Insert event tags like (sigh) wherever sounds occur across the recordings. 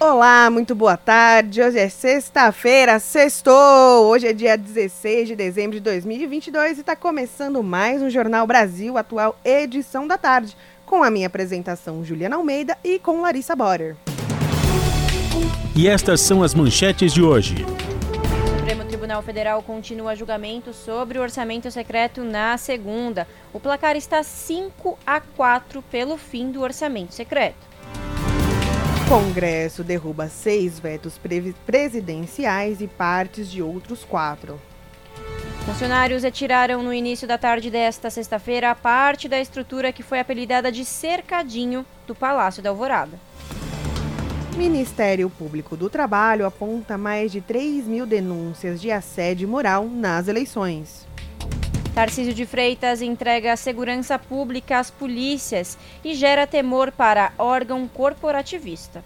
Olá, muito boa tarde. Hoje é sexta-feira, sextou. Hoje é dia 16 de dezembro de 2022 e está começando mais um Jornal Brasil Atual, edição da tarde, com a minha apresentação Juliana Almeida e com Larissa Borer. E estas são as manchetes de hoje. O Supremo Tribunal Federal continua julgamento sobre o orçamento secreto na segunda. O placar está 5 a 4 pelo fim do orçamento secreto. Congresso derruba seis vetos presidenciais e partes de outros quatro. Funcionários retiraram no início da tarde desta sexta-feira a parte da estrutura que foi apelidada de cercadinho do Palácio da Alvorada. Ministério Público do Trabalho aponta mais de 3 mil denúncias de assédio moral nas eleições. Tarcísio de Freitas entrega a segurança pública às polícias e gera temor para órgão corporativista.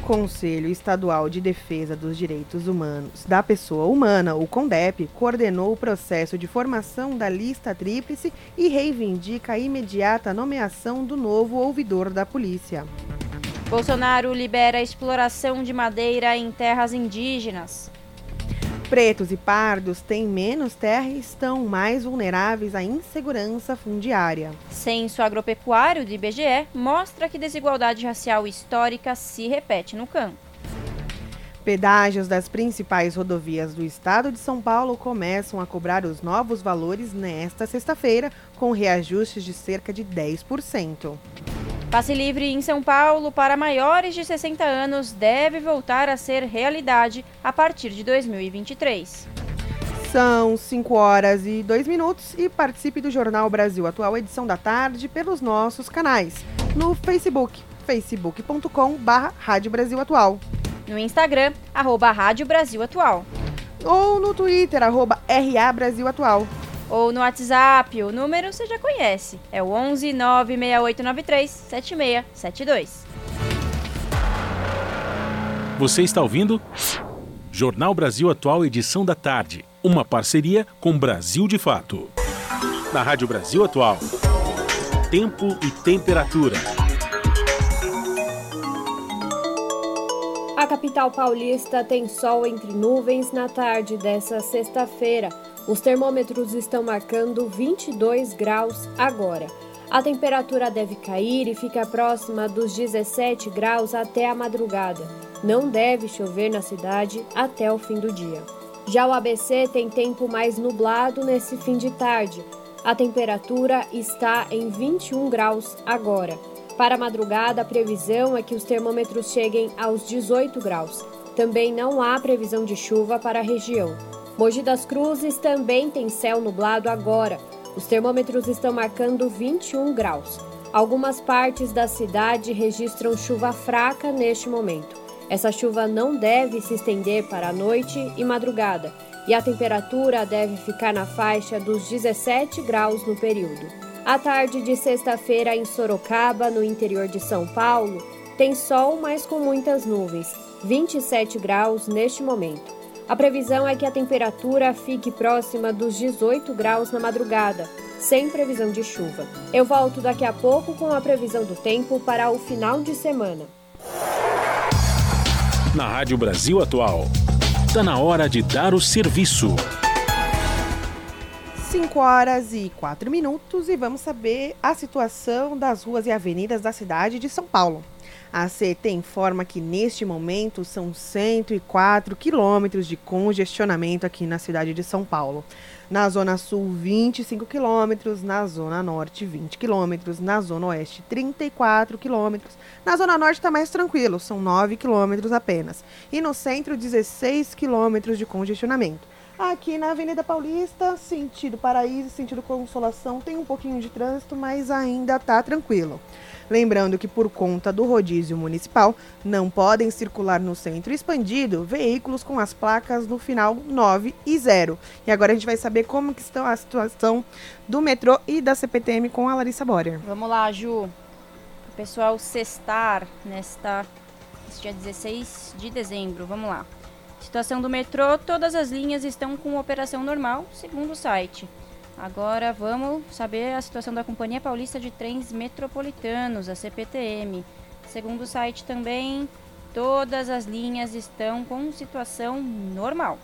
Conselho Estadual de Defesa dos Direitos Humanos da Pessoa Humana, o CONDEP, coordenou o processo de formação da lista tríplice e reivindica a imediata nomeação do novo ouvidor da polícia. Bolsonaro libera a exploração de madeira em terras indígenas. Pretos e pardos têm menos terra e estão mais vulneráveis à insegurança fundiária. Censo agropecuário do IBGE mostra que desigualdade racial histórica se repete no campo. Pedágios das principais rodovias do estado de São Paulo começam a cobrar os novos valores nesta sexta-feira, com reajustes de cerca de 10%. Passe livre em São Paulo para maiores de 60 anos deve voltar a ser realidade a partir de 2023. São 5 horas e 2 minutos e participe do Jornal Brasil Atual, edição da tarde, pelos nossos canais. No Facebook, facebook.com barra Rádio Brasil Atual. No Instagram, arroba Rádio Brasil Atual. Ou no Twitter, arroba RA Brasil Atual ou no WhatsApp. O número você já conhece. É o 11 96893 7672. Você está ouvindo? Jornal Brasil Atual, edição da tarde. Uma parceria com Brasil de Fato. Na Rádio Brasil Atual. Tempo e temperatura. A capital paulista tem sol entre nuvens na tarde dessa sexta-feira. Os termômetros estão marcando 22 graus agora. A temperatura deve cair e fica próxima dos 17 graus até a madrugada. Não deve chover na cidade até o fim do dia. Já o ABC tem tempo mais nublado nesse fim de tarde. A temperatura está em 21 graus agora. Para a madrugada, a previsão é que os termômetros cheguem aos 18 graus. Também não há previsão de chuva para a região. Mogi das Cruzes também tem céu nublado agora. Os termômetros estão marcando 21 graus. Algumas partes da cidade registram chuva fraca neste momento. Essa chuva não deve se estender para a noite e madrugada, e a temperatura deve ficar na faixa dos 17 graus no período. A tarde de sexta-feira em Sorocaba, no interior de São Paulo, tem sol, mas com muitas nuvens, 27 graus neste momento. A previsão é que a temperatura fique próxima dos 18 graus na madrugada, sem previsão de chuva. Eu volto daqui a pouco com a previsão do tempo para o final de semana. Na Rádio Brasil Atual, está na hora de dar o serviço. 5 horas e 4 minutos e vamos saber a situação das ruas e avenidas da cidade de São Paulo. A CET informa que neste momento são 104 quilômetros de congestionamento aqui na cidade de São Paulo. Na Zona Sul, 25 quilômetros, na Zona Norte, 20 quilômetros, na Zona Oeste, 34 quilômetros. Na Zona Norte está mais tranquilo, são 9 quilômetros apenas. E no centro, 16 quilômetros de congestionamento. Aqui na Avenida Paulista, sentido Paraíso, sentido Consolação, tem um pouquinho de trânsito, mas ainda está tranquilo. Lembrando que por conta do rodízio municipal, não podem circular no centro expandido veículos com as placas no final 9 e 0. E agora a gente vai saber como que está a situação do metrô e da CPTM com a Larissa Borer. Vamos lá, Ju. O pessoal sextar nesta dia 16 de dezembro. Vamos lá. Situação do metrô, todas as linhas estão com operação normal, segundo o site. Agora vamos saber a situação da Companhia Paulista de Trens Metropolitanos, a CPTM. Segundo o site também, todas as linhas estão com situação normal.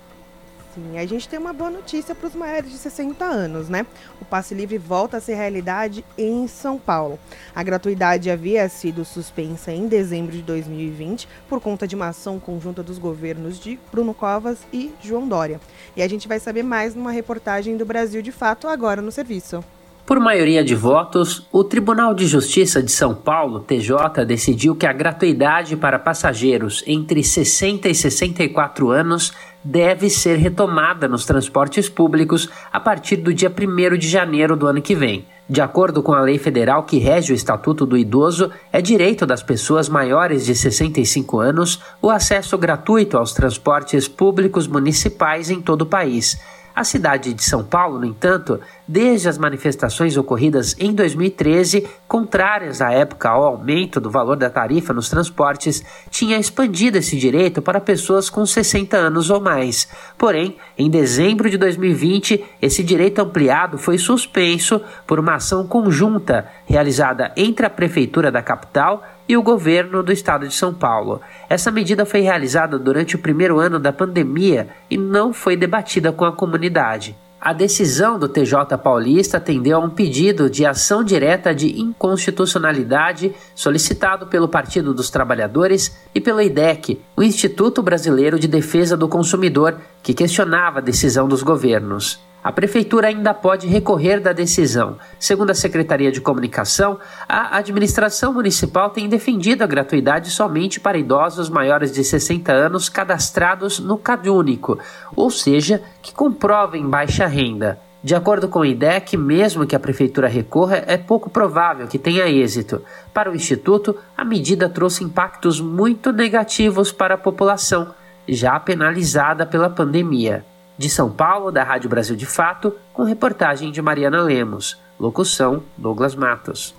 Sim, a gente tem uma boa notícia para os maiores de 60 anos, né? O passe livre volta a ser realidade em São Paulo. A gratuidade havia sido suspensa em dezembro de 2020 por conta de uma ação conjunta dos governos de Bruno Covas e João Dória. E a gente vai saber mais numa reportagem do Brasil de Fato agora no serviço. Por maioria de votos, o Tribunal de Justiça de São Paulo, TJ, decidiu que a gratuidade para passageiros entre 60 e 64 anos deve ser retomada nos transportes públicos a partir do dia 1 de janeiro do ano que vem. De acordo com a lei federal que rege o Estatuto do Idoso, é direito das pessoas maiores de 65 anos o acesso gratuito aos transportes públicos municipais em todo o país. A cidade de São Paulo, no entanto, desde as manifestações ocorridas em 2013, contrárias à época ao aumento do valor da tarifa nos transportes, tinha expandido esse direito para pessoas com 60 anos ou mais. Porém, em dezembro de 2020, esse direito ampliado foi suspenso por uma ação conjunta realizada entre a Prefeitura da capital e o governo do estado de São Paulo. Essa medida foi realizada durante o primeiro ano da pandemia e não foi debatida com a comunidade. A decisão do TJ Paulista atendeu a um pedido de ação direta de inconstitucionalidade solicitado pelo Partido dos Trabalhadores e pelo IDEC, o Instituto Brasileiro de Defesa do Consumidor, que questionava a decisão dos governos. A prefeitura ainda pode recorrer da decisão. Segundo a Secretaria de Comunicação, a administração municipal tem defendido a gratuidade somente para idosos maiores de 60 anos cadastrados no CadÚnico, ou seja, que comprovem baixa renda. De acordo com o IDEC, mesmo que a prefeitura recorra, é pouco provável que tenha êxito. Para o Instituto, a medida trouxe impactos muito negativos para a população, já penalizada pela pandemia. De São Paulo, da Rádio Brasil de Fato, com reportagem de Mariana Lemos. Locução: Douglas Matos.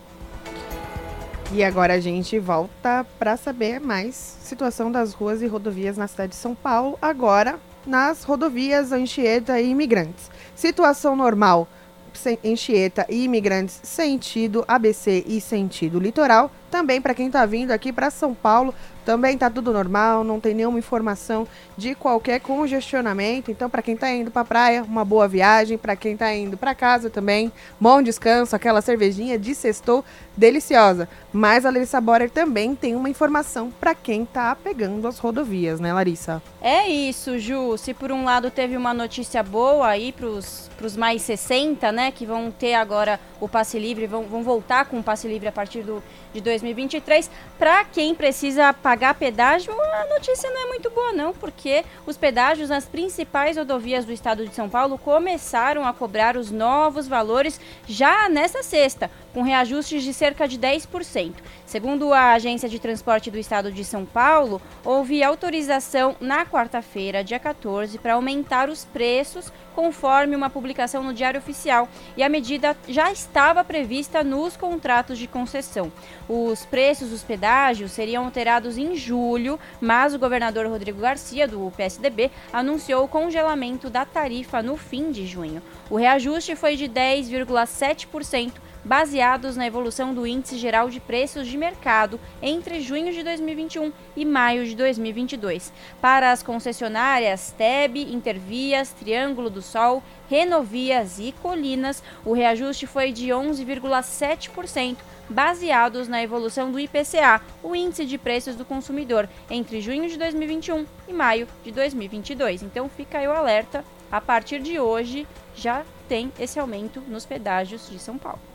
E agora a gente volta para saber mais situação das ruas e rodovias na cidade de São Paulo, agora nas rodovias Anchieta e Imigrantes. Situação normal, Anchieta e Imigrantes sentido ABC e sentido litoral. Também para quem está vindo aqui para São Paulo, também está tudo normal, não tem nenhuma informação de qualquer congestionamento. Então, para quem está indo para a praia, uma boa viagem. Para quem está indo para casa também, bom descanso, aquela cervejinha de sextou deliciosa. Mas a Larissa Borer também tem uma informação para quem está pegando as rodovias, né, Larissa? É isso, Ju. Se por um lado teve uma notícia boa aí para os mais 60, né, que vão ter agora o passe livre, vão, vão voltar com o passe livre a partir do, de 2023, para quem precisa pagar pedágio, a notícia não é muito boa não, porque os pedágios nas principais rodovias do estado de São Paulo começaram a cobrar os novos valores já nesta sexta, com reajustes de cerca de 10%. Segundo a Agência de Transporte do Estado de São Paulo, houve autorização na quarta-feira, dia 14, para aumentar os preços conforme uma publicação no Diário Oficial, e a medida já estava prevista nos contratos de concessão. Os preços dos pedágios seriam alterados em julho, mas o governador Rodrigo Garcia, do PSDB, anunciou o congelamento da tarifa no fim de junho. O reajuste foi de 10,7% baseados na evolução do Índice Geral de Preços de Mercado entre junho de 2021 e maio de 2022. Para as concessionárias TEB, Intervias, Triângulo do Sol, Renovias e Colinas, o reajuste foi de 11,7%, baseados na evolução do IPCA, o Índice de Preços do Consumidor, entre junho de 2021 e maio de 2022. Então fica aí o alerta, a partir de hoje já tem esse aumento nos pedágios de São Paulo.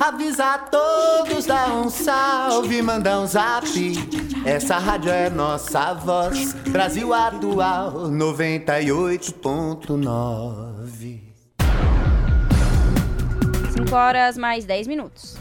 Avisa todos, dá um salve, manda um zap. Essa rádio é nossa voz. Brasil Atual 98.9. 5 horas mais 10 minutos.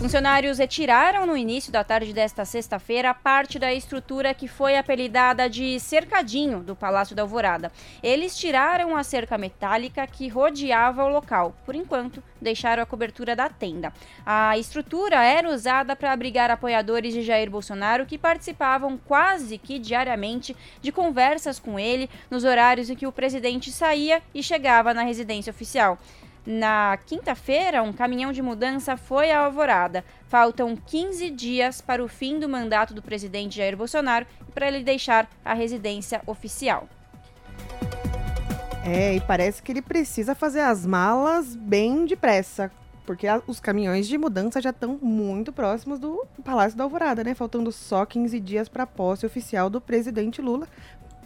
Funcionários retiraram no início da tarde desta sexta-feira parte da estrutura que foi apelidada de cercadinho do Palácio da Alvorada. Eles tiraram a cerca metálica que rodeava o local. Por enquanto, deixaram a cobertura da tenda. A estrutura era usada para abrigar apoiadores de Jair Bolsonaro que participavam quase que diariamente de conversas com ele nos horários em que o presidente saía e chegava na residência oficial. Na quinta-feira, um caminhão de mudança foi à Alvorada. Faltam 15 dias para o fim do mandato do presidente Jair Bolsonaro e para ele deixar a residência oficial. É, e parece que ele precisa fazer as malas bem depressa, porque a, os caminhões de mudança já estão muito próximos do Palácio da Alvorada, né? Faltando só 15 dias para a posse oficial do presidente Lula.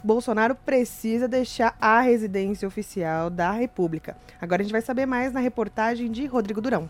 Bolsonaro precisa deixar a residência oficial da República. Agora a gente vai saber mais na reportagem de Rodrigo Durão.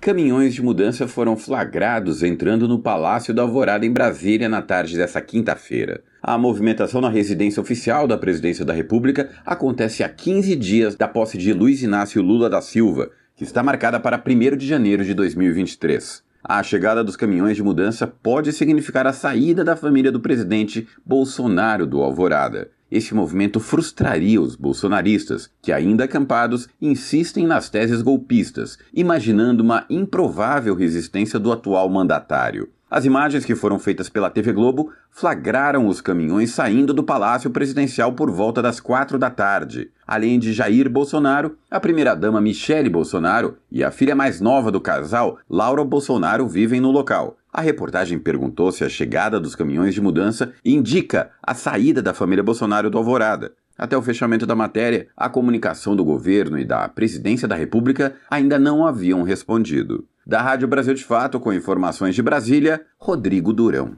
Caminhões de mudança foram flagrados entrando no Palácio da Alvorada em Brasília na tarde dessa quinta-feira. A movimentação na residência oficial da Presidência da República acontece há 15 dias da posse de Luiz Inácio Lula da Silva, que está marcada para 1 de janeiro de 2023. A chegada dos caminhões de mudança pode significar a saída da família do presidente Bolsonaro do Alvorada. Este movimento frustraria os bolsonaristas, que, ainda acampados, insistem nas teses golpistas, imaginando uma improvável resistência do atual mandatário. As imagens que foram feitas pela TV Globo flagraram os caminhões saindo do Palácio Presidencial por volta das quatro da tarde. Além de Jair Bolsonaro, a primeira-dama Michele Bolsonaro e a filha mais nova do casal, Laura Bolsonaro, vivem no local. A reportagem perguntou se a chegada dos caminhões de mudança indica a saída da família Bolsonaro do Alvorada. Até o fechamento da matéria, a comunicação do governo e da presidência da República ainda não haviam respondido. Da Rádio Brasil de Fato, com informações de Brasília, Rodrigo Durão.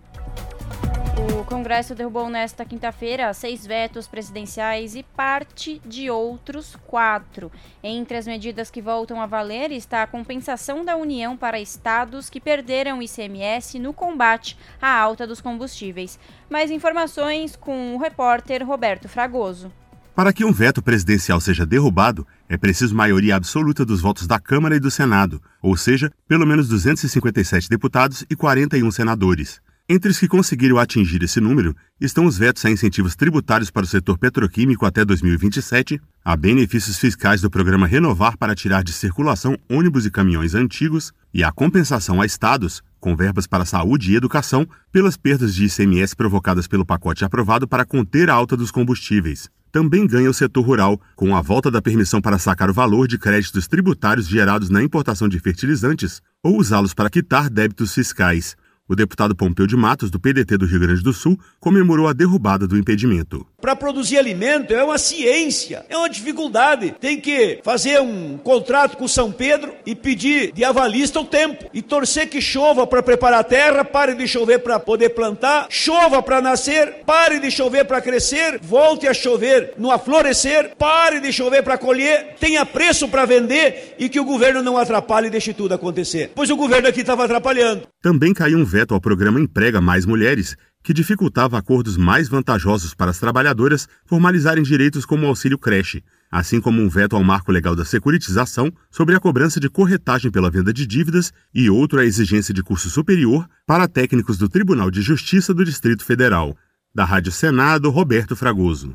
O Congresso derrubou nesta quinta-feira seis vetos presidenciais e parte de outros quatro. Entre as medidas que voltam a valer está a compensação da União para estados que perderam ICMS no combate à alta dos combustíveis. Mais informações com o repórter Roberto Fragoso. Para que um veto presidencial seja derrubado, é preciso maioria absoluta dos votos da Câmara e do Senado, ou seja, pelo menos 257 deputados e 41 senadores. Entre os que conseguiram atingir esse número estão os vetos a incentivos tributários para o setor petroquímico até 2027, a benefícios fiscais do programa Renovar para tirar de circulação ônibus e caminhões antigos e a compensação a estados, com verbas para saúde e educação, pelas perdas de ICMS provocadas pelo pacote aprovado para conter a alta dos combustíveis também ganha o setor rural, com a volta da permissão para sacar o valor de créditos tributários gerados na importação de fertilizantes ou usá-los para quitar débitos fiscais. O deputado Pompeu de Matos, do PDT do Rio Grande do Sul, comemorou a derrubada do impedimento. Para produzir alimento é uma ciência, é uma dificuldade. Tem que fazer um contrato com São Pedro e pedir de avalista o tempo e torcer que chova para preparar a terra, pare de chover para poder plantar, chova para nascer, pare de chover para crescer, volte a chover no aflorescer, pare de chover para colher, tenha preço para vender e que o governo não atrapalhe e deixe tudo acontecer. Pois o governo aqui estava atrapalhando. Também caiu um veto ao programa Emprega Mais Mulheres, que dificultava acordos mais vantajosos para as trabalhadoras formalizarem direitos como o auxílio creche. assim como um veto ao marco legal da securitização sobre a cobrança de corretagem pela venda de dívidas e outro à exigência de curso superior para técnicos do Tribunal de Justiça do Distrito Federal. Da Rádio Senado, Roberto Fragoso.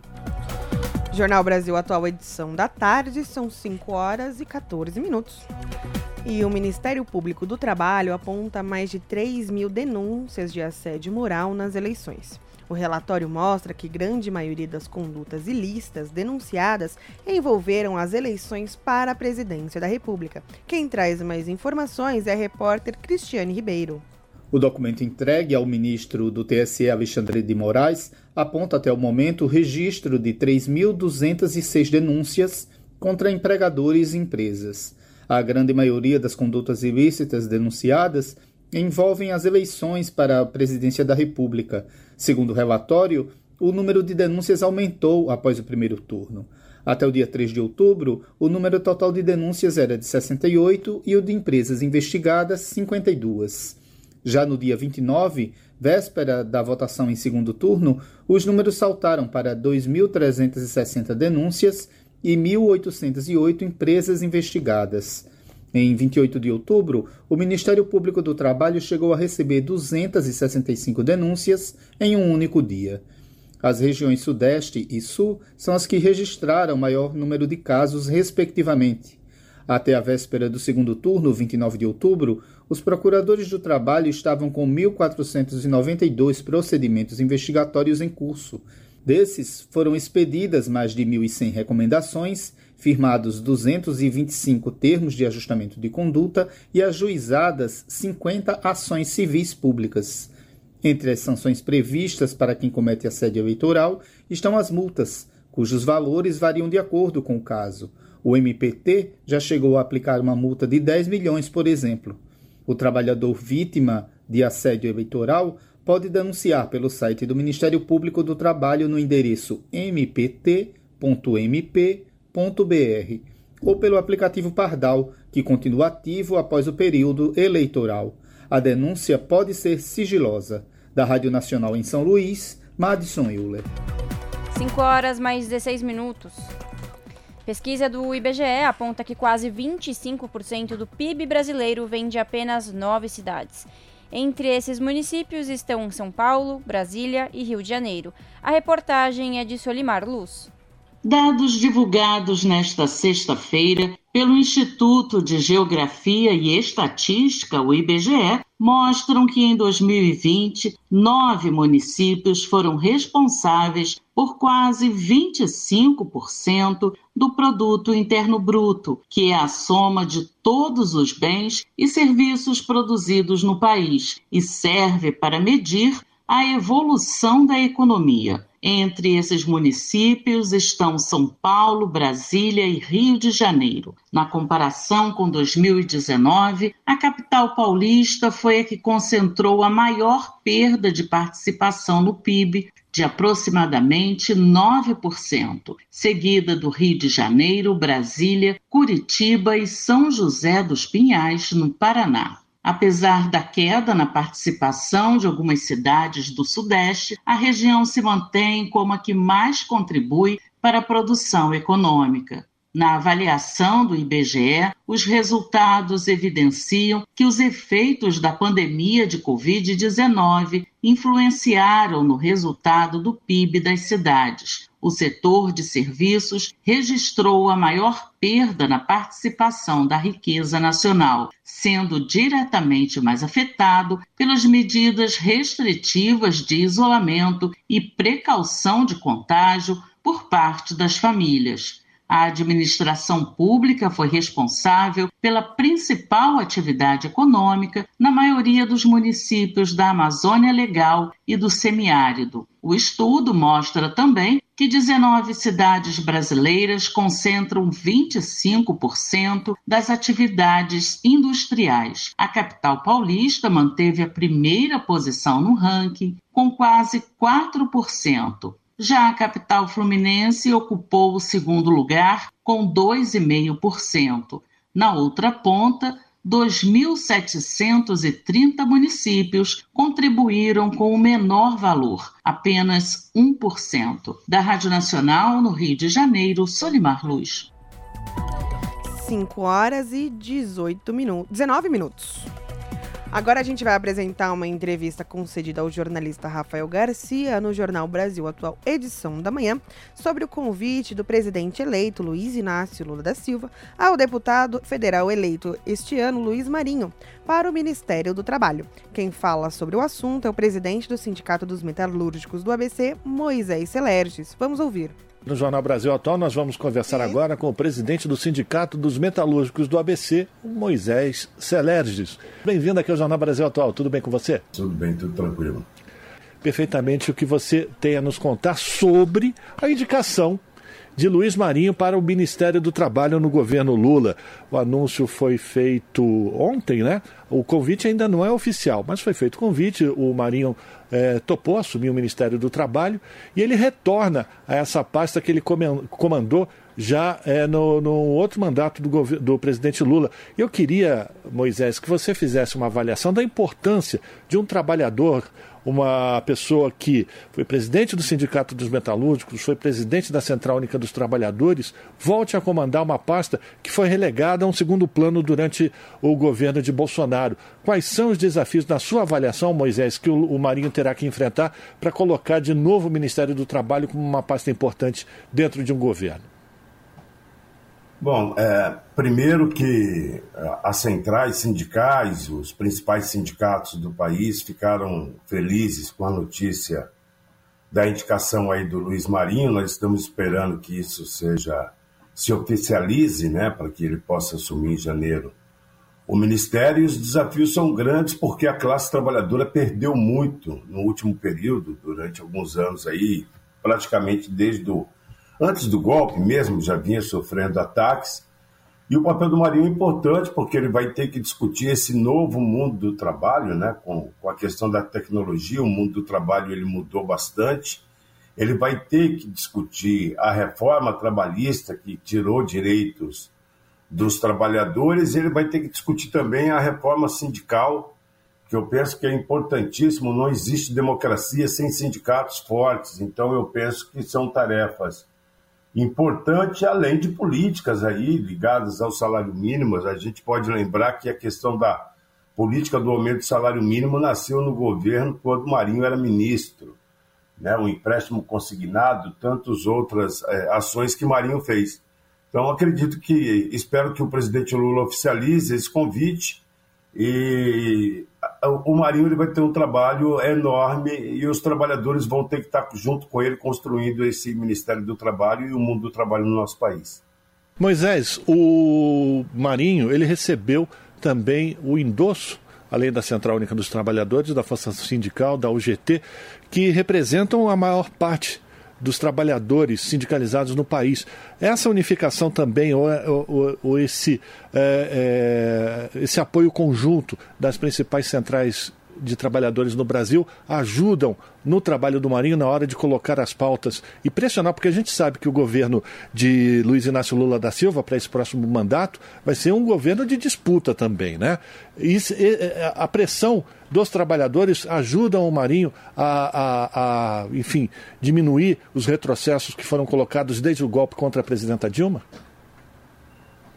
Jornal Brasil Atual, edição da tarde, são 5 horas e 14 minutos. E o Ministério Público do Trabalho aponta mais de 3 mil denúncias de assédio moral nas eleições. O relatório mostra que grande maioria das condutas ilícitas denunciadas envolveram as eleições para a presidência da República. Quem traz mais informações é a repórter Cristiane Ribeiro. O documento entregue ao ministro do TSE, Alexandre de Moraes, aponta até o momento o registro de 3.206 denúncias contra empregadores e empresas. A grande maioria das condutas ilícitas denunciadas envolvem as eleições para a presidência da República. Segundo o relatório, o número de denúncias aumentou após o primeiro turno. Até o dia 3 de outubro, o número total de denúncias era de 68 e o de empresas investigadas, 52. Já no dia 29, véspera da votação em segundo turno, os números saltaram para 2.360 denúncias e 1.808 empresas investigadas. Em 28 de outubro, o Ministério Público do Trabalho chegou a receber 265 denúncias em um único dia. As regiões Sudeste e Sul são as que registraram maior número de casos, respectivamente. Até a véspera do segundo turno, 29 de outubro, os procuradores do trabalho estavam com 1.492 procedimentos investigatórios em curso. Desses, foram expedidas mais de 1.100 recomendações, firmados 225 termos de ajustamento de conduta e ajuizadas 50 ações civis públicas. Entre as sanções previstas para quem comete assédio eleitoral estão as multas, cujos valores variam de acordo com o caso. O MPT já chegou a aplicar uma multa de 10 milhões, por exemplo. O trabalhador vítima de assédio eleitoral pode denunciar pelo site do Ministério Público do Trabalho no endereço mpt.mp.br ou pelo aplicativo Pardal, que continua ativo após o período eleitoral. A denúncia pode ser sigilosa. Da Rádio Nacional em São Luís, Madison Euler. 5 horas mais 16 minutos. Pesquisa do IBGE aponta que quase 25% do PIB brasileiro vem de apenas nove cidades. Entre esses municípios estão São Paulo, Brasília e Rio de Janeiro. A reportagem é de Solimar Luz. Dados divulgados nesta sexta-feira pelo Instituto de Geografia e Estatística, o IBGE, mostram que em 2020, nove municípios foram responsáveis por quase 25% do produto interno bruto, que é a soma de todos os bens e serviços produzidos no país e serve para medir a evolução da economia. Entre esses municípios estão São Paulo, Brasília e Rio de Janeiro. Na comparação com 2019, a capital paulista foi a que concentrou a maior perda de participação no PIB, de aproximadamente 9%, seguida do Rio de Janeiro, Brasília, Curitiba e São José dos Pinhais, no Paraná. Apesar da queda na participação de algumas cidades do Sudeste, a região se mantém como a que mais contribui para a produção econômica. Na avaliação do IBGE, os resultados evidenciam que os efeitos da pandemia de Covid-19 influenciaram no resultado do PIB das cidades. O setor de serviços registrou a maior perda na participação da riqueza nacional, sendo diretamente mais afetado pelas medidas restritivas de isolamento e precaução de contágio por parte das famílias. A administração pública foi responsável pela principal atividade econômica na maioria dos municípios da Amazônia Legal e do Semiárido. O estudo mostra também que 19 cidades brasileiras concentram 25% das atividades industriais. A capital paulista manteve a primeira posição no ranking, com quase 4%. Já a capital fluminense ocupou o segundo lugar com 2,5%. Na outra ponta, 2.730 municípios contribuíram com o menor valor, apenas 1%. Da Rádio Nacional, no Rio de Janeiro, Solimar Luz. 5 horas e 18 minutos, 19 minutos. Agora a gente vai apresentar uma entrevista concedida ao jornalista Rafael Garcia no Jornal Brasil Atual, edição da manhã, sobre o convite do presidente eleito Luiz Inácio Lula da Silva ao deputado federal eleito este ano Luiz Marinho para o Ministério do Trabalho. Quem fala sobre o assunto é o presidente do Sindicato dos Metalúrgicos do ABC, Moisés Celerges. Vamos ouvir. No Jornal Brasil Atual, nós vamos conversar agora com o presidente do Sindicato dos Metalúrgicos do ABC, Moisés Celerges. Bem-vindo aqui ao Jornal Brasil Atual. Tudo bem com você? Tudo bem, tudo tranquilo. Perfeitamente o que você tem a nos contar sobre a indicação de Luiz Marinho para o Ministério do Trabalho no governo Lula. O anúncio foi feito ontem, né? O convite ainda não é oficial, mas foi feito o convite. O Marinho é, topou assumir o Ministério do Trabalho e ele retorna a essa pasta que ele comandou já é, no, no outro mandato do, do presidente Lula. Eu queria, Moisés, que você fizesse uma avaliação da importância de um trabalhador uma pessoa que foi presidente do Sindicato dos Metalúrgicos, foi presidente da Central Única dos Trabalhadores, volte a comandar uma pasta que foi relegada a um segundo plano durante o governo de Bolsonaro. Quais são os desafios, na sua avaliação, Moisés, que o, Marinho terá que enfrentar para colocar de novo o Ministério do Trabalho como uma pasta importante dentro de um governo? Bom, é, primeiro que é, as centrais sindicais, os principais sindicatos do país ficaram felizes com a notícia da indicação aí do Luiz Marinho. Nós estamos esperando que isso seja se oficialize, né, para que ele possa assumir em janeiro o ministério. E os desafios são grandes porque a classe trabalhadora perdeu muito no último período, durante alguns anos aí, praticamente desde o antes do golpe mesmo, já vinha sofrendo ataques. E o papel do Marinho é importante porque ele vai ter que discutir esse novo mundo do trabalho, né? com, com a questão da tecnologia. O mundo do trabalho ele mudou bastante. Ele vai ter que discutir a reforma trabalhista que tirou direitos dos trabalhadores. Ele vai ter que discutir também a reforma sindical, que eu penso que é importantíssimo. Não existe democracia sem sindicatos fortes. Então eu penso que são tarefas importante, além de políticas aí ligadas ao salário mínimo. A gente pode lembrar que a questão da política do aumento do salário mínimo nasceu no governo quando Marinho era ministro. Né, um empréstimo consignado, tantas outras é, ações que Marinho fez. Então, acredito que, espero que o presidente Lula oficialize esse convite e o Marinho ele vai ter um trabalho enorme e os trabalhadores vão ter que estar junto com ele construindo esse Ministério do Trabalho e o mundo do trabalho no nosso país. Moisés, o Marinho ele recebeu também o endosso além da Central Única dos Trabalhadores, da Força Sindical, da UGT, que representam a maior parte dos trabalhadores sindicalizados no país. Essa unificação também, ou, ou, ou esse, é, é, esse apoio conjunto das principais centrais de trabalhadores no Brasil ajudam no trabalho do Marinho na hora de colocar as pautas e pressionar, porque a gente sabe que o governo de Luiz Inácio Lula da Silva para esse próximo mandato vai ser um governo de disputa também, né? E a pressão dos trabalhadores ajuda o Marinho a, a, a, enfim, diminuir os retrocessos que foram colocados desde o golpe contra a presidenta Dilma?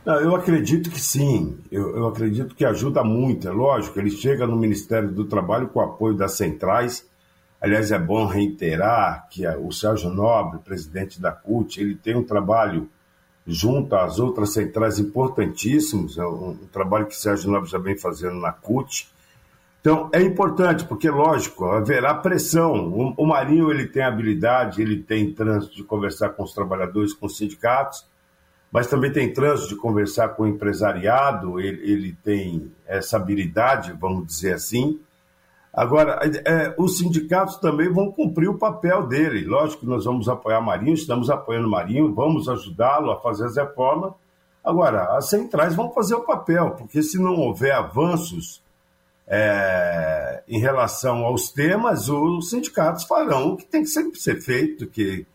Eu acredito que sim, eu, eu, acredito que ajuda muito. É lógico, ele chega no Ministério do Trabalho com o apoio das centrais. Aliás, é bom reiterar que o Sérgio Nobre, presidente da CUT, ele tem um trabalho junto às outras centrais importantíssimos, é um, um trabalho que o Sérgio Nobre já vem fazendo na CUT. Então, é importante, porque, lógico, haverá pressão. O, o Marinho ele tem habilidade, ele tem trânsito de conversar com os trabalhadores, com os sindicatos, mas também tem trânsito de conversar com o empresariado, ele, ele tem essa habilidade, vamos dizer assim. Agora, é, os sindicatos também vão cumprir o papel dele. Lógico que nós vamos apoiar Marinho, estamos apoiando Marinho, vamos ajudá-lo a fazer as reformas. Agora, as centrais vão fazer o papel, porque se não houver avanços é, em relação aos temas, os sindicatos farão o que tem que sempre ser feito, que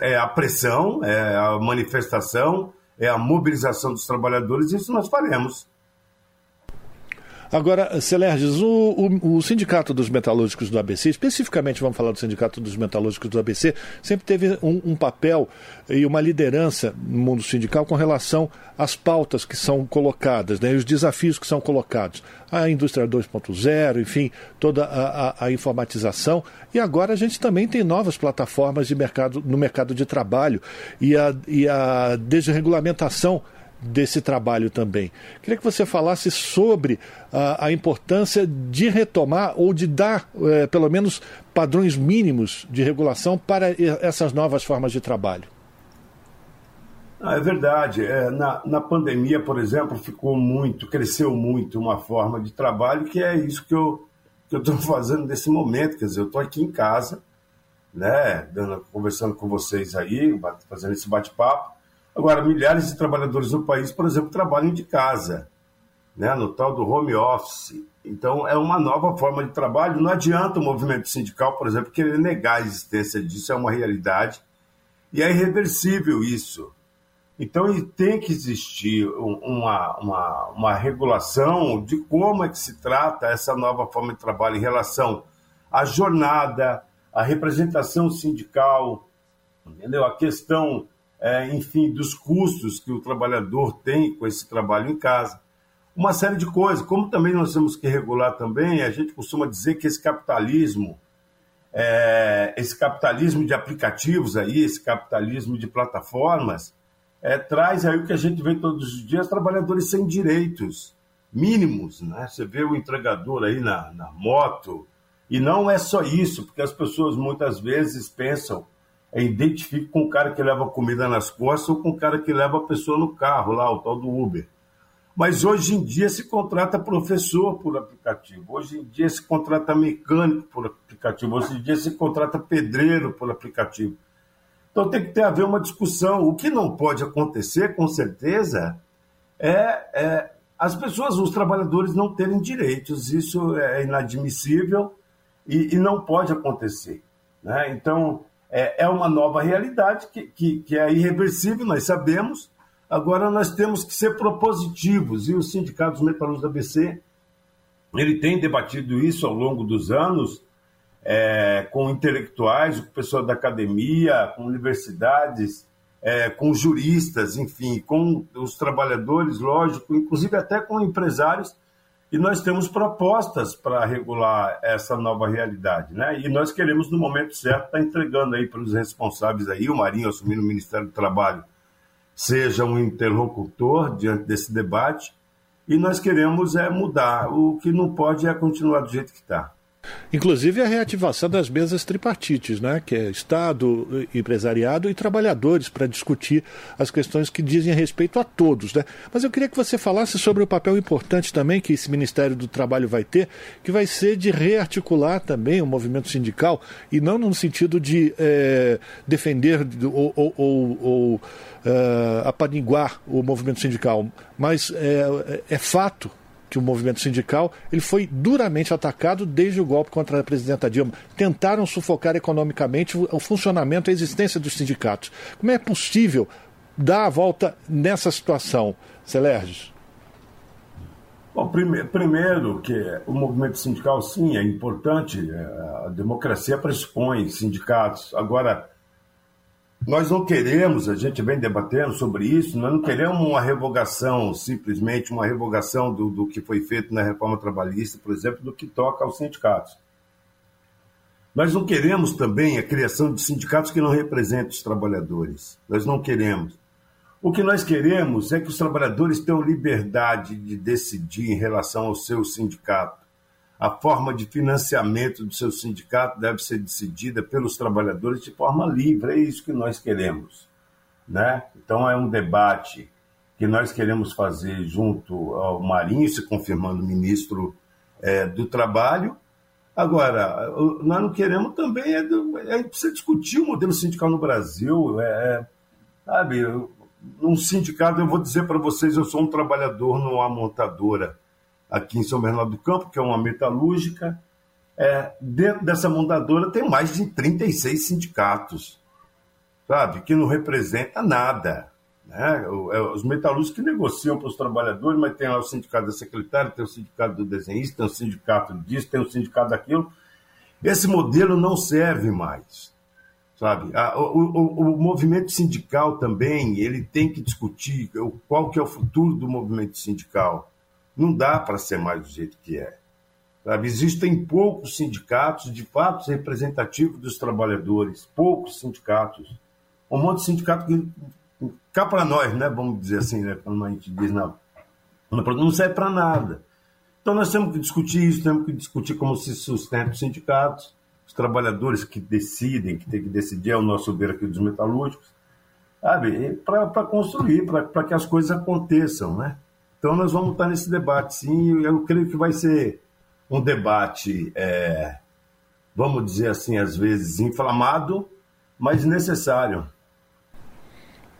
é a pressão, é a manifestação, é a mobilização dos trabalhadores, isso nós faremos. Agora, Celerges, o, o, o, Sindicato dos Metalúrgicos do ABC, especificamente vamos falar do Sindicato dos Metalúrgicos do ABC, sempre teve um, um papel e uma liderança no mundo sindical com relação às pautas que são colocadas, né, os desafios que são colocados. A indústria 2.0, enfim, toda a, a, a, informatização. E agora a gente também tem novas plataformas de mercado, no mercado de trabalho e a, e a desregulamentação desse trabalho também. Queria que você falasse sobre a, a importância de retomar ou de dar, é, pelo menos, padrões mínimos de regulação para essas novas formas de trabalho. Ah, é verdade. É, na, na pandemia, por exemplo, ficou muito, cresceu muito uma forma de trabalho que é isso que eu que eu estou (laughs) fazendo nesse momento. Quer dizer, eu estou aqui em casa, né, dando, conversando com vocês aí, fazendo esse bate-papo. Agora, milhares de trabalhadores no país, por exemplo, trabalham de casa, né, no tal do home office. Então, é uma nova forma de trabalho. Não adianta o movimento sindical, por exemplo, querer negar a existência disso, é uma realidade. E é irreversível isso. Então, tem que existir uma, uma, uma regulação de como é que se trata essa nova forma de trabalho em relação à jornada, à representação sindical, entendeu? A questão é, enfim, dos custos que o trabalhador tem com esse trabalho em casa. Uma série de coisas. Como também nós temos que regular também, a gente costuma dizer que esse capitalismo, é, esse capitalismo de aplicativos aí, esse capitalismo de plataformas, é, traz aí o que a gente vê todos os dias, trabalhadores sem direitos mínimos, né? Você vê o entregador aí na, na moto, e não é só isso, porque as pessoas muitas vezes pensam identifique com o cara que leva comida nas costas ou com o cara que leva a pessoa no carro, lá, o tal do Uber. Mas hoje em dia se contrata professor por aplicativo, hoje em dia se contrata mecânico por aplicativo, hoje em dia se contrata pedreiro por aplicativo. Então tem que ter haver uma discussão. O que não pode acontecer, com certeza, é, é as pessoas, os trabalhadores não terem direitos. Isso é inadmissível e, e não pode acontecer. Né? Então, é, é uma nova realidade que, que, que é irreversível, nós sabemos. Agora nós temos que ser propositivos e o Sindicato dos Metalúrgicos da BC ele tem debatido isso ao longo dos anos é, com intelectuais, com pessoas da academia, com universidades, é, com juristas, enfim, com os trabalhadores, lógico, inclusive até com empresários e nós temos propostas para regular essa nova realidade, né? E nós queremos, no momento certo, estar tá entregando aí para os responsáveis aí, o Marinho assumindo o Ministério do Trabalho, seja um interlocutor diante desse debate, e nós queremos é mudar. O que não pode é continuar do jeito que está. Inclusive a reativação das mesas tripartites, né? que é Estado, empresariado e trabalhadores, para discutir as questões que dizem respeito a todos. Né? Mas eu queria que você falasse sobre o papel importante também que esse Ministério do Trabalho vai ter, que vai ser de rearticular também o movimento sindical, e não no sentido de é, defender ou, ou, ou, ou uh, apaniguar o movimento sindical, mas é, é fato que o movimento sindical ele foi duramente atacado desde o golpe contra a presidenta Dilma. Tentaram sufocar economicamente o, funcionamento, a existência dos sindicatos. Como é possível dar a volta nessa situação, Celerges? Bom, primeiro, primeiro que o movimento sindical, sim, é importante. É, a democracia pressupõe sindicatos. Agora, nós não queremos, a gente vem debatendo sobre isso, nós não queremos uma revogação, simplesmente uma revogação do, do que foi feito na reforma trabalhista, por exemplo, do que toca aos sindicatos. Nós não queremos também a criação de sindicatos que não representem os trabalhadores. Nós não queremos. O que nós queremos é que os trabalhadores tenham liberdade de decidir em relação ao seu sindicato a forma de financiamento do seu sindicato deve ser decidida pelos trabalhadores de forma livre, é isso que nós queremos. Né? Então, é um debate que nós queremos fazer junto ao Marinho, se confirmando ministro é, do Trabalho. Agora, nós não queremos também, é, é, precisa discutir o modelo sindical no Brasil. É, é sabe, num sindicato, eu vou dizer para vocês, eu sou um trabalhador numa montadora aqui em São Bernardo do Campo, que é uma metalúrgica. É, dentro dessa montadora tem mais de 36 sindicatos, sabe? Que não representa nada. Né? É, os metalúrgicos que negociam para os trabalhadores, mas tem lá o sindicato da secretária, tem o sindicato do desenhista, tem o sindicato disso, tem o sindicato daquilo. Esse modelo não serve mais. Sabe? O, o, o, movimento sindical também, ele tem que discutir qual que é o futuro do movimento sindical. Não dá para ser mais do jeito que é. Sabe? Existem poucos sindicatos de fato representativos dos trabalhadores, poucos sindicatos. Um monte de sindicato que cá para nós, né? Vamos dizer assim, né? Como a gente diz, não, não serve para nada. Então nós temos que discutir isso, temos que discutir como se sustenta os sindicatos, os trabalhadores que decidem, que tem que decidir, é o nosso ver aqui dos metalúrgicos, sabe? Para construir, para que as coisas aconteçam, né? Então nós vamos estar nesse debate, sim. Eu creio que vai ser um debate, é, vamos dizer assim, às vezes inflamado, mas necessário.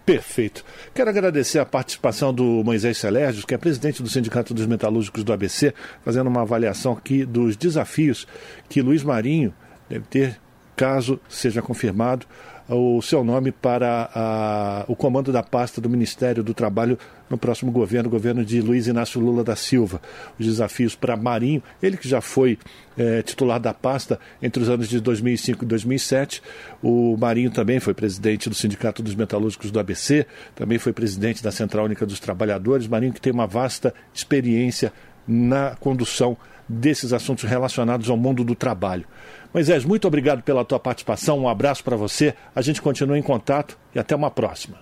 Perfeito. Quero agradecer a participação do Moisés Celérgio, que é presidente do Sindicato dos Metalúrgicos do ABC, fazendo uma avaliação aqui dos desafios que Luiz Marinho deve ter caso seja confirmado o seu nome para a, o comando da pasta do Ministério do Trabalho no próximo governo, governo de Luiz Inácio Lula da Silva. Os desafios para Marinho, ele que já foi é, titular da pasta entre os anos de 2005 e 2007. O Marinho também foi presidente do Sindicato dos Metalúrgicos do ABC, também foi presidente da Central Única dos Trabalhadores. Marinho que tem uma vasta experiência na condução desses assuntos relacionados ao mundo do trabalho. Moisés, muito obrigado pela tua participação, um abraço para você, a gente continua em contato e até uma próxima.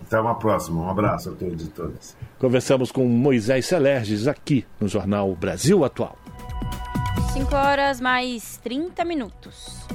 Até uma próxima, um abraço a todos e todas. Conversamos com Moisés Celerges aqui no Jornal Brasil Atual. 5 horas mais 30 minutos.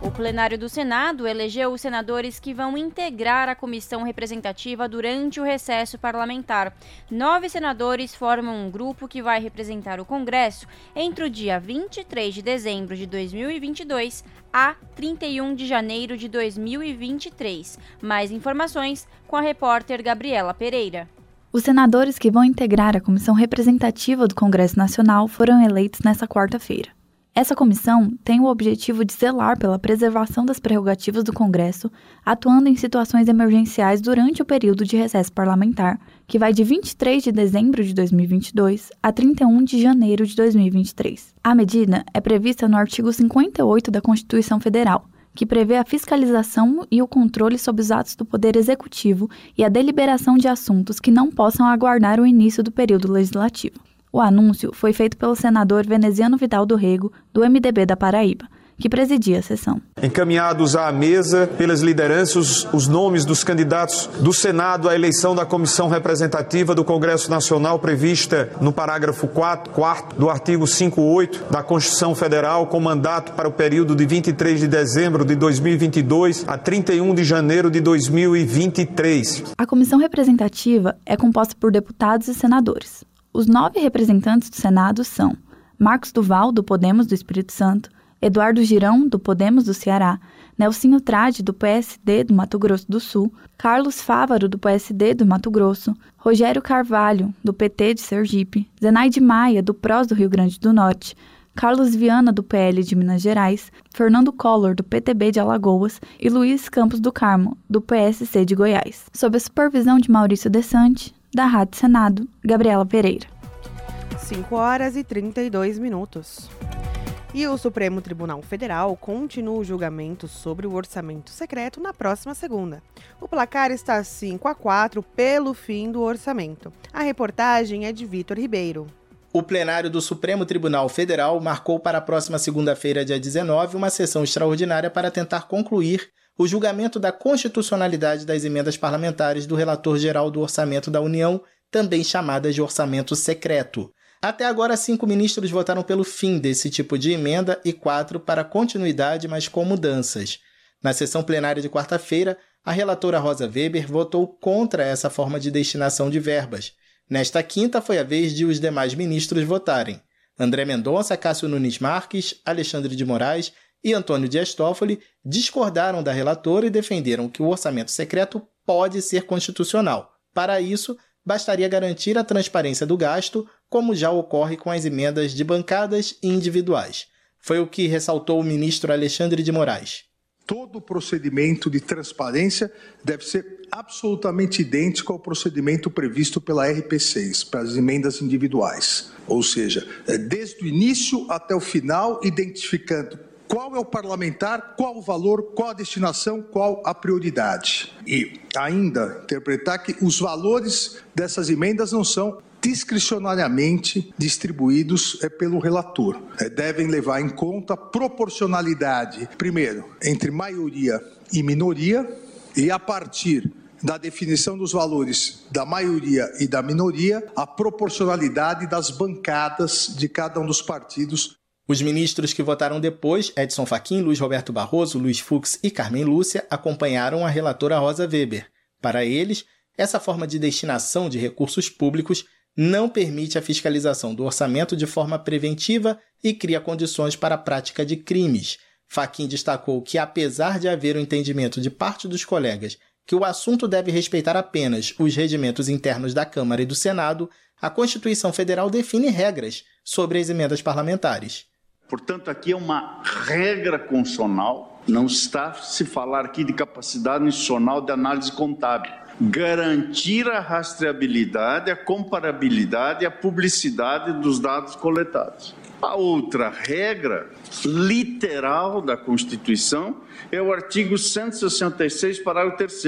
O plenário do Senado elegeu os senadores que vão integrar a comissão representativa durante o recesso parlamentar. Nove senadores formam um grupo que vai representar o Congresso entre o dia 23 de dezembro de 2022 a 31 de janeiro de 2023. Mais informações com a repórter Gabriela Pereira. Os senadores que vão integrar a comissão representativa do Congresso Nacional foram eleitos nesta quarta-feira. Essa comissão tem o objetivo de zelar pela preservação das prerrogativas do Congresso, atuando em situações emergenciais durante o período de recesso parlamentar, que vai de 23 de dezembro de 2022 a 31 de janeiro de 2023. A medida é prevista no artigo 58 da Constituição Federal, que prevê a fiscalização e o controle sobre os atos do Poder Executivo e a deliberação de assuntos que não possam aguardar o início do período legislativo. O anúncio foi feito pelo senador veneziano Vidal do Rego, do MDB da Paraíba, que presidia a sessão. Encaminhados à mesa pelas lideranças os nomes dos candidatos do Senado à eleição da comissão representativa do Congresso Nacional prevista no parágrafo 4, 4 do artigo 58 da Constituição Federal, com mandato para o período de 23 de dezembro de 2022 a 31 de janeiro de 2023. A comissão representativa é composta por deputados e senadores. Os nove representantes do Senado são Marcos Duval, do Podemos do Espírito Santo, Eduardo Girão, do Podemos do Ceará, Nelsinho Trade, do PSD do Mato Grosso do Sul, Carlos Fávaro, do PSD do Mato Grosso, Rogério Carvalho, do PT de Sergipe, Zenaide Maia, do PROS do Rio Grande do Norte, Carlos Viana, do PL de Minas Gerais, Fernando Collor, do PTB de Alagoas e Luiz Campos do Carmo, do PSC de Goiás, sob a supervisão de Maurício Desante, da Rádio Senado, Gabriela Pereira. 5 horas e 32 minutos. E o Supremo Tribunal Federal continua o julgamento sobre o orçamento secreto na próxima segunda. O placar está 5 a 4 pelo fim do orçamento. A reportagem é de Vitor Ribeiro. O plenário do Supremo Tribunal Federal marcou para a próxima segunda-feira, dia 19, uma sessão extraordinária para tentar concluir o julgamento da constitucionalidade das emendas parlamentares do relator geral do Orçamento da União, também chamadas de orçamento secreto. Até agora, cinco ministros votaram pelo fim desse tipo de emenda e quatro para continuidade, mas com mudanças. Na sessão plenária de quarta-feira, a relatora Rosa Weber votou contra essa forma de destinação de verbas. Nesta quinta, foi a vez de os demais ministros votarem. André Mendonça, Cássio Nunes Marques, Alexandre de Moraes e Antônio Dias Toffoli discordaram da relatora e defenderam que o orçamento secreto pode ser constitucional. Para isso, bastaria garantir a transparência do gasto, como já ocorre com as emendas de bancadas e individuais. Foi o que ressaltou o ministro Alexandre de Moraes. todo procedimento de transparência deve ser absolutamente idêntico ao procedimento previsto pela RP6, para as emendas individuais. Ou seja, é desde o início até o final, identificando qual é o parlamentar, qual o valor, qual a destinação, qual a prioridade. E ainda interpretar que os valores dessas emendas não são discricionariamente distribuídos é, pelo relator. É, devem levar em conta proporcionalidade, primeiro, entre maioria e minoria, e a partir da definição dos valores da maioria e da minoria, a proporcionalidade das bancadas de cada um dos partidos. Os ministros que votaram depois, Edson Fachin, Luiz Roberto Barroso, Luiz Fux e Carmen Lúcia, acompanharam a relatora Rosa Weber. Para eles, essa forma de destinação de recursos públicos não permite a fiscalização do orçamento de forma preventiva e cria condições para a prática de crimes. Fachin destacou que, apesar de haver o um entendimento de parte dos colegas que o assunto deve respeitar apenas os regimentos internos da Câmara e do Senado, a Constituição Federal define regras sobre as emendas parlamentares. Portanto, aqui é uma regra constitucional, não está se falar aqui de capacidade institucional de análise contábil. Garantir a rastreabilidade, a comparabilidade e a publicidade dos dados coletados. A outra regra literal da Constituição é o artigo 166, parágrafo 3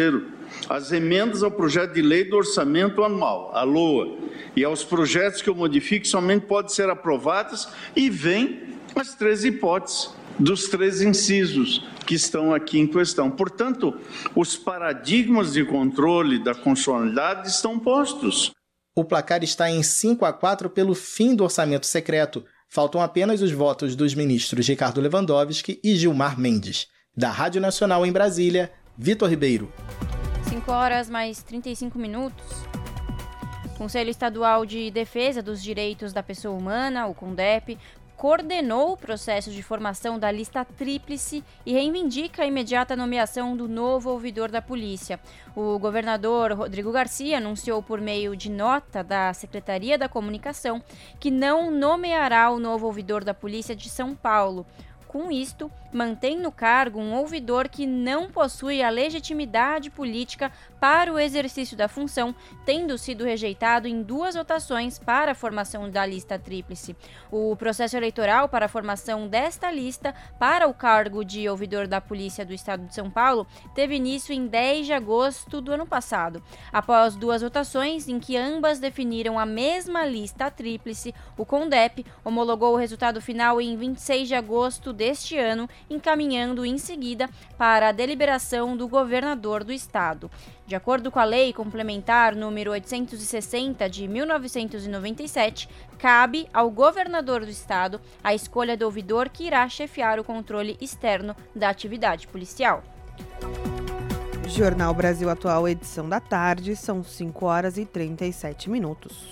as emendas ao projeto de lei do orçamento anual, a LOA, e aos projetos que o modifique somente podem ser aprovadas e vem as três hipóteses dos três incisos que estão aqui em questão. Portanto, os paradigmas de controle da constitucionalidade estão postos. O placar está em 5 a 4 pelo fim do orçamento secreto, Faltam apenas os votos dos ministros Ricardo Lewandowski e Gilmar Mendes. Da Rádio Nacional em Brasília, Vitor Ribeiro. 5 horas mais 35 minutos. Conselho Estadual de Defesa dos Direitos da Pessoa Humana, o CONDEP, coordenou o processo de formação da lista tríplice e reivindica a imediata nomeação do novo ouvidor da polícia. O governador Rodrigo Garcia anunciou por meio de nota da Secretaria da Comunicação que não nomeará o novo ouvidor da polícia de São Paulo. Com isto, mantém no cargo um ouvidor que não possui a legitimidade política para o exercício da função, tendo sido rejeitado em duas votações para a formação da lista tríplice. O processo eleitoral para a formação desta lista para o cargo de ouvidor da Polícia do Estado de São Paulo teve início em 10 de agosto do ano passado. Após duas votações em que ambas definiram a mesma lista tríplice, o CONDEP homologou o resultado final em 26 de agosto deste ano, encaminhando em seguida para a deliberação do governador do estado. De acordo com a Lei Complementar número 860 de 1997, cabe ao governador do estado a escolha do ouvidor que irá chefiar o controle externo da atividade policial. Jornal Brasil Atual, edição da tarde, são 5 horas e 37 minutos.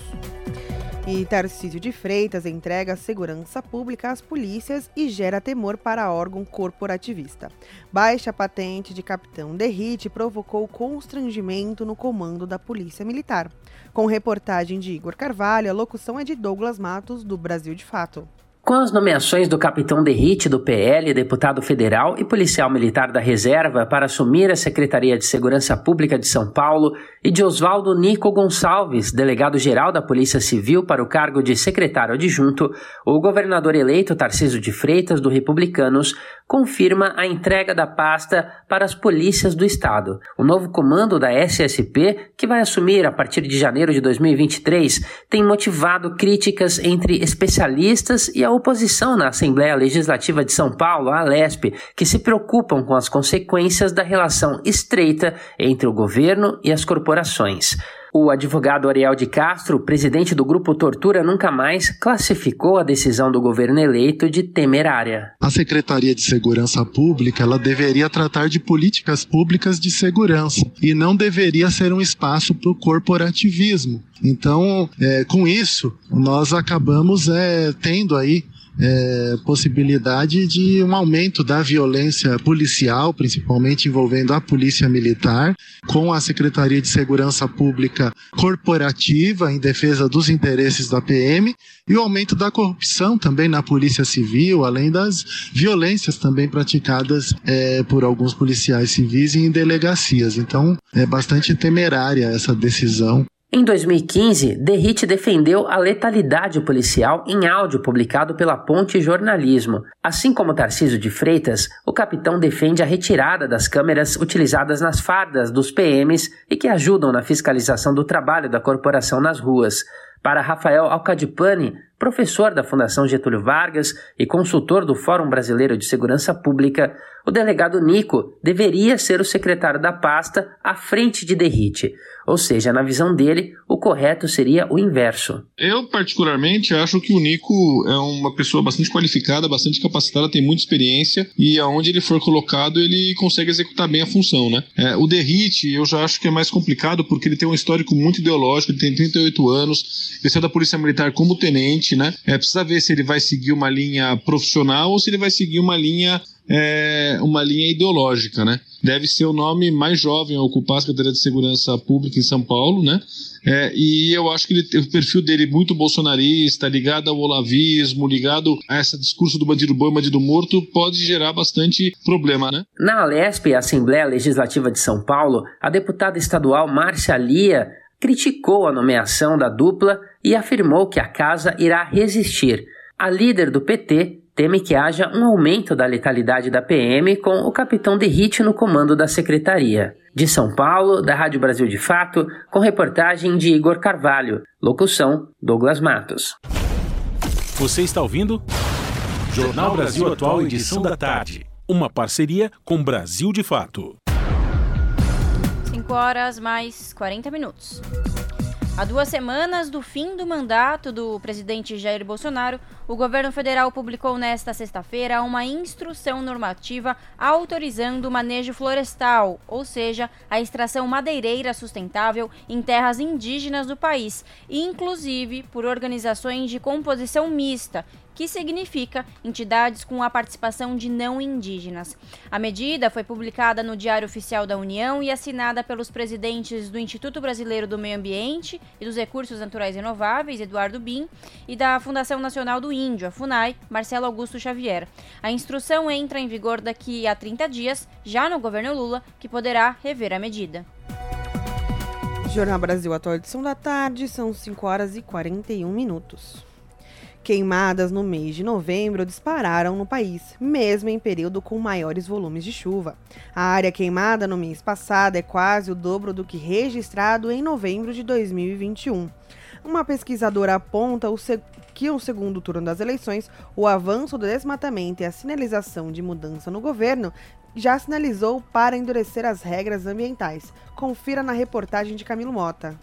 E Tarcísio de Freitas entrega segurança pública às polícias e gera temor para órgão corporativista. Baixa patente de capitão Derrite provocou constrangimento no comando da Polícia Militar. Com reportagem de Igor Carvalho, a locução é de Douglas Matos, do Brasil de Fato. Com as nomeações do capitão Derrite do PL, deputado federal e policial militar da reserva para assumir a Secretaria de Segurança Pública de São Paulo e de Oswaldo Nico Gonçalves, delegado-geral da Polícia Civil para o cargo de secretário adjunto, o governador eleito Tarciso de Freitas do Republicanos confirma a entrega da pasta para as polícias do estado. O novo comando da SSP, que vai assumir a partir de janeiro de 2023, tem motivado críticas entre especialistas e a oposição na Assembleia Legislativa de São Paulo, a Alesp, que se preocupam com as consequências da relação estreita entre o governo e as corporações. O advogado Ariel de Castro, presidente do grupo Tortura Nunca Mais, classificou a decisão do governo eleito de temerária. A Secretaria de Segurança Pública ela deveria tratar de políticas públicas de segurança e não deveria ser um espaço para o corporativismo. Então, é, com isso, nós acabamos é, tendo aí é, possibilidade de um aumento da violência policial, principalmente envolvendo a Polícia Militar, com a Secretaria de Segurança Pública Corporativa em defesa dos interesses da PM e o aumento da corrupção também na Polícia Civil, além das violências também praticadas é, por alguns policiais civis em delegacias. Então, é bastante temerária essa decisão em 2015, Derrite defendeu a letalidade policial em áudio publicado pela Ponte Jornalismo. Assim como Tarciso de Freitas, o capitão defende a retirada das câmeras utilizadas nas fardas dos PMs e que ajudam na fiscalização do trabalho da corporação nas ruas. Para Rafael Alcadipani, professor da Fundação Getúlio Vargas e consultor do Fórum Brasileiro de Segurança Pública, o delegado Nico deveria ser o secretário da pasta à frente de Derrite. Ou seja, na visão dele, o correto seria o inverso. Eu, particularmente, acho que o Nico é uma pessoa bastante qualificada, bastante capacitada, tem muita experiência e aonde ele for colocado, ele consegue executar bem a função, né? É, o Derrite, eu já acho que é mais complicado porque ele tem um histórico muito ideológico, ele tem 38 anos, ele da Polícia Militar como tenente, né? É, precisa ver se ele vai seguir uma linha profissional ou se ele vai seguir uma linha é uma linha ideológica, né? Deve ser o nome mais jovem a ocupar a Secretaria de Segurança Pública em São Paulo, né? É, e eu acho que ele, o perfil dele muito bolsonarista, ligado ao olavismo, ligado a esse discurso do bandido bom e bandido morto, pode gerar bastante problema, né? Na Alesp, Assembleia Legislativa de São Paulo, a deputada estadual Márcia Lia criticou a nomeação da dupla e afirmou que a casa irá resistir. A líder do PT teme que haja um aumento da letalidade da PM com o capitão Derrite no comando da secretaria. De São Paulo, da Rádio Brasil de Fato, com reportagem de Igor Carvalho. Locução: Douglas Matos. Você está ouvindo? Jornal Brasil Atual, edição da tarde. Uma parceria com Brasil de Fato. 5 horas mais 40 minutos. Há duas semanas do fim do mandato do presidente Jair Bolsonaro, o governo federal publicou nesta sexta-feira uma instrução normativa autorizando o manejo florestal, ou seja, a extração madeireira sustentável em terras indígenas do país, inclusive por organizações de composição mista, que significa entidades com a participação de não indígenas. A medida foi publicada no Diário Oficial da União e assinada pelos presidentes do Instituto Brasileiro do Meio Ambiente e dos Recursos Naturais Renováveis, Eduardo Bin, e da Fundação Nacional do Índio, a FUNAI, Marcelo Augusto Xavier. A instrução entra em vigor daqui a 30 dias, já no governo Lula, que poderá rever a medida. Jornal Brasil Atual edição da tarde, são 5 horas e 41 minutos. Queimadas no mês de novembro dispararam no país, mesmo em período com maiores volumes de chuva. A área queimada no mês passado é quase o dobro do que registrado em novembro de 2021. Uma pesquisadora aponta que no segundo turno das eleições, o avanço do desmatamento e a sinalização de mudança no governo já sinalizou para endurecer as regras ambientais. Confira na reportagem de Camilo Mota.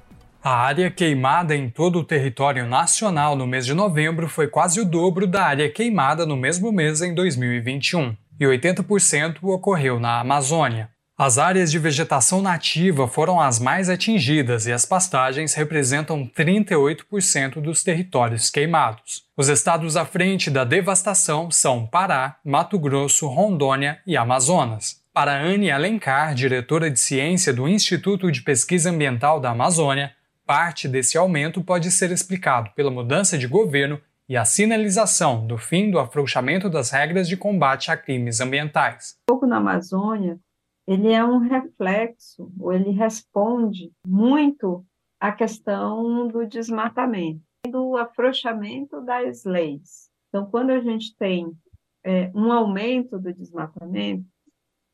A área queimada em todo o território nacional no mês de novembro foi quase o dobro da área queimada no mesmo mês em 2021, e 80% ocorreu na Amazônia. As áreas de vegetação nativa foram as mais atingidas e as pastagens representam 38% dos territórios queimados. Os estados à frente da devastação são Pará, Mato Grosso, Rondônia e Amazonas. Para Anne Alencar, diretora de ciência do Instituto de Pesquisa Ambiental da Amazônia, Parte desse aumento pode ser explicado pela mudança de governo e a sinalização do fim do afrouxamento das regras de combate a crimes ambientais. O fogo na Amazônia, ele é um reflexo, ou ele responde muito à questão do desmatamento, do afrouxamento das leis. Então, quando a gente tem é, um aumento do desmatamento,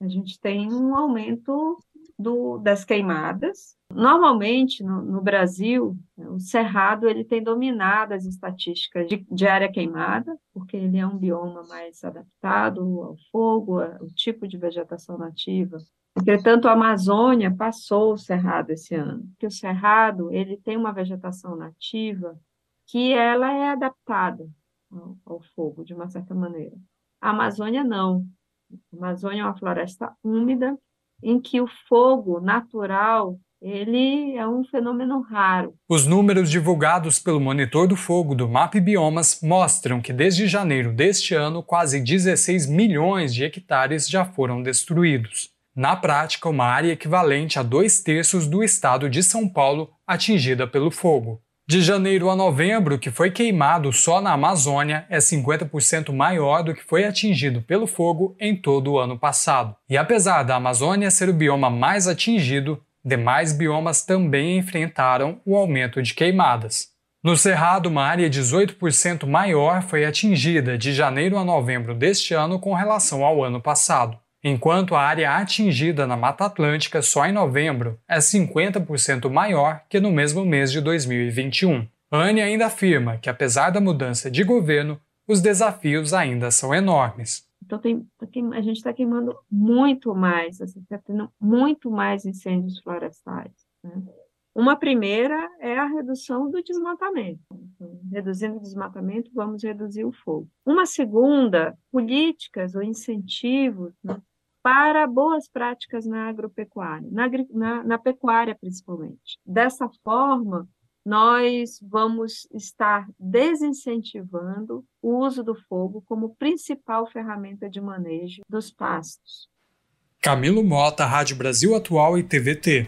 a gente tem um aumento do, das queimadas. Normalmente, no, no, Brasil, o cerrado ele tem dominado as estatísticas de, de, área queimada, porque ele é um bioma mais adaptado ao fogo, ao tipo de vegetação nativa. Entretanto, a Amazônia passou o cerrado esse ano, porque o cerrado ele tem uma vegetação nativa que ela é adaptada ao, ao fogo, de uma certa maneira. A Amazônia não. A Amazônia é uma floresta úmida em que o fogo natural ele é um fenômeno raro. Os números divulgados pelo Monitor do Fogo do MAP Biomas mostram que desde janeiro deste ano, quase 16 milhões de hectares já foram destruídos. Na prática, uma área equivalente a dois terços do estado de São Paulo atingida pelo fogo. De janeiro a novembro, o que foi queimado só na Amazônia é 50% maior do que foi atingido pelo fogo em todo o ano passado. E apesar da Amazônia ser o bioma mais atingido, demais biomas também enfrentaram o aumento de queimadas. No Cerrado, uma área 18% maior foi atingida de janeiro a novembro deste ano com relação ao ano passado enquanto a área atingida na Mata Atlântica só em novembro é 50% maior que no mesmo mês de 2021. Anne ainda afirma que, apesar da mudança de governo, os desafios ainda são enormes. Então, tem, a gente está queimando muito mais, está assim, tendo muito mais incêndios florestais. Né? Uma primeira é a redução do desmatamento. Então, reduzindo o desmatamento, vamos reduzir o fogo. Uma segunda, políticas ou incentivos né, para boas práticas na agropecuária, na, na, na pecuária principalmente. Dessa forma, nós vamos estar desincentivando o uso do fogo como principal ferramenta de manejo dos pastos. Camilo Mota, Rádio Brasil Atual e TVT.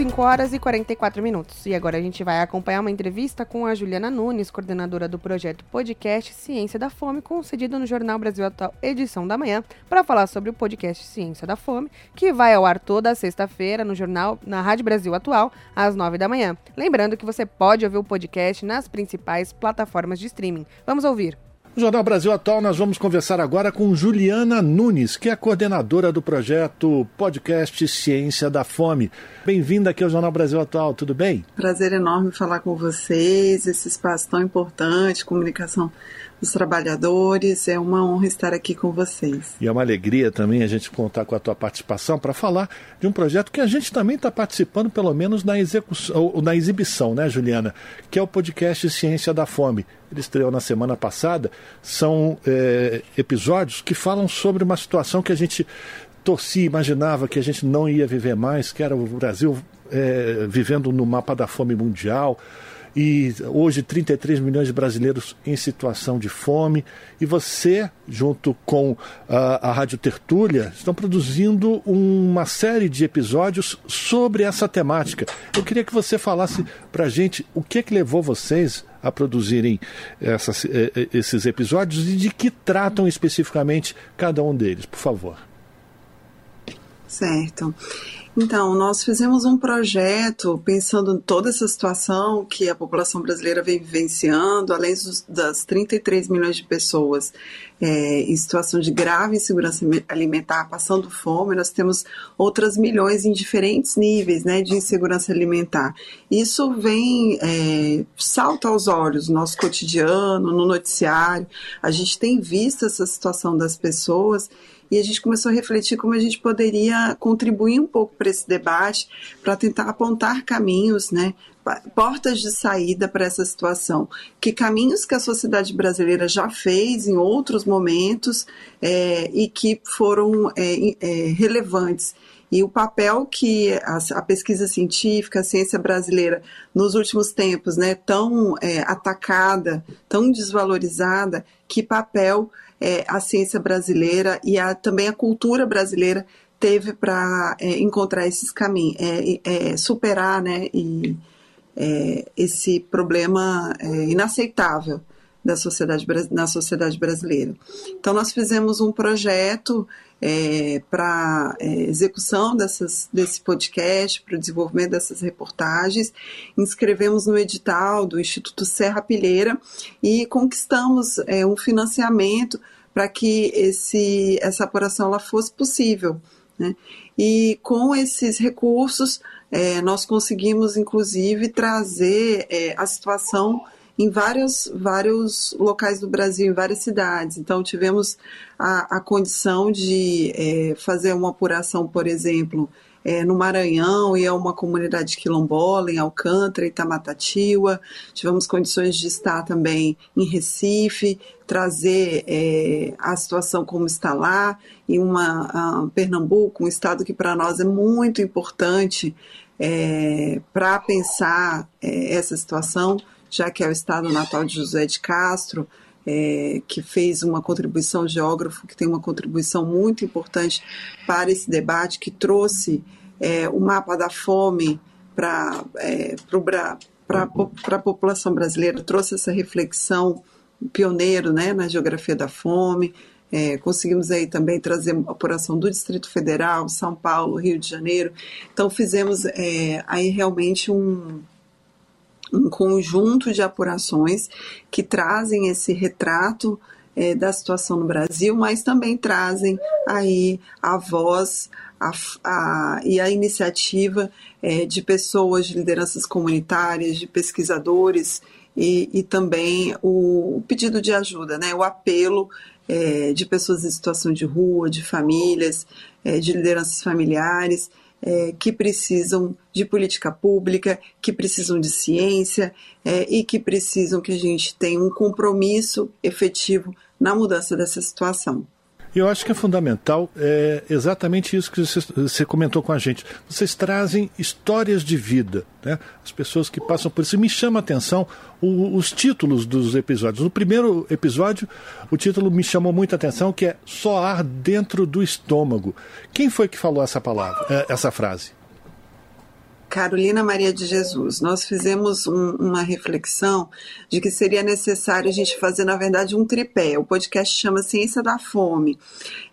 5 horas e 44 minutos. E agora a gente vai acompanhar uma entrevista com a Juliana Nunes, coordenadora do projeto Podcast Ciência da Fome, concedido no Jornal Brasil Atual, edição da manhã, para falar sobre o podcast Ciência da Fome, que vai ao ar toda sexta-feira no jornal, na Rádio Brasil Atual, às 9 da manhã. Lembrando que você pode ouvir o podcast nas principais plataformas de streaming. Vamos ouvir. No Jornal Brasil Atual, nós vamos conversar agora com Juliana Nunes, que é coordenadora do projeto Podcast Ciência da Fome. Bem-vinda aqui ao Jornal Brasil Atual, tudo bem? Prazer enorme falar com vocês, esse espaço tão importante, comunicação dos trabalhadores. É uma honra estar aqui com vocês. E é uma alegria também a gente contar com a tua participação para falar de um projeto que a gente também está participando, pelo menos na execução, na exibição, né, Juliana? Que é o podcast Ciência da Fome. Ele estreou na semana passada. São é, episódios que falam sobre uma situação que a gente torcia, imaginava que a gente não ia viver mais, que era o Brasil é, vivendo no mapa da fome mundial e hoje 33 milhões de brasileiros em situação de fome. E você, junto com a, a Rádio Tertúlia, estão produzindo uma série de episódios sobre essa temática. Eu queria que você falasse para a gente o que, é que levou vocês a produzirem essas, eh, eh, esses episódios e de que tratam especificamente cada um deles, por favor. Certo. Então, nós fizemos um projeto pensando em toda essa situação que a população brasileira vem vivenciando, além dos, das 33 milhões de pessoas é, em situação de grave insegurança alimentar, passando fome, nós temos outras milhões em diferentes níveis né, de insegurança alimentar. Isso vem, é, salta aos olhos no nosso cotidiano, no noticiário, a gente tem visto essa situação das pessoas e a gente começou a refletir como a gente poderia contribuir um pouco para esse debate, para tentar apontar caminhos, né, portas de saída para essa situação. Que caminhos que a sociedade brasileira já fez em outros momentos é, e que foram é, é, relevantes. E o papel que a, a, pesquisa científica, a ciência brasileira, nos últimos tempos, né, tão é, atacada, tão desvalorizada, que papel é, a ciência brasileira e a, também a cultura brasileira teve para é, encontrar esses caminhos, é, é, superar né, e, é, esse problema é, inaceitável da sociedade, na sociedade brasileira. Então, nós fizemos um projeto é, para é, execução dessas, desse podcast, para o desenvolvimento dessas reportagens. Inscrevemos no edital do Instituto Serra Pilheira e conquistamos é, um financiamento para que esse, essa apuração ela fosse possível. Né? E com esses recursos, é, nós conseguimos, inclusive, trazer é, a situação em vários, vários locais do Brasil, em várias cidades. Então, tivemos a, a condição de é, fazer uma apuração, por exemplo, é, no Maranhão e é uma comunidade quilombola, em Alcântara, Itamatatiwa. Tivemos condições de estar também em Recife, trazer é, a situação como está lá, em uma Pernambuco, um estado que para nós é muito importante é, para pensar é, essa situação, já que é o estado natal de José de Castro, é, que fez uma contribuição geógrafo, que tem uma contribuição muito importante para esse debate, que trouxe é, o mapa da fome para é, a população brasileira, trouxe essa reflexão pioneiro né, na geografia da fome. É, conseguimos aí também trazer a apuração do Distrito Federal, São Paulo, Rio de Janeiro. Então fizemos é, aí realmente um, um conjunto de apurações que trazem esse retrato é, da situação no Brasil, mas também trazem aí a voz a, a, e a iniciativa é, de pessoas, de lideranças comunitárias, de pesquisadores e, e também o, o, pedido de ajuda, né, o apelo é, de pessoas em situação de rua, de famílias, é, de lideranças familiares é, que precisam de política pública, que precisam de ciência é, e que precisam que a gente tenha um compromisso efetivo na mudança dessa situação. Eu acho que é fundamental é exatamente isso que você, comentou com a gente. Vocês trazem histórias de vida, né? As pessoas que passam por isso. Me chama a atenção o, os títulos dos episódios. No primeiro episódio, o título me chamou muita atenção, que é Só ar dentro do estômago. Quem foi que falou essa palavra, é, essa frase? Carolina Maria de Jesus, nós fizemos um, uma reflexão de que seria necessário a gente fazer, na verdade, um tripé. O podcast chama Ciência da Fome,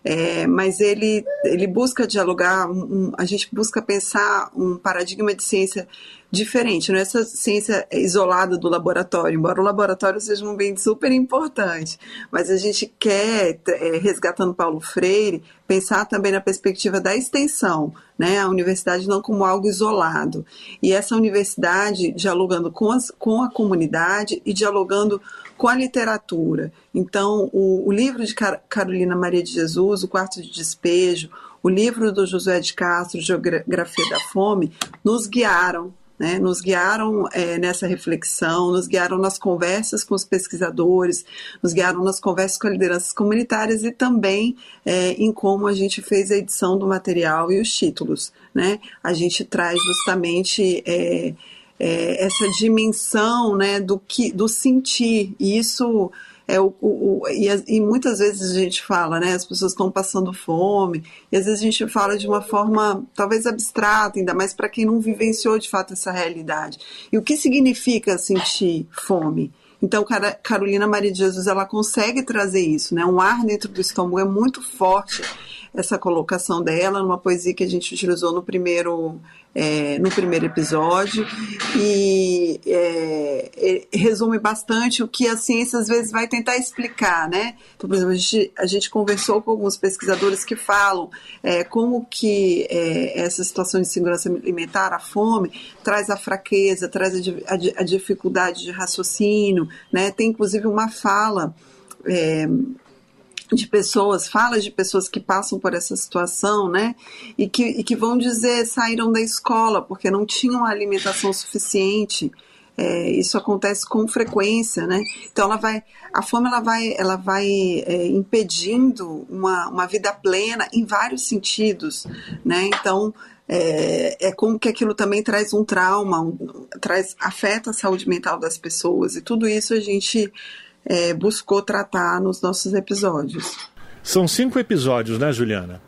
é, mas ele, ele busca dialogar, um, a gente busca pensar um paradigma de ciência diferente, não é essa ciência isolada do laboratório, embora o laboratório seja um bem super importante, mas a gente quer, é, resgatando Paulo Freire, pensar também na perspectiva da extensão, né? A universidade não como algo isolado. E essa universidade dialogando com, as, com a comunidade e dialogando com a literatura. Então, o, o livro de Car Carolina Maria de Jesus, O Quarto de Despejo, o livro do José de Castro, Geografia da Fome, nos guiaram né, nos guiaram é, nessa reflexão, nos guiaram nas conversas com os pesquisadores, nos guiaram nas conversas com as lideranças comunitárias e também é, em como a gente fez a edição do material e os títulos. Né? A gente traz justamente é, é essa dimensão né, do, que, do sentir, e isso é o, o, o e, e, muitas vezes a gente fala, né? As pessoas estão passando fome, e às vezes a gente fala de uma forma talvez abstrata, ainda mais para quem não vivenciou de fato essa realidade. E o que significa sentir fome? Então, Carolina Maria de Jesus, ela consegue trazer isso, né? Um ar dentro do estômago é muito forte essa colocação dela numa poesia que a gente utilizou no primeiro é, no primeiro episódio e é, resume bastante o que a ciência às vezes vai tentar explicar, né? Então, por exemplo, a gente, a gente conversou com alguns pesquisadores que falam é, como que é, essa situação de segurança alimentar, a fome, traz a fraqueza, traz a, a, a dificuldade de raciocínio, né? Tem inclusive uma fala é, de pessoas, falas de pessoas que passam por essa situação, né? E que, e que vão dizer saíram da escola porque não tinham alimentação suficiente. É, isso acontece com frequência, né? Então ela vai, a fome ela vai, ela vai é, impedindo uma, uma vida plena em vários sentidos, né? Então é, é, como que aquilo também traz um trauma, um, traz afeta a saúde mental das pessoas e tudo isso a gente é, buscou tratar nos nossos episódios. São cinco episódios, né, Juliana?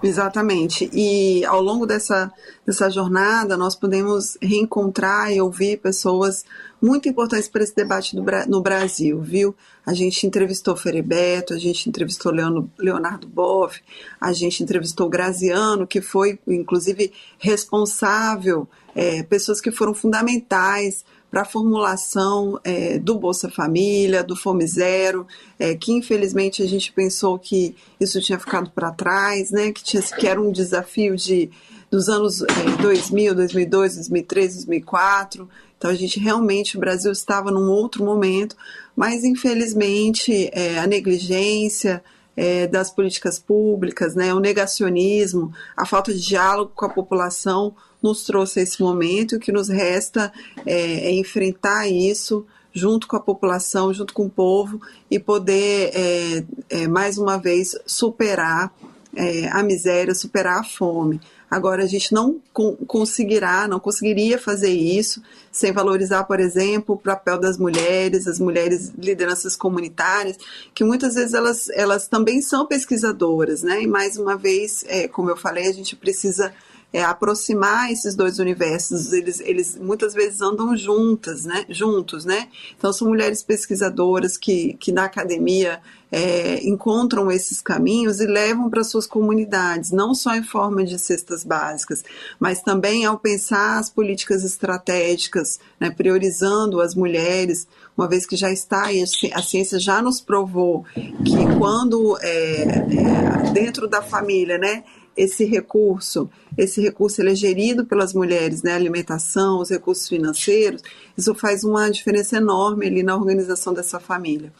Exatamente. E ao longo dessa, dessa jornada, nós podemos reencontrar e ouvir pessoas muito importantes para esse debate do, no Brasil, viu? A gente entrevistou Feribeto, a gente entrevistou Leonardo, Leonardo Boff, a gente entrevistou Graziano, que foi, inclusive, responsável, é, pessoas que foram fundamentais para a formulação é, do Bolsa Família, do Fome Zero, é, que infelizmente a gente pensou que isso tinha ficado para trás, né, que, tinha, que era um desafio de dos anos é, 2000, 2002, 2003, 2004. Então a gente realmente, o Brasil estava num outro momento, mas infelizmente é, a negligência é, das políticas públicas, né, o negacionismo, a falta de diálogo com a população nos trouxe a esse momento e o que nos resta é, é enfrentar isso junto com a população, junto com o povo e poder é, é, mais uma vez superar é, a miséria, superar a fome. Agora, a gente não conseguirá, não conseguiria fazer isso sem valorizar, por exemplo, o papel das mulheres, as mulheres lideranças comunitárias, que muitas vezes elas, elas também são pesquisadoras, né? E mais uma vez, é, como eu falei, a gente precisa é, aproximar esses dois universos. Eles, eles muitas vezes andam juntas, né? Juntos, né? Então são mulheres pesquisadoras que, que na academia é, encontram esses caminhos e levam para suas comunidades, não só em forma de cestas básicas, mas também ao pensar as políticas estratégicas, né, priorizando as mulheres, uma vez que já está a ciência já nos provou que quando é, é, dentro da família, né, esse recurso, esse recurso ele é gerido pelas mulheres, né, a alimentação, os recursos financeiros, isso faz uma diferença enorme ali na organização dessa família.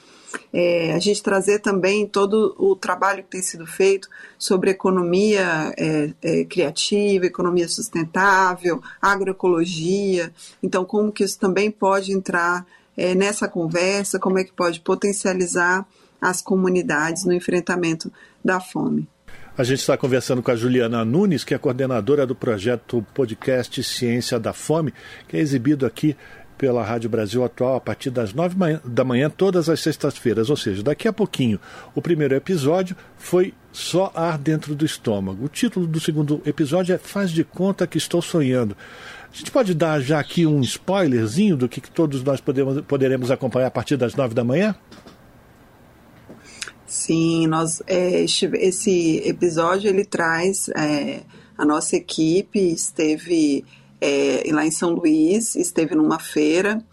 É, a gente trazer também todo o trabalho que tem sido feito sobre economia é, é, criativa, economia sustentável, agroecologia. Então, como que isso também pode entrar é, nessa conversa, como é que pode potencializar as comunidades no enfrentamento da fome. A gente está conversando com a Juliana Nunes, que é coordenadora do projeto podcast Ciência da Fome, que é exibido aqui pela Rádio Brasil Atual a partir das nove da manhã, todas as sextas-feiras. Ou seja, daqui a pouquinho. O primeiro episódio foi Só Ar Dentro do Estômago. O título do segundo episódio é Faz de Conta que Estou Sonhando. A gente pode dar já aqui um spoilerzinho do que todos nós podemos, poderemos acompanhar a partir das nove da manhã? Sim, nós, é, esse episódio ele traz é, a nossa equipe esteve é, lá em São Luís, esteve numa feira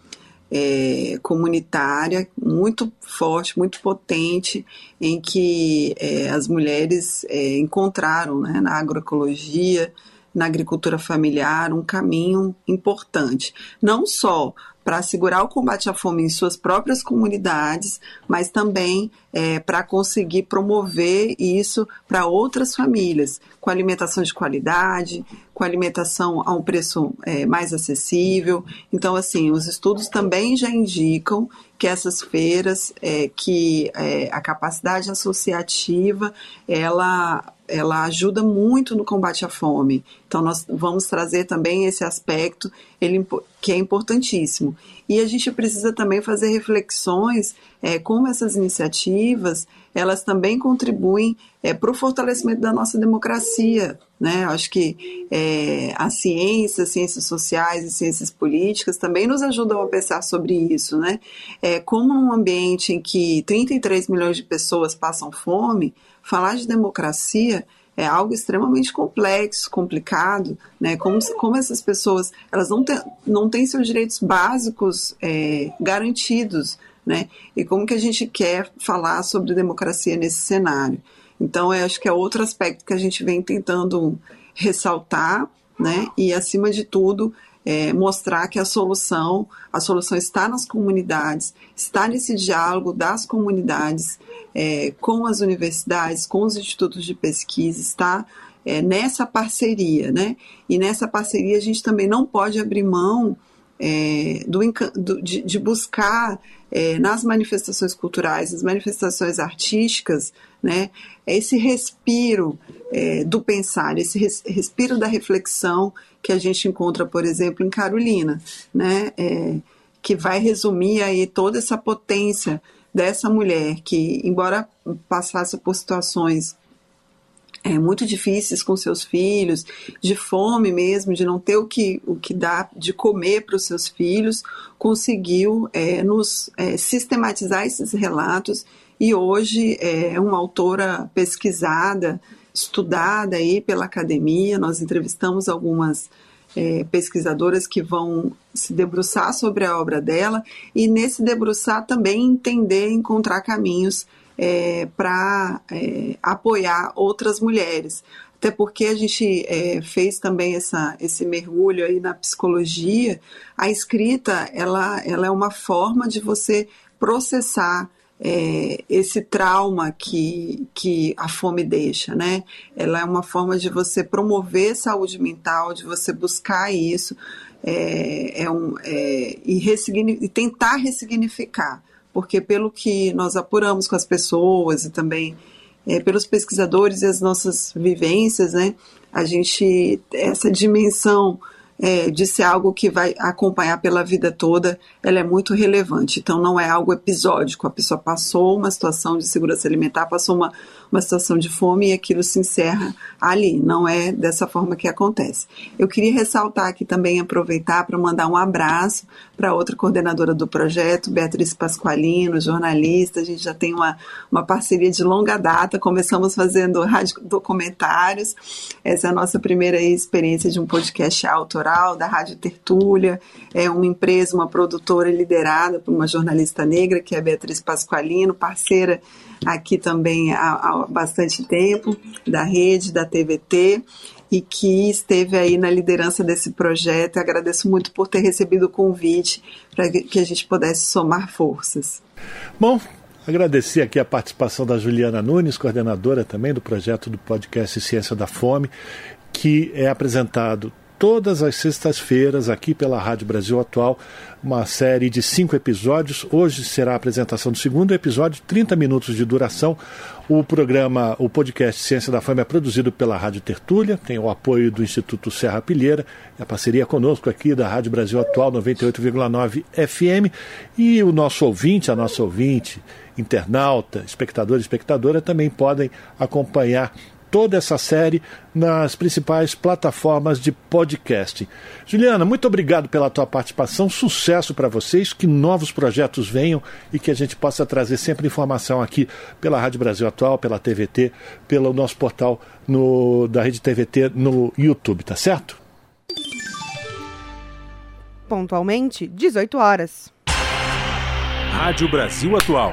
é, comunitária muito forte, muito potente, em que é, as mulheres é, encontraram né, na agroecologia, na agricultura familiar, um caminho importante. Não só para assegurar o combate à fome em suas próprias comunidades, mas também é, para conseguir promover isso para outras famílias, com alimentação de qualidade, com alimentação a um preço é, mais acessível. Então, assim, os estudos também já indicam que essas feiras, é, que é, a capacidade associativa, ela ela ajuda muito no combate à fome. Então, nós vamos trazer também esse aspecto ele, que é importantíssimo. E a gente precisa também fazer reflexões é, como essas iniciativas elas também contribuem é, para o fortalecimento da nossa democracia. Né? Acho que é, a ciência, ciências sociais e ciências políticas também nos ajudam a pensar sobre isso. Né? É, como num ambiente em que 33 milhões de pessoas passam fome, falar de democracia é algo extremamente complexo, complicado, né? Como, como essas pessoas elas não, têm, não têm seus direitos básicos é, garantidos, né? E como que a gente quer falar sobre democracia nesse cenário? Então, eu acho que é outro aspecto que a gente vem tentando ressaltar, né? E acima de tudo, é, mostrar que a solução, a solução está nas comunidades, está nesse diálogo das comunidades é, com as universidades, com os institutos de pesquisa, está é, nessa parceria, né? E nessa parceria a gente também não pode abrir mão é, do, do de, de, buscar é, nas manifestações culturais, nas manifestações artísticas, né, esse respiro é, do pensar, esse res, respiro da reflexão que a gente encontra, por exemplo, em Carolina, né, é, que vai resumir aí toda essa potência dessa mulher que, embora passasse por situações é, muito difíceis com seus filhos, de fome mesmo, de não ter o que, o que dar de comer para os seus filhos, conseguiu é, nos é, sistematizar esses relatos e hoje é uma autora pesquisada, estudada aí pela academia. Nós entrevistamos algumas é, pesquisadoras que vão se debruçar sobre a obra dela e nesse debruçar também entender, encontrar caminhos é, para é, apoiar outras mulheres. até porque a gente é, fez também essa, esse mergulho aí na psicologia. A escrita, ela, ela é uma forma de você processar é, esse trauma que, que a fome deixa, né? Ela é uma forma de você promover saúde mental, de você buscar isso é, é um, é, e, e tentar ressignificar, porque pelo que nós apuramos com as pessoas e também é, pelos pesquisadores e as nossas vivências, né, a gente, essa dimensão é, de ser algo que vai acompanhar pela vida toda, ela é muito relevante. Então, não é algo episódico. A pessoa passou uma situação de segurança alimentar, passou uma, uma situação de fome e aquilo se encerra ali. Não é dessa forma que acontece. Eu queria ressaltar aqui também, aproveitar para mandar um abraço para outra coordenadora do projeto, Beatriz Pasqualino, jornalista. A gente já tem uma, uma parceria de longa data. Começamos fazendo (laughs) documentários. Essa é a nossa primeira experiência de um podcast autoral da Rádio Tertúlia, é uma empresa, uma produtora liderada por uma jornalista negra, que é a Beatriz Pasqualino, parceira aqui também há, há bastante tempo, da rede, da TVT, e que esteve aí na liderança desse projeto. Eu agradeço muito por ter recebido o convite para que a gente pudesse somar forças. Bom, Agradecer aqui a participação da Juliana Nunes, coordenadora também do projeto do podcast Ciência da Fome, que é apresentado todas as sextas-feiras aqui pela Rádio Brasil Atual, uma série de cinco episódios. Hoje será a apresentação do segundo episódio, 30 minutos de duração. O programa, o podcast Ciência da Fama é produzido pela Rádio Tertúlia, tem o apoio do Instituto Serra Pilheira, a parceria conosco aqui da Rádio Brasil Atual 98,9 FM e o nosso ouvinte, a nossa ouvinte, internauta, espectador e espectadora também podem acompanhar toda essa série nas principais plataformas de podcast. Juliana, muito obrigado pela tua participação, sucesso para vocês, que novos projetos venham e que a gente possa trazer sempre informação aqui pela Rádio Brasil Atual, pela TVT, pelo nosso portal no, da Rede TVT no YouTube, tá certo? Pontualmente, 18 horas. Rádio Brasil Atual.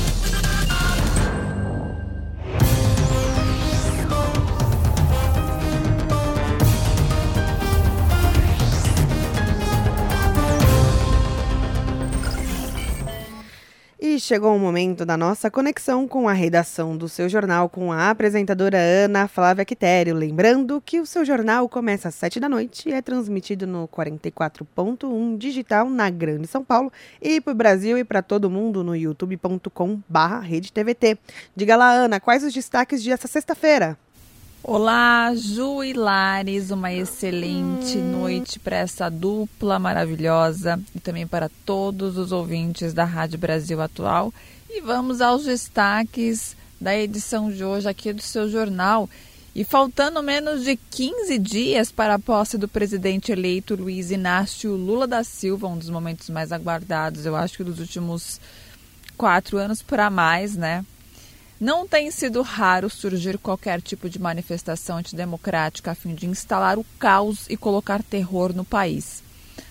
chegou o momento da nossa conexão com a redação do seu jornal com a apresentadora Ana Flávia Quitério. Lembrando que o seu jornal começa às 7 da noite e é transmitido no 44.1 digital na Grande São Paulo e para o Brasil e para todo mundo no youtube.com/barra Diga lá, Ana, quais os destaques dessa sexta-feira? Olá, Ju e Lares, uma excelente hum. noite para essa dupla maravilhosa e também para todos os ouvintes da Rádio Brasil Atual. E vamos aos destaques da edição de hoje aqui do seu jornal. E faltando menos de 15 dias para a posse do presidente eleito Luiz Inácio Lula da Silva, um dos momentos mais aguardados, eu acho que dos últimos quatro anos para mais, né? Não tem sido raro surgir qualquer tipo de manifestação antidemocrática a fim de instalar o caos e colocar terror no país.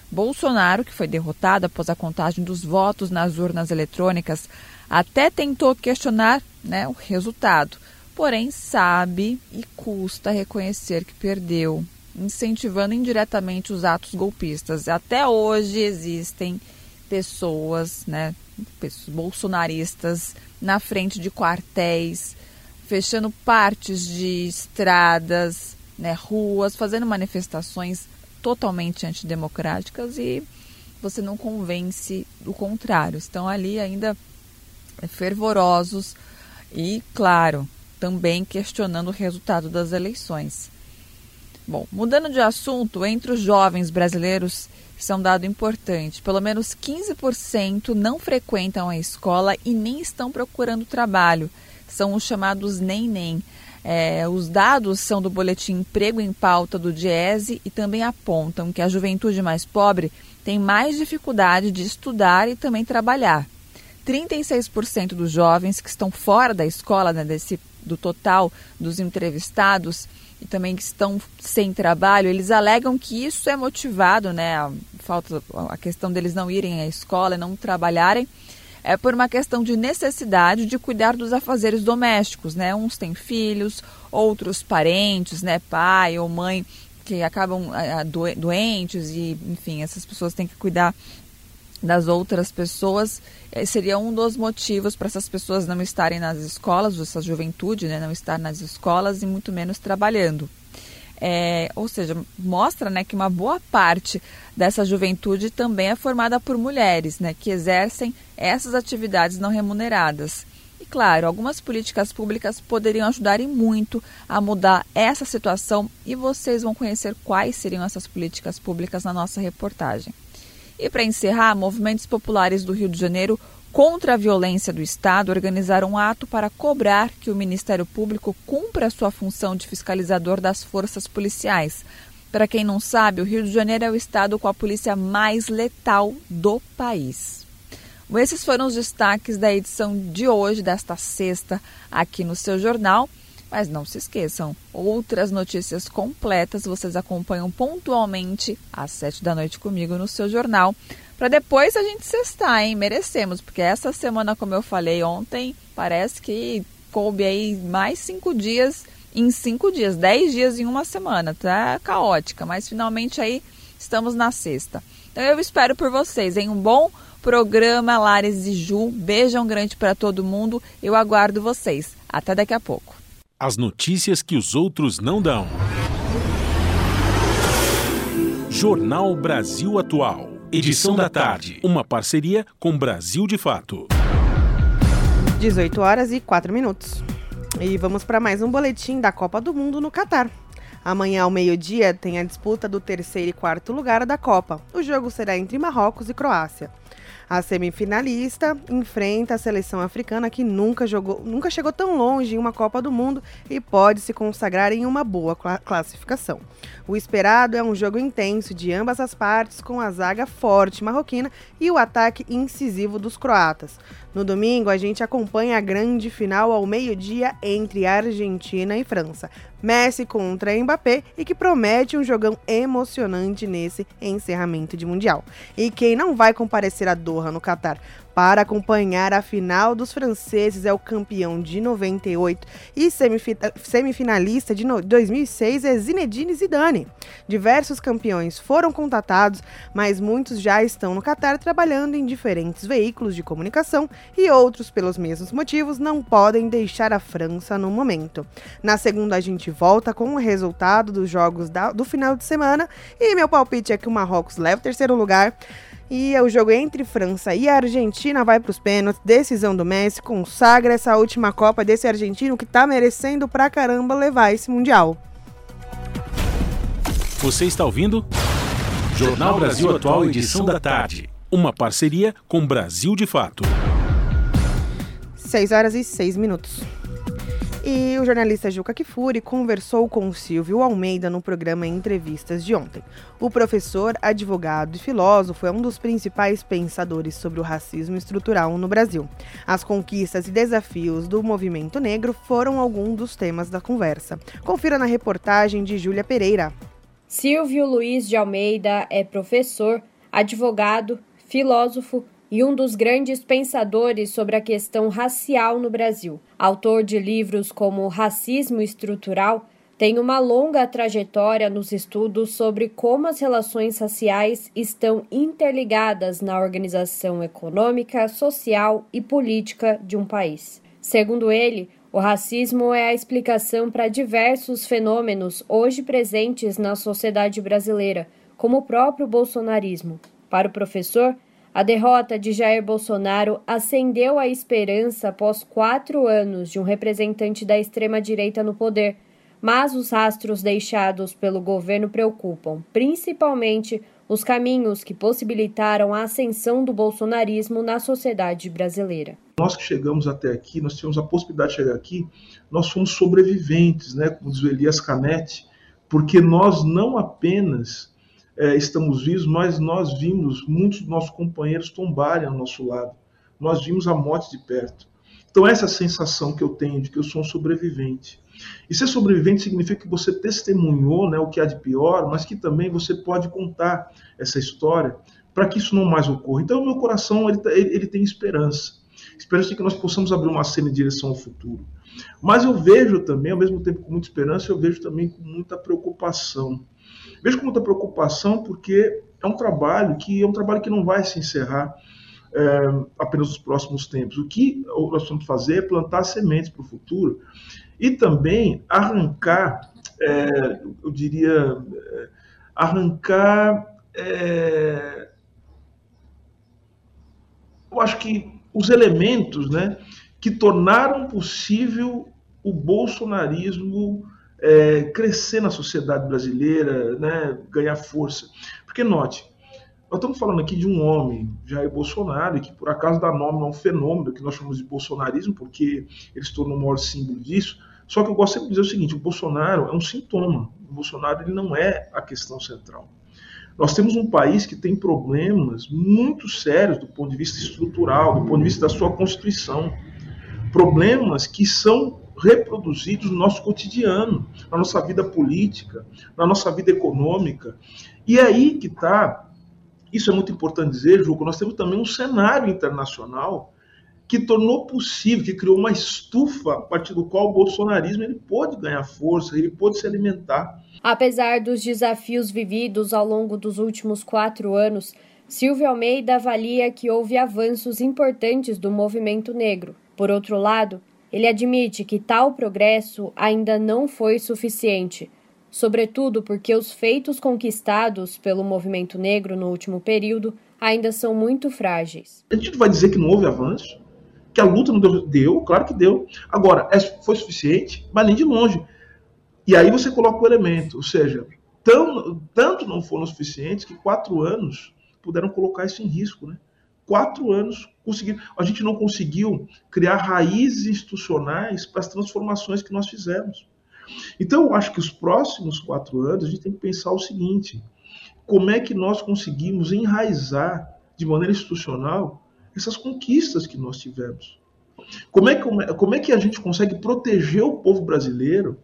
Bolsonaro, que foi derrotado após a contagem dos votos nas urnas eletrônicas, até tentou questionar né, o resultado, porém sabe e custa reconhecer que perdeu, incentivando indiretamente os atos golpistas. Até hoje existem pessoas, né, pessoas bolsonaristas na frente de quartéis, fechando partes de estradas, né, ruas, fazendo manifestações totalmente antidemocráticas e você não convence o contrário. Estão ali ainda fervorosos e, claro, também questionando o resultado das eleições. Bom, mudando de assunto, entre os jovens brasileiros isso é um dado importante. Pelo menos 15% não frequentam a escola e nem estão procurando trabalho. São os chamados nem-nem. É, os dados são do Boletim Emprego em Pauta do Diese e também apontam que a juventude mais pobre tem mais dificuldade de estudar e também trabalhar. 36% dos jovens que estão fora da escola, né, desse, do total dos entrevistados, e também que estão sem trabalho, eles alegam que isso é motivado, né, a falta a questão deles não irem à escola, não trabalharem, é por uma questão de necessidade de cuidar dos afazeres domésticos, né? Uns têm filhos, outros parentes, né, pai ou mãe que acabam doentes e, enfim, essas pessoas têm que cuidar das outras pessoas eh, seria um dos motivos para essas pessoas não estarem nas escolas, essa juventude né, não estar nas escolas e muito menos trabalhando. É, ou seja, mostra né, que uma boa parte dessa juventude também é formada por mulheres né, que exercem essas atividades não remuneradas. E claro, algumas políticas públicas poderiam ajudar muito a mudar essa situação e vocês vão conhecer quais seriam essas políticas públicas na nossa reportagem. E para encerrar, movimentos populares do Rio de Janeiro contra a violência do Estado organizaram um ato para cobrar que o Ministério Público cumpra sua função de fiscalizador das forças policiais. Para quem não sabe, o Rio de Janeiro é o estado com a polícia mais letal do país. Esses foram os destaques da edição de hoje, desta sexta, aqui no seu jornal. Mas não se esqueçam, outras notícias completas vocês acompanham pontualmente às sete da noite comigo no seu jornal. Para depois a gente cestar, hein? Merecemos, porque essa semana, como eu falei ontem, parece que coube aí mais cinco dias em cinco dias, dez dias em uma semana. Tá caótica, mas finalmente aí estamos na sexta. Então eu espero por vocês em um bom programa Lares e Ju. Beijão grande para todo mundo. Eu aguardo vocês. Até daqui a pouco. As notícias que os outros não dão. Jornal Brasil Atual. Edição da tarde. Uma parceria com Brasil de Fato. 18 horas e 4 minutos. E vamos para mais um boletim da Copa do Mundo no Catar. Amanhã ao meio-dia tem a disputa do terceiro e quarto lugar da Copa. O jogo será entre Marrocos e Croácia. A semifinalista enfrenta a seleção africana que nunca jogou, nunca chegou tão longe em uma Copa do Mundo e pode se consagrar em uma boa classificação. O esperado é um jogo intenso de ambas as partes, com a zaga forte marroquina e o ataque incisivo dos croatas. No domingo, a gente acompanha a grande final ao meio-dia entre Argentina e França. Messi contra Mbappé e que promete um jogão emocionante nesse encerramento de Mundial. E quem não vai comparecer a Doha no Catar para acompanhar a final dos franceses é o campeão de 98 e semifinalista de 2006 é Zinedine Zidane. Diversos campeões foram contatados, mas muitos já estão no Catar trabalhando em diferentes veículos de comunicação e outros, pelos mesmos motivos, não podem deixar a França no momento. Na segunda, a gente volta com o resultado dos jogos da, do final de semana e meu palpite é que o Marrocos leva o terceiro lugar. E o jogo entre França e Argentina vai para os pênaltis. Decisão do Messi consagra essa última Copa desse argentino que está merecendo pra caramba levar esse Mundial. Você está ouvindo? Jornal Brasil Atual, edição da tarde. Uma parceria com Brasil de Fato. 6 horas e 6 minutos. E o jornalista Juca Kifuri conversou com Silvio Almeida no programa Entrevistas de ontem. O professor, advogado e filósofo é um dos principais pensadores sobre o racismo estrutural no Brasil. As conquistas e desafios do movimento negro foram alguns dos temas da conversa. Confira na reportagem de Júlia Pereira. Silvio Luiz de Almeida é professor, advogado, filósofo e um dos grandes pensadores sobre a questão racial no Brasil. Autor de livros como Racismo Estrutural, tem uma longa trajetória nos estudos sobre como as relações raciais estão interligadas na organização econômica, social e política de um país. Segundo ele, o racismo é a explicação para diversos fenômenos hoje presentes na sociedade brasileira, como o próprio bolsonarismo. Para o professor, a derrota de Jair Bolsonaro acendeu a esperança após quatro anos de um representante da extrema-direita no poder, mas os rastros deixados pelo governo preocupam, principalmente os caminhos que possibilitaram a ascensão do bolsonarismo na sociedade brasileira. Nós que chegamos até aqui, nós tivemos a possibilidade de chegar aqui, nós fomos sobreviventes, né, como diz o Elias Canetti, porque nós não apenas é, estamos vivos, mas nós vimos muitos dos nossos companheiros tombarem ao nosso lado. nós vimos a morte de perto. Então, essa é sensação que eu tenho de que eu sou um sobrevivente. E ser sobrevivente significa que você testemunhou né, o que há de pior, mas que também você pode contar essa história para que isso não mais ocorra. Então, o meu coração tá, ele, ele tem esperança. Esperança de que nós possamos abrir uma cena em direção ao futuro. Mas eu vejo também, ao mesmo tempo com muita esperança, eu vejo também com muita preocupação. Vejo com muita preocupação porque é um trabalho que é um trabalho que não vai se encerrar é, apenas nos próximos tempos. O que nós vamos fazer é plantar sementes para o futuro e também arrancar, é, eu diria, arrancar. É, eu acho que os elementos né, que tornaram possível o bolsonarismo é, crescer na sociedade brasileira, né, ganhar força. Porque, note, nós estamos falando aqui de um homem, Jair Bolsonaro, que por acaso dá nome a um fenômeno que nós chamamos de bolsonarismo, porque ele se tornou o maior símbolo disso. Só que eu gosto sempre de dizer o seguinte: o Bolsonaro é um sintoma. O Bolsonaro ele não é a questão central. Nós temos um país que tem problemas muito sérios do ponto de vista estrutural, do ponto de vista da sua constituição. Problemas que são reproduzidos no nosso cotidiano, na nossa vida política, na nossa vida econômica. E é aí que está, isso é muito importante dizer, Juco, nós temos também um cenário internacional que tornou possível, que criou uma estufa a partir do qual o bolsonarismo ele pôde ganhar força, ele pôde se alimentar. Apesar dos desafios vividos ao longo dos últimos quatro anos, Silvio Almeida avalia que houve avanços importantes do movimento negro. Por outro lado, ele admite que tal progresso ainda não foi suficiente, sobretudo porque os feitos conquistados pelo movimento negro no último período ainda são muito frágeis. A gente vai dizer que não houve avanço, que a luta não deu, deu claro que deu. Agora, é, foi suficiente, mas nem de longe. E aí você coloca o elemento, ou seja, tão, tanto não foram suficientes que quatro anos puderam colocar isso em risco, né? Quatro anos conseguiram. A gente não conseguiu criar raízes institucionais para as transformações que nós fizemos. Então, eu acho que os próximos quatro anos a gente tem que pensar o seguinte: como é que nós conseguimos enraizar de maneira institucional essas conquistas que nós tivemos? Como é, que, como é que a gente consegue proteger o povo brasileiro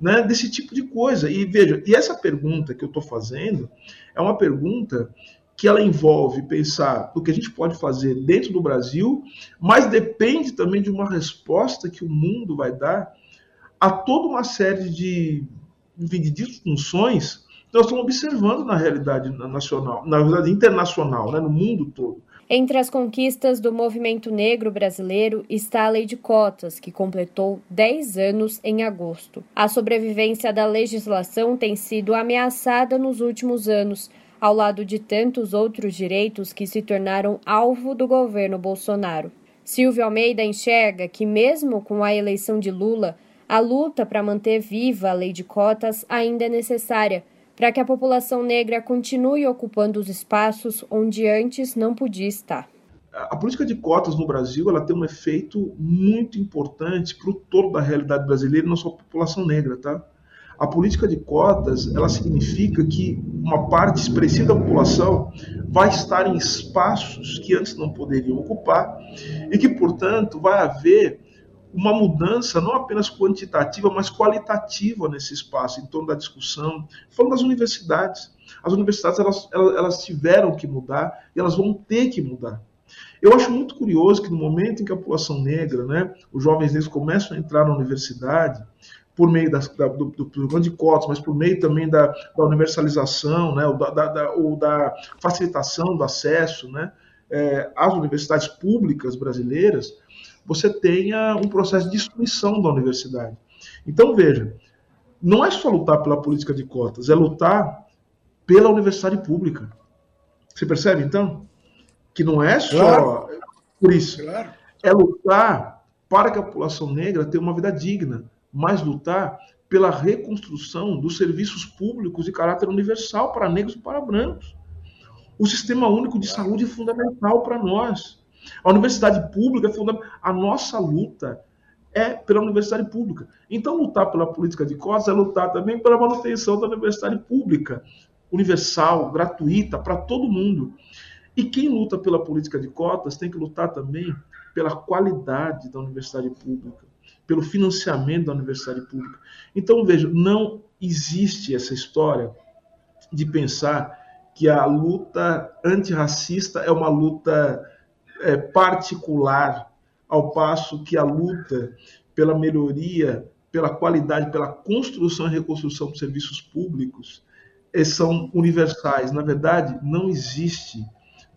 né, desse tipo de coisa. E veja, e essa pergunta que eu estou fazendo é uma pergunta que ela envolve pensar no que a gente pode fazer dentro do Brasil, mas depende também de uma resposta que o mundo vai dar a toda uma série de, de disfunções que nós estamos observando na realidade nacional, na realidade internacional, né, no mundo todo. Entre as conquistas do movimento negro brasileiro está a Lei de Cotas, que completou 10 anos em agosto. A sobrevivência da legislação tem sido ameaçada nos últimos anos, ao lado de tantos outros direitos que se tornaram alvo do governo Bolsonaro. Silvio Almeida enxerga que, mesmo com a eleição de Lula, a luta para manter viva a lei de cotas ainda é necessária para que a população negra continue ocupando os espaços onde antes não podia estar. A política de cotas no Brasil ela tem um efeito muito importante para o todo da realidade brasileira e não só a população negra, tá? A política de cotas ela significa que uma parte expressiva da população vai estar em espaços que antes não poderiam ocupar e que, portanto, vai haver uma mudança não apenas quantitativa, mas qualitativa nesse espaço, em torno da discussão. Falando das universidades. As universidades elas, elas, tiveram que mudar e elas vão ter que mudar. Eu acho muito curioso que no momento em que a população negra, né, os jovens negros começam a entrar na universidade, por meio das, da, do, do programa de cotas, mas por meio também da, da universalização, né, ou da, da, ou da facilitação do acesso né, é, às universidades públicas brasileiras, você tenha um processo de destruição da universidade. Então, veja, não é só lutar pela política de cotas, é lutar pela universidade pública. Você percebe, então? Que não é só claro. por isso. Claro. É lutar para que a população negra tenha uma vida digna, mas lutar pela reconstrução dos serviços públicos de caráter universal para negros e para brancos. O sistema único de saúde é fundamental para nós. A universidade pública é fundamental. A nossa luta é pela universidade pública. Então, lutar pela política de cotas é lutar também pela manutenção da universidade pública, universal, gratuita, para todo mundo. E quem luta pela política de cotas tem que lutar também pela qualidade da universidade pública, pelo financiamento da universidade pública. Então, veja, não existe essa história de pensar que a luta antirracista é uma luta é, particular, ao passo que a luta pela melhoria, pela qualidade, pela construção e reconstrução de serviços públicos é, são universais. Na verdade, não existe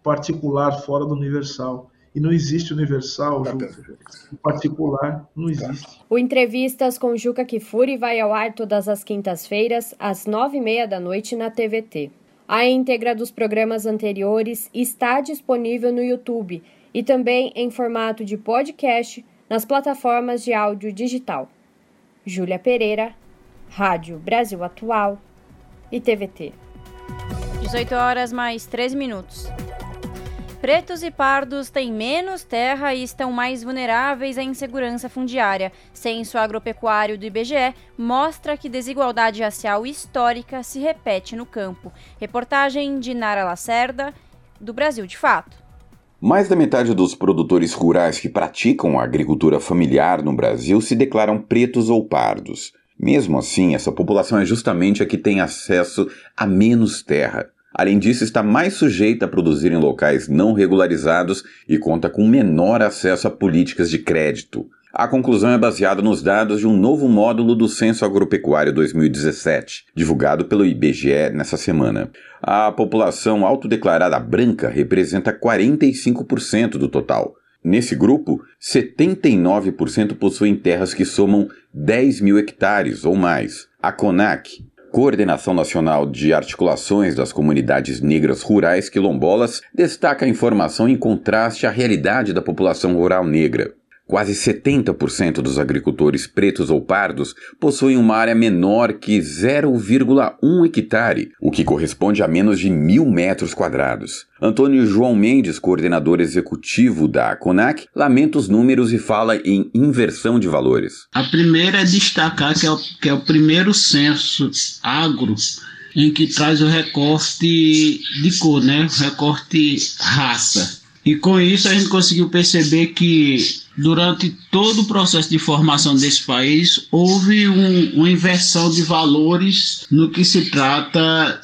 particular fora do universal. E não existe universal, tá Ju, particular não existe. O Entrevistas com Juca Kifuri vai ao ar todas as quintas-feiras, às nove e meia da noite na TVT. A íntegra dos programas anteriores está disponível no YouTube e também em formato de podcast nas plataformas de áudio digital. Júlia Pereira, Rádio Brasil Atual e TVT. 18 horas mais 13 minutos. Pretos e pardos têm menos terra e estão mais vulneráveis à insegurança fundiária. Censo agropecuário do IBGE mostra que desigualdade racial histórica se repete no campo. Reportagem de Nara Lacerda, do Brasil de Fato. Mais da metade dos produtores rurais que praticam a agricultura familiar no Brasil se declaram pretos ou pardos. Mesmo assim, essa população é justamente a que tem acesso a menos terra. Além disso, está mais sujeita a produzir em locais não regularizados e conta com menor acesso a políticas de crédito. A conclusão é baseada nos dados de um novo módulo do Censo Agropecuário 2017, divulgado pelo IBGE nessa semana. A população autodeclarada branca representa 45% do total. Nesse grupo, 79% possuem terras que somam 10 mil hectares ou mais. A CONAC, Coordenação Nacional de Articulações das Comunidades Negras Rurais Quilombolas destaca a informação em contraste à realidade da população rural negra. Quase 70% dos agricultores pretos ou pardos possuem uma área menor que 0,1 hectare, o que corresponde a menos de mil metros quadrados. Antônio João Mendes, coordenador executivo da CONAC, lamenta os números e fala em inversão de valores. A primeira é destacar que é o, que é o primeiro censo agro em que traz o recorte de cor, né? o recorte raça. E com isso a gente conseguiu perceber que durante todo o processo de formação desse país, houve um, uma inversão de valores no que se trata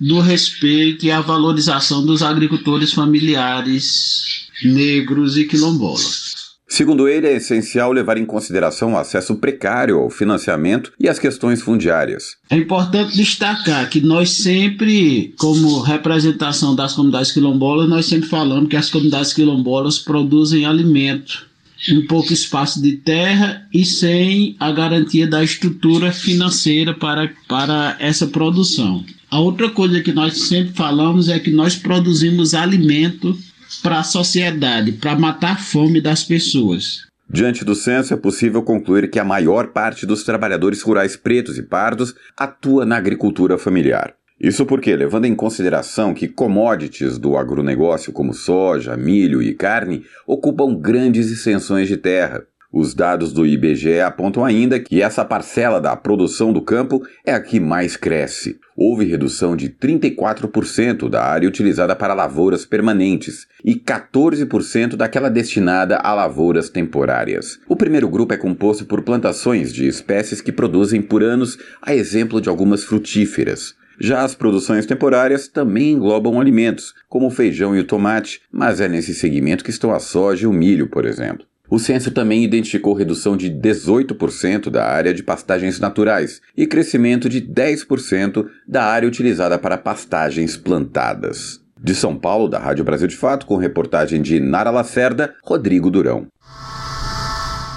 do respeito e a valorização dos agricultores familiares negros e quilombolas. Segundo ele, é essencial levar em consideração o acesso precário ao financiamento e as questões fundiárias. É importante destacar que nós sempre, como representação das comunidades quilombolas, nós sempre falamos que as comunidades quilombolas produzem alimento um pouco espaço de terra e sem a garantia da estrutura financeira para, para essa produção. A outra coisa que nós sempre falamos é que nós produzimos alimento para a sociedade, para matar a fome das pessoas. Diante do censo, é possível concluir que a maior parte dos trabalhadores rurais pretos e pardos atua na agricultura familiar. Isso porque, levando em consideração que commodities do agronegócio como soja, milho e carne ocupam grandes extensões de terra. Os dados do IBGE apontam ainda que essa parcela da produção do campo é a que mais cresce. Houve redução de 34% da área utilizada para lavouras permanentes e 14% daquela destinada a lavouras temporárias. O primeiro grupo é composto por plantações de espécies que produzem por anos, a exemplo de algumas frutíferas. Já as produções temporárias também englobam alimentos, como o feijão e o tomate, mas é nesse segmento que estão a soja e o milho, por exemplo. O censo também identificou redução de 18% da área de pastagens naturais e crescimento de 10% da área utilizada para pastagens plantadas. De São Paulo, da Rádio Brasil de Fato, com reportagem de Nara Lacerda, Rodrigo Durão.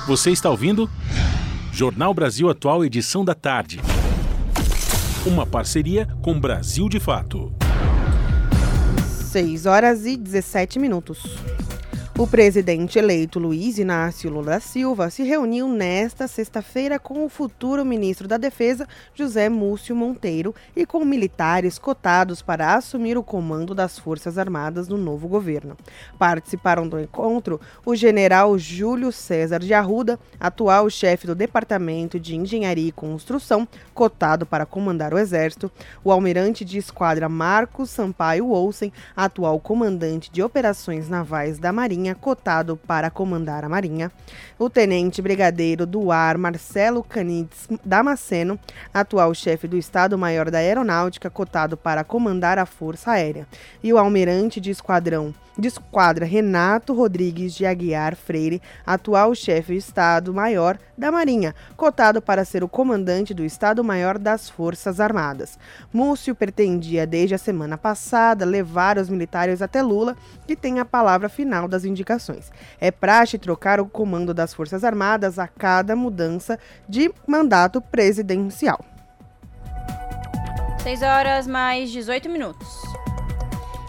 Você está ouvindo? Jornal Brasil Atual, edição da tarde. Uma parceria com Brasil de Fato. 6 horas e 17 minutos. O presidente eleito Luiz Inácio Lula da Silva se reuniu nesta sexta-feira com o futuro ministro da Defesa, José Múcio Monteiro, e com militares cotados para assumir o comando das Forças Armadas no novo governo. Participaram do encontro o general Júlio César de Arruda, atual chefe do Departamento de Engenharia e Construção, cotado para comandar o Exército, o almirante de esquadra Marcos Sampaio Olsen, atual comandante de operações navais da Marinha Marinha, cotado para comandar a Marinha, o tenente brigadeiro do ar Marcelo Canides Damasceno, atual chefe do Estado-Maior da Aeronáutica, cotado para comandar a Força Aérea, e o almirante de esquadrão de esquadra Renato Rodrigues de Aguiar Freire, atual chefe de Estado-Maior da Marinha, cotado para ser o comandante do Estado-Maior das Forças Armadas. Múcio pretendia desde a semana passada levar os militares até Lula, que tem a palavra final das indicações. É praxe trocar o comando das Forças Armadas a cada mudança de mandato presidencial. 6 horas mais 18 minutos.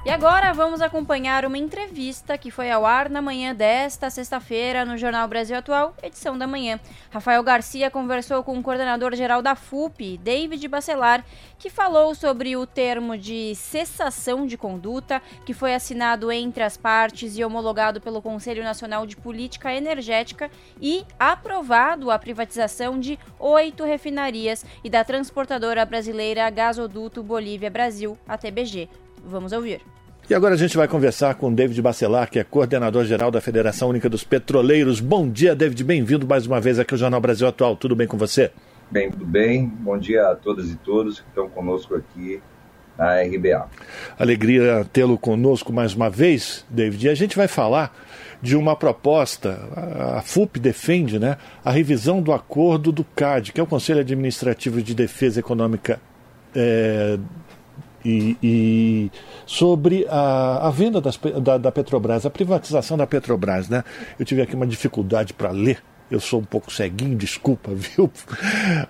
E agora vamos acompanhar uma entrevista que foi ao ar na manhã desta sexta-feira no Jornal Brasil Atual, edição da manhã. Rafael Garcia conversou com o coordenador-geral da FUP, David Bacelar, que falou sobre o termo de cessação de conduta que foi assinado entre as partes e homologado pelo Conselho Nacional de Política Energética e aprovado a privatização de oito refinarias e da transportadora brasileira Gasoduto Bolívia Brasil, a TBG. Vamos ouvir. E agora a gente vai conversar com David Bacelar, que é coordenador-geral da Federação Única dos Petroleiros. Bom dia, David. Bem-vindo mais uma vez aqui ao Jornal Brasil Atual. Tudo bem com você? Bem, tudo bem. Bom dia a todas e todos que estão conosco aqui na RBA. Alegria tê-lo conosco mais uma vez, David. E a gente vai falar de uma proposta, a FUP defende, né, a revisão do acordo do CAD, que é o Conselho Administrativo de Defesa Econômica é, e, e sobre a, a venda das, da, da, Petrobras, a privatização da Petrobras. Né? Eu tive aqui uma dificuldade para ler. Eu sou um pouco ceguinho, desculpa, (laughs) viu?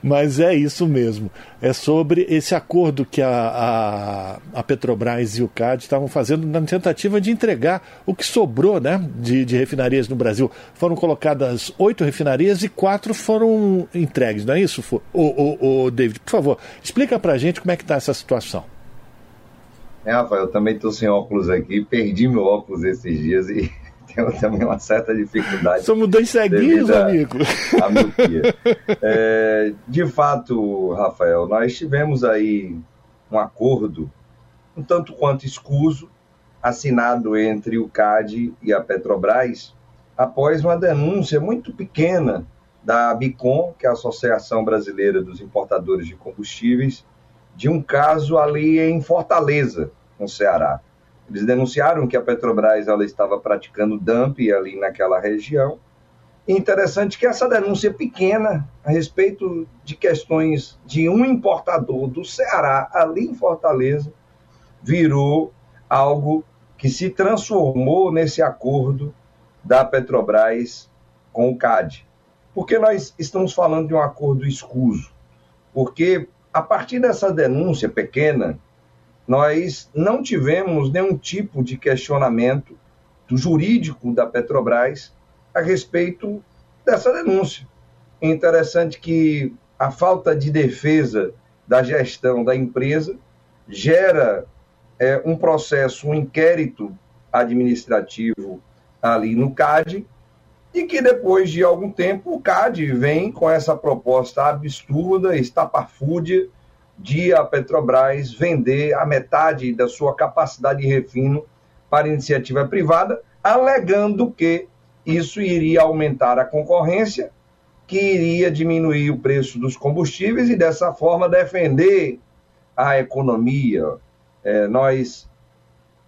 Mas é isso mesmo. É sobre esse acordo que a, a, a Petrobras e o CAD estavam fazendo na tentativa de entregar o que sobrou né, de, de refinarias no Brasil. Foram colocadas oito refinarias e quatro foram entregues, não é isso, o, o, o David? Por favor, explica para a gente como é que está essa situação. É, Rafael, eu também estou sem óculos aqui, perdi meu óculos esses dias e (laughs) tenho também uma certa dificuldade. Somos dois ceguinhos, amigo. A miopia. É, de fato, Rafael, nós tivemos aí um acordo um tanto quanto escuso, assinado entre o CAD e a Petrobras, após uma denúncia muito pequena da ABICOM, que é a Associação Brasileira dos Importadores de Combustíveis, de um caso ali em Fortaleza, no Ceará. Eles denunciaram que a Petrobras ela estava praticando dumping ali naquela região. Interessante que essa denúncia pequena a respeito de questões de um importador do Ceará ali em Fortaleza virou algo que se transformou nesse acordo da Petrobras com o CAD. Porque nós estamos falando de um acordo escuso? Porque a partir dessa denúncia pequena, nós não tivemos nenhum tipo de questionamento do jurídico da Petrobras a respeito dessa denúncia. É interessante que a falta de defesa da gestão da empresa gera é, um processo, um inquérito administrativo ali no CAD, e que depois de algum tempo o CAD vem com essa proposta absurda, estapafúrdia, de a Petrobras vender a metade da sua capacidade de refino para iniciativa privada, alegando que isso iria aumentar a concorrência, que iria diminuir o preço dos combustíveis e dessa forma defender a economia. É, nós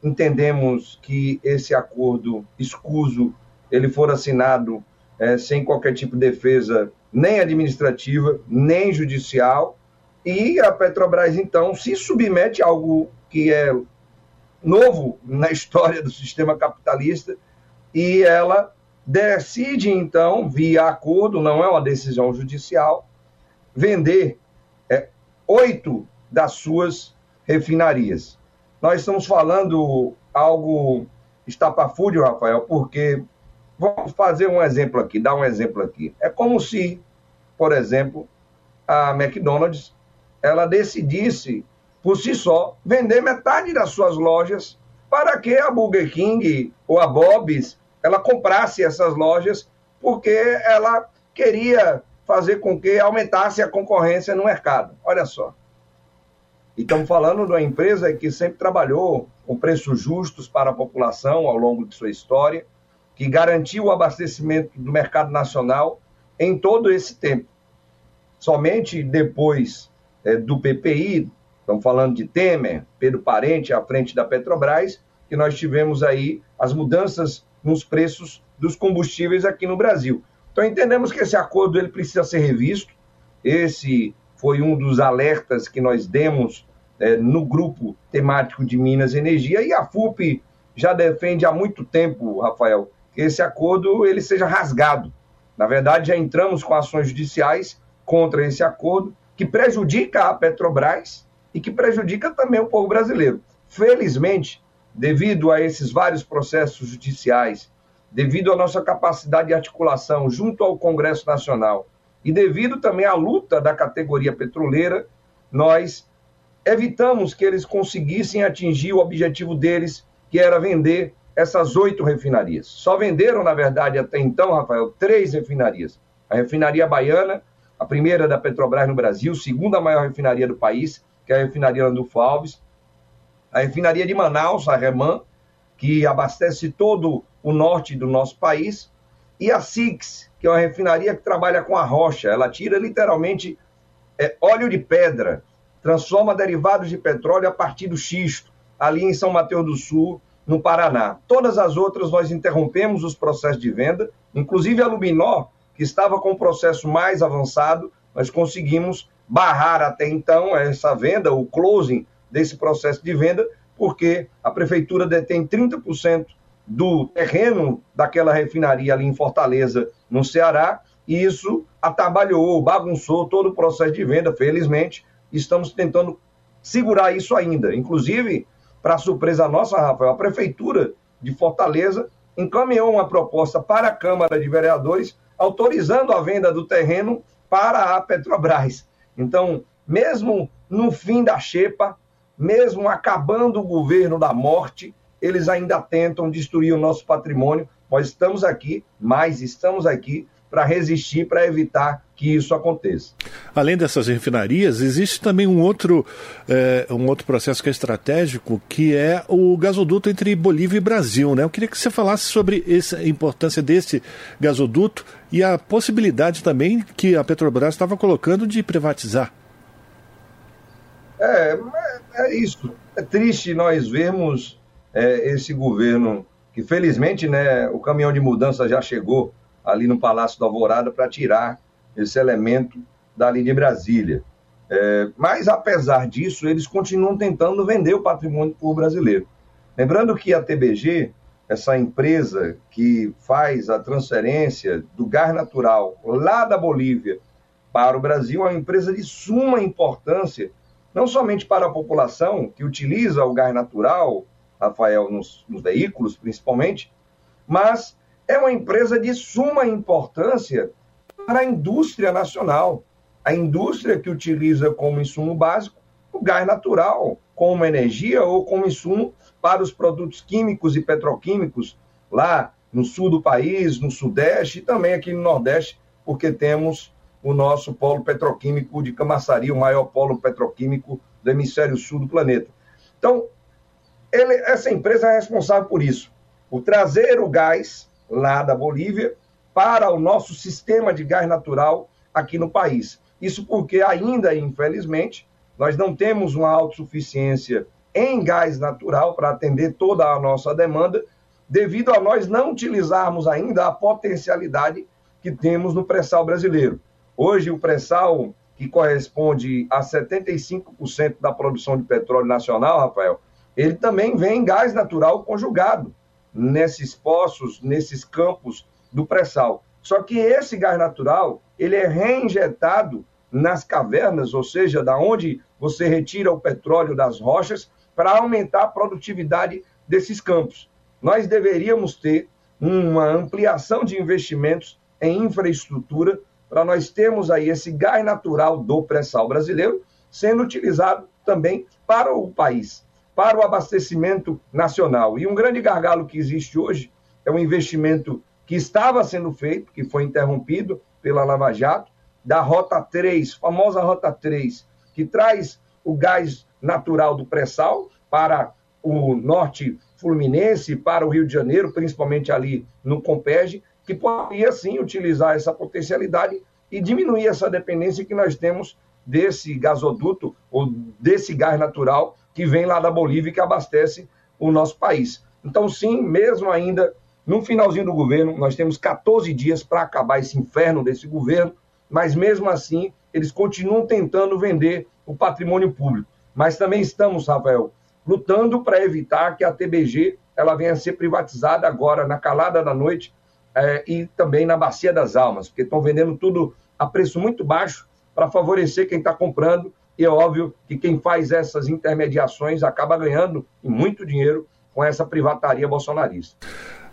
entendemos que esse acordo escuso ele for assinado é, sem qualquer tipo de defesa, nem administrativa, nem judicial, e a Petrobras, então, se submete a algo que é novo na (laughs) história do sistema capitalista, e ela decide, então, via acordo, não é uma decisão judicial, vender é, oito das suas refinarias. Nós estamos falando algo estapafúrdio, Rafael, porque vamos fazer um exemplo aqui, dar um exemplo aqui. É como se, por exemplo, a McDonald's ela decidisse por si só vender metade das suas lojas para que a Burger King ou a Bob's ela comprasse essas lojas porque ela queria fazer com que aumentasse a concorrência no mercado. Olha só. E estamos falando de uma empresa que sempre trabalhou com preços justos para a população ao longo de sua história, que garantiu o abastecimento do mercado nacional em todo esse tempo. Somente depois é, do PPI, estamos falando de Temer, Pedro Parente à frente da Petrobras, que nós tivemos aí as mudanças nos preços dos combustíveis aqui no Brasil. Então entendemos que esse acordo ele precisa ser revisto. Esse foi um dos alertas que nós demos é, no grupo temático de Minas Energia e a FUP já defende há muito tempo, Rafael, esse acordo ele seja rasgado. Na verdade, já entramos com ações judiciais contra esse acordo que prejudica a Petrobras e que prejudica também o povo brasileiro. Felizmente, devido a esses vários processos judiciais, devido à nossa capacidade de articulação junto ao Congresso Nacional e devido também à luta da categoria petroleira, nós evitamos que eles conseguissem atingir o objetivo deles, que era vender essas oito refinarias. Só venderam, na verdade, até então, Rafael, três refinarias. A refinaria baiana, a primeira da Petrobras no Brasil, segunda maior refinaria do país, que é a refinaria Landulfo Alves, a refinaria de Manaus, a Reman, que abastece todo o norte do nosso país, e a Six, que é uma refinaria que trabalha com a rocha. Ela tira literalmente é, óleo de pedra, transforma derivados de petróleo a partir do xisto, ali em São Mateus do Sul, no Paraná. Todas as outras nós interrompemos os processos de venda, inclusive a Luminor, que estava com o processo mais avançado, nós conseguimos barrar até então essa venda, o closing desse processo de venda, porque a prefeitura detém 30% do terreno daquela refinaria ali em Fortaleza, no Ceará, e isso atabalhou, bagunçou todo o processo de venda. Felizmente, estamos tentando segurar isso ainda. Inclusive, para surpresa nossa, Rafael, a prefeitura de Fortaleza encaminhou uma proposta para a Câmara de Vereadores autorizando a venda do terreno para a Petrobras. Então, mesmo no fim da xepa, mesmo acabando o governo da morte, eles ainda tentam destruir o nosso patrimônio. Nós estamos aqui, mas estamos aqui para resistir, para evitar que isso aconteça. Além dessas refinarias, existe também um outro, é, um outro processo que é estratégico, que é o gasoduto entre Bolívia e Brasil. Né? Eu queria que você falasse sobre essa, a importância desse gasoduto e a possibilidade também que a Petrobras estava colocando de privatizar. É, é isso. É triste nós vermos é, esse governo que, felizmente, né, o caminhão de mudança já chegou ali no Palácio da Alvorada para tirar esse elemento dali de Brasília. É, mas, apesar disso, eles continuam tentando vender o patrimônio por brasileiro. Lembrando que a TBG, essa empresa que faz a transferência do gás natural lá da Bolívia para o Brasil, é uma empresa de suma importância não somente para a população que utiliza o gás natural, Rafael, nos, nos veículos principalmente, mas é uma empresa de suma importância para a indústria nacional. A indústria que utiliza como insumo básico o gás natural, como energia ou como insumo para os produtos químicos e petroquímicos lá no sul do país, no sudeste e também aqui no nordeste, porque temos o nosso polo petroquímico de Camaçari, o maior polo petroquímico do hemisfério sul do planeta. Então, ele, essa empresa é responsável por isso, por trazer o gás lá da Bolívia para o nosso sistema de gás natural aqui no país. Isso porque ainda, infelizmente, nós não temos uma autossuficiência em gás natural para atender toda a nossa demanda, devido a nós não utilizarmos ainda a potencialidade que temos no pré-sal brasileiro. Hoje, o pré-sal, que corresponde a 75% da produção de petróleo nacional, Rafael, ele também vem em gás natural conjugado nesses poços, nesses campos do pré-sal. Só que esse gás natural, ele é reinjetado nas cavernas, ou seja, da onde você retira o petróleo das rochas para aumentar a produtividade desses campos. nós deveríamos ter uma ampliação de investimentos em infraestrutura para nós termos aí esse gás natural do pré-sal brasileiro sendo utilizado também para o país, para o abastecimento nacional. E um grande gargalo que existe hoje é um investimento que estava sendo feito, que foi interrompido pela Lava Jato, da Rota 3, famosa Rota 3, que traz o gás natural do pré-sal para o norte fluminense, para o Rio de Janeiro, principalmente ali no Compege, que poderia sim utilizar essa potencialidade e diminuir essa dependência que nós temos desse gasoduto ou desse gás natural que vem lá da Bolívia e que abastece o nosso país. Então, sim, mesmo ainda no finalzinho do governo, nós temos 14 dias para acabar esse inferno desse governo, mas mesmo assim, eles continuam tentando vender o patrimônio público. Mas também estamos, Rafael, lutando para evitar que a TBG ela venha a ser privatizada agora na calada da noite é, e também na Bacia das Almas, porque estão vendendo tudo a preço muito baixo para favorecer quem está comprando. E é óbvio que quem faz essas intermediações acaba ganhando muito dinheiro com essa privataria bolsonarista.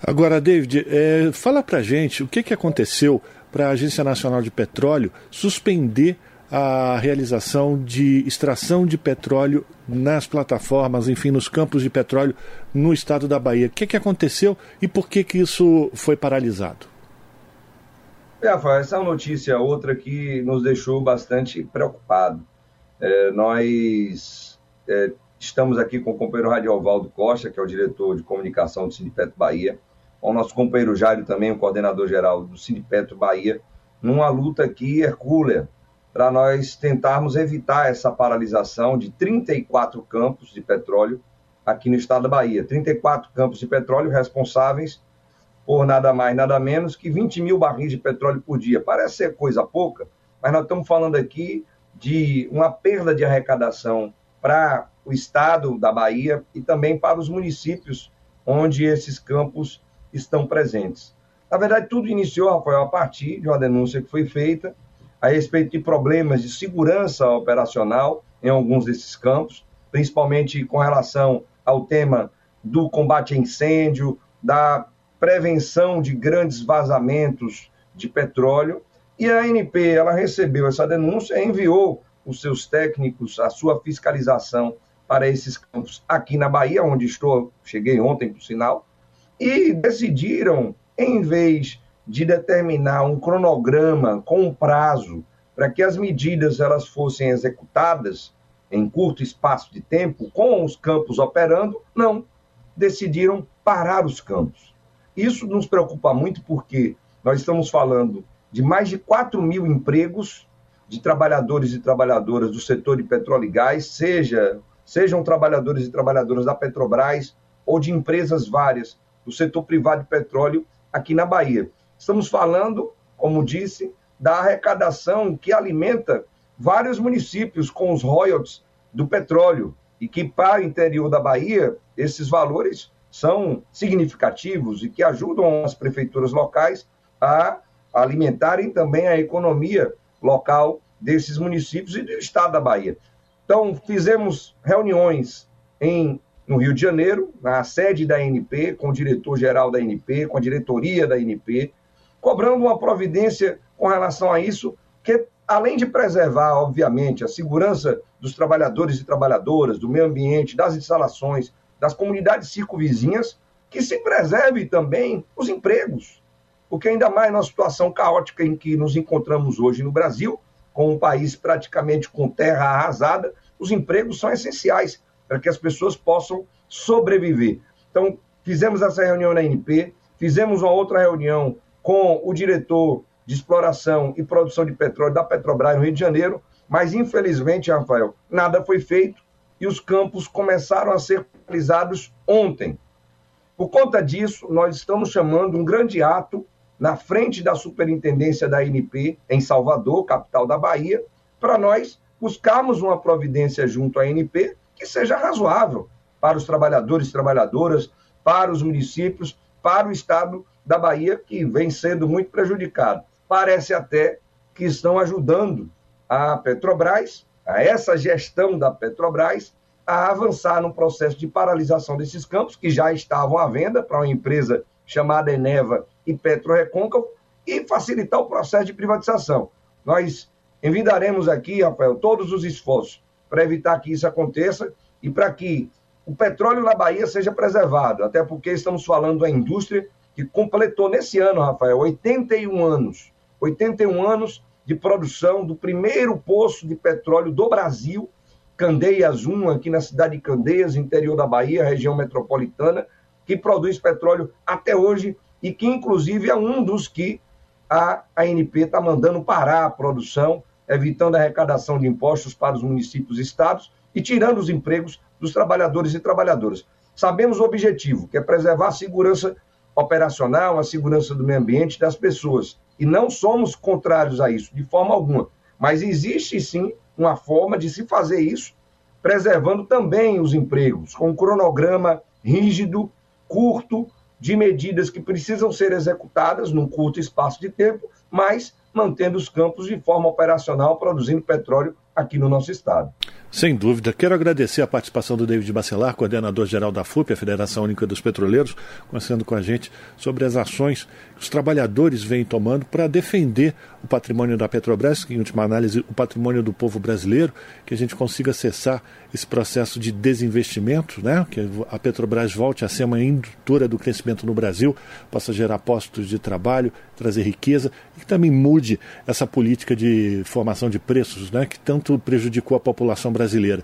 Agora, David, é, fala para gente o que, que aconteceu para a Agência Nacional de Petróleo suspender a realização de extração de petróleo nas plataformas, enfim, nos campos de petróleo no estado da Bahia. O que, que aconteceu e por que, que isso foi paralisado? É, Rafael, essa é notícia outra que nos deixou bastante preocupado. É, nós é, estamos aqui com o companheiro Radiovaldo Costa, que é o diretor de comunicação do Sindipeto Bahia, com o nosso companheiro Jairo também, o coordenador geral do Sindipeto Bahia, numa luta aqui hercúlea para nós tentarmos evitar essa paralisação de 34 campos de petróleo aqui no estado da Bahia. 34 campos de petróleo responsáveis por nada mais, nada menos que 20 mil barris de petróleo por dia. Parece ser coisa pouca, mas nós estamos falando aqui de uma perda de arrecadação para o estado da Bahia e também para os municípios onde esses campos estão presentes. Na verdade, tudo iniciou, Rafael, a partir de uma denúncia que foi feita a respeito de problemas de segurança operacional em alguns desses campos, principalmente com relação ao tema do combate a incêndio, da prevenção de grandes vazamentos de petróleo. E a ANP, ela recebeu essa denúncia, enviou os seus técnicos, a sua fiscalização para esses campos aqui na Bahia, onde estou, cheguei ontem, por sinal, e decidiram, em vez de determinar um cronograma com um prazo para que as medidas elas fossem executadas em curto espaço de tempo, com os campos operando, não. Decidiram parar os campos. Isso nos preocupa muito porque nós estamos falando de mais de 4 mil empregos de trabalhadores e trabalhadoras do setor de petróleo e gás, seja, sejam trabalhadores e trabalhadoras da Petrobras ou de empresas várias do setor privado de petróleo aqui na Bahia. Estamos falando, como disse, da arrecadação que alimenta vários municípios com os royalties do petróleo e que para o interior da Bahia esses valores são significativos e que ajudam as prefeituras locais a alimentarem também a economia local desses municípios e do estado da Bahia. Então, fizemos reuniões em, no Rio de Janeiro, na sede da ANP, com o diretor-geral da ANP, com a diretoria da ANP, cobrando uma providência com relação a isso, que além de preservar, obviamente, a segurança dos trabalhadores e trabalhadoras, do meio ambiente, das instalações, das comunidades circunvizinhas, que se preserve também os empregos. Porque ainda mais na situação caótica em que nos encontramos hoje no Brasil, com um país praticamente com terra arrasada, os empregos são essenciais para que as pessoas possam sobreviver. Então, fizemos essa reunião na NP, fizemos uma outra reunião com o diretor de exploração e produção de petróleo da Petrobras no Rio de Janeiro, mas infelizmente, Rafael, nada foi feito e os campos começaram a ser realizados ontem. Por conta disso, nós estamos chamando um grande ato na frente da superintendência da ANP, em Salvador, capital da Bahia, para nós buscarmos uma providência junto à ANP que seja razoável para os trabalhadores e trabalhadoras, para os municípios, para o Estado da Bahia, que vem sendo muito prejudicado. Parece até que estão ajudando a Petrobras, a essa gestão da Petrobras, a avançar no processo de paralisação desses campos, que já estavam à venda para uma empresa chamada Eneva e Petrorecôncavo, e facilitar o processo de privatização. Nós envidaremos aqui, Rafael, todos os esforços para evitar que isso aconteça e para que o petróleo na Bahia seja preservado, até porque estamos falando da indústria que completou nesse ano, Rafael, 81 anos. 81 anos de produção do primeiro poço de petróleo do Brasil, Candeias 1, aqui na cidade de Candeias, interior da Bahia, região metropolitana, que produz petróleo até hoje e que, inclusive, é um dos que a ANP está mandando parar a produção, evitando a arrecadação de impostos para os municípios e estados e tirando os empregos dos trabalhadores e trabalhadoras. Sabemos o objetivo, que é preservar a segurança operacional, a segurança do meio ambiente das pessoas. E não somos contrários a isso, de forma alguma. Mas existe sim uma forma de se fazer isso, preservando também os empregos, com um cronograma rígido, curto, de medidas que precisam ser executadas num curto espaço de tempo, mas mantendo os campos de forma operacional, produzindo petróleo aqui no nosso estado. Sem dúvida. Quero agradecer a participação do David Bacelar, coordenador-geral da FUP, a Federação Única dos Petroleiros, conversando com a gente sobre as ações que os trabalhadores vêm tomando para defender o patrimônio da Petrobras, que, em última análise, o patrimônio do povo brasileiro, que a gente consiga acessar esse processo de desinvestimento, né? que a Petrobras volte a ser uma indutora do crescimento no Brasil, possa gerar postos de trabalho, trazer riqueza e que também mude essa política de formação de preços, né? que tanto prejudicou a população brasileira brasileira.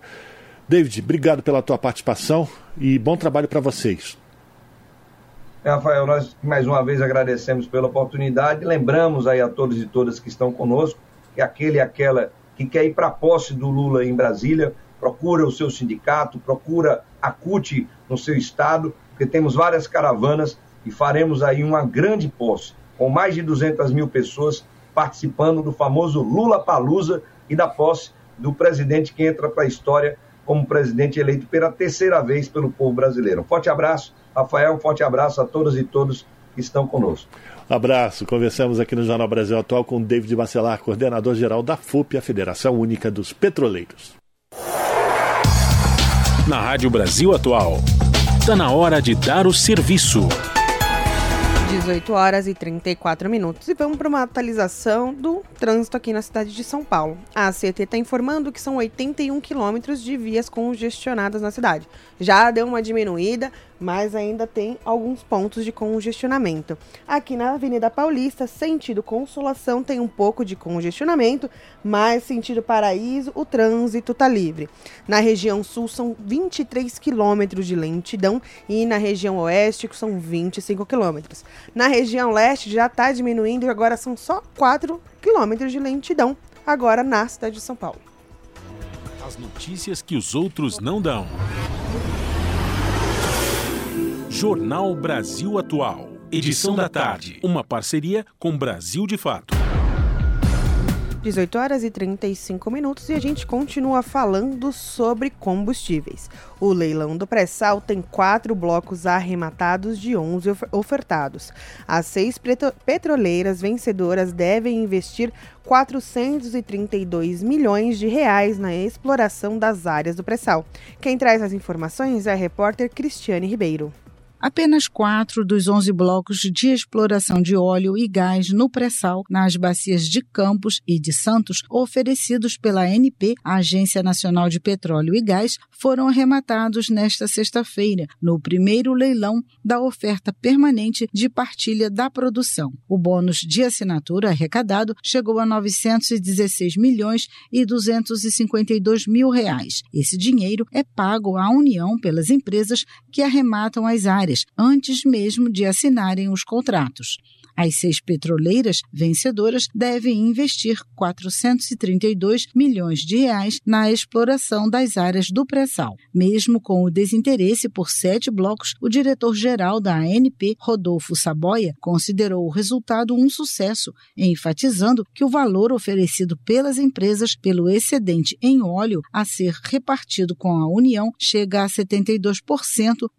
David, obrigado pela tua participação e bom trabalho para vocês. Rafael, nós mais uma vez agradecemos pela oportunidade. Lembramos aí a todos e todas que estão conosco que aquele e aquela que quer ir para a posse do Lula em Brasília, procura o seu sindicato, procura a CUT no seu estado, porque temos várias caravanas e faremos aí uma grande posse, com mais de 200 mil pessoas participando do famoso Lula Palusa e da posse do presidente que entra para a história como presidente eleito pela terceira vez pelo povo brasileiro. Um forte abraço, Rafael, um forte abraço a todas e todos que estão conosco. Abraço. Conversamos aqui no Jornal Brasil Atual com David Bacelar, coordenador-geral da FUP, a Federação Única dos Petroleiros. Na Rádio Brasil Atual, está na hora de dar o serviço. 18 horas e 34 minutos. E vamos para uma atualização do trânsito aqui na cidade de São Paulo. A ACT está informando que são 81 quilômetros de vias congestionadas na cidade. Já deu uma diminuída, mas ainda tem alguns pontos de congestionamento. Aqui na Avenida Paulista, sentido Consolação, tem um pouco de congestionamento, mas sentido Paraíso, o trânsito está livre. Na região sul, são 23 quilômetros de lentidão e na região oeste, são 25 quilômetros. Na região leste, já está diminuindo e agora são só 4 quilômetros de lentidão, agora na cidade de São Paulo. As notícias que os outros não dão. Jornal Brasil Atual. Edição da tarde. Uma parceria com Brasil de Fato. 18 horas e 35 minutos e a gente continua falando sobre combustíveis. O leilão do pré-sal tem quatro blocos arrematados de 11 ofertados. As seis petroleiras vencedoras devem investir 432 milhões de reais na exploração das áreas do pré-sal. Quem traz as informações é a repórter Cristiane Ribeiro. Apenas quatro dos 11 blocos de exploração de óleo e gás no pré-sal nas bacias de Campos e de Santos, oferecidos pela ANP, a Agência Nacional de Petróleo e Gás, foram arrematados nesta sexta-feira, no primeiro leilão da oferta permanente de partilha da produção. O bônus de assinatura arrecadado chegou a 916 milhões e 252 mil reais. Esse dinheiro é pago à União pelas empresas que arrematam as áreas antes mesmo de assinarem os contratos. As seis petroleiras vencedoras devem investir 432 milhões de reais na exploração das áreas do pré-sal. Mesmo com o desinteresse por sete blocos, o diretor-geral da ANP, Rodolfo Saboia, considerou o resultado um sucesso, enfatizando que o valor oferecido pelas empresas pelo excedente em óleo a ser repartido com a União chega a 72%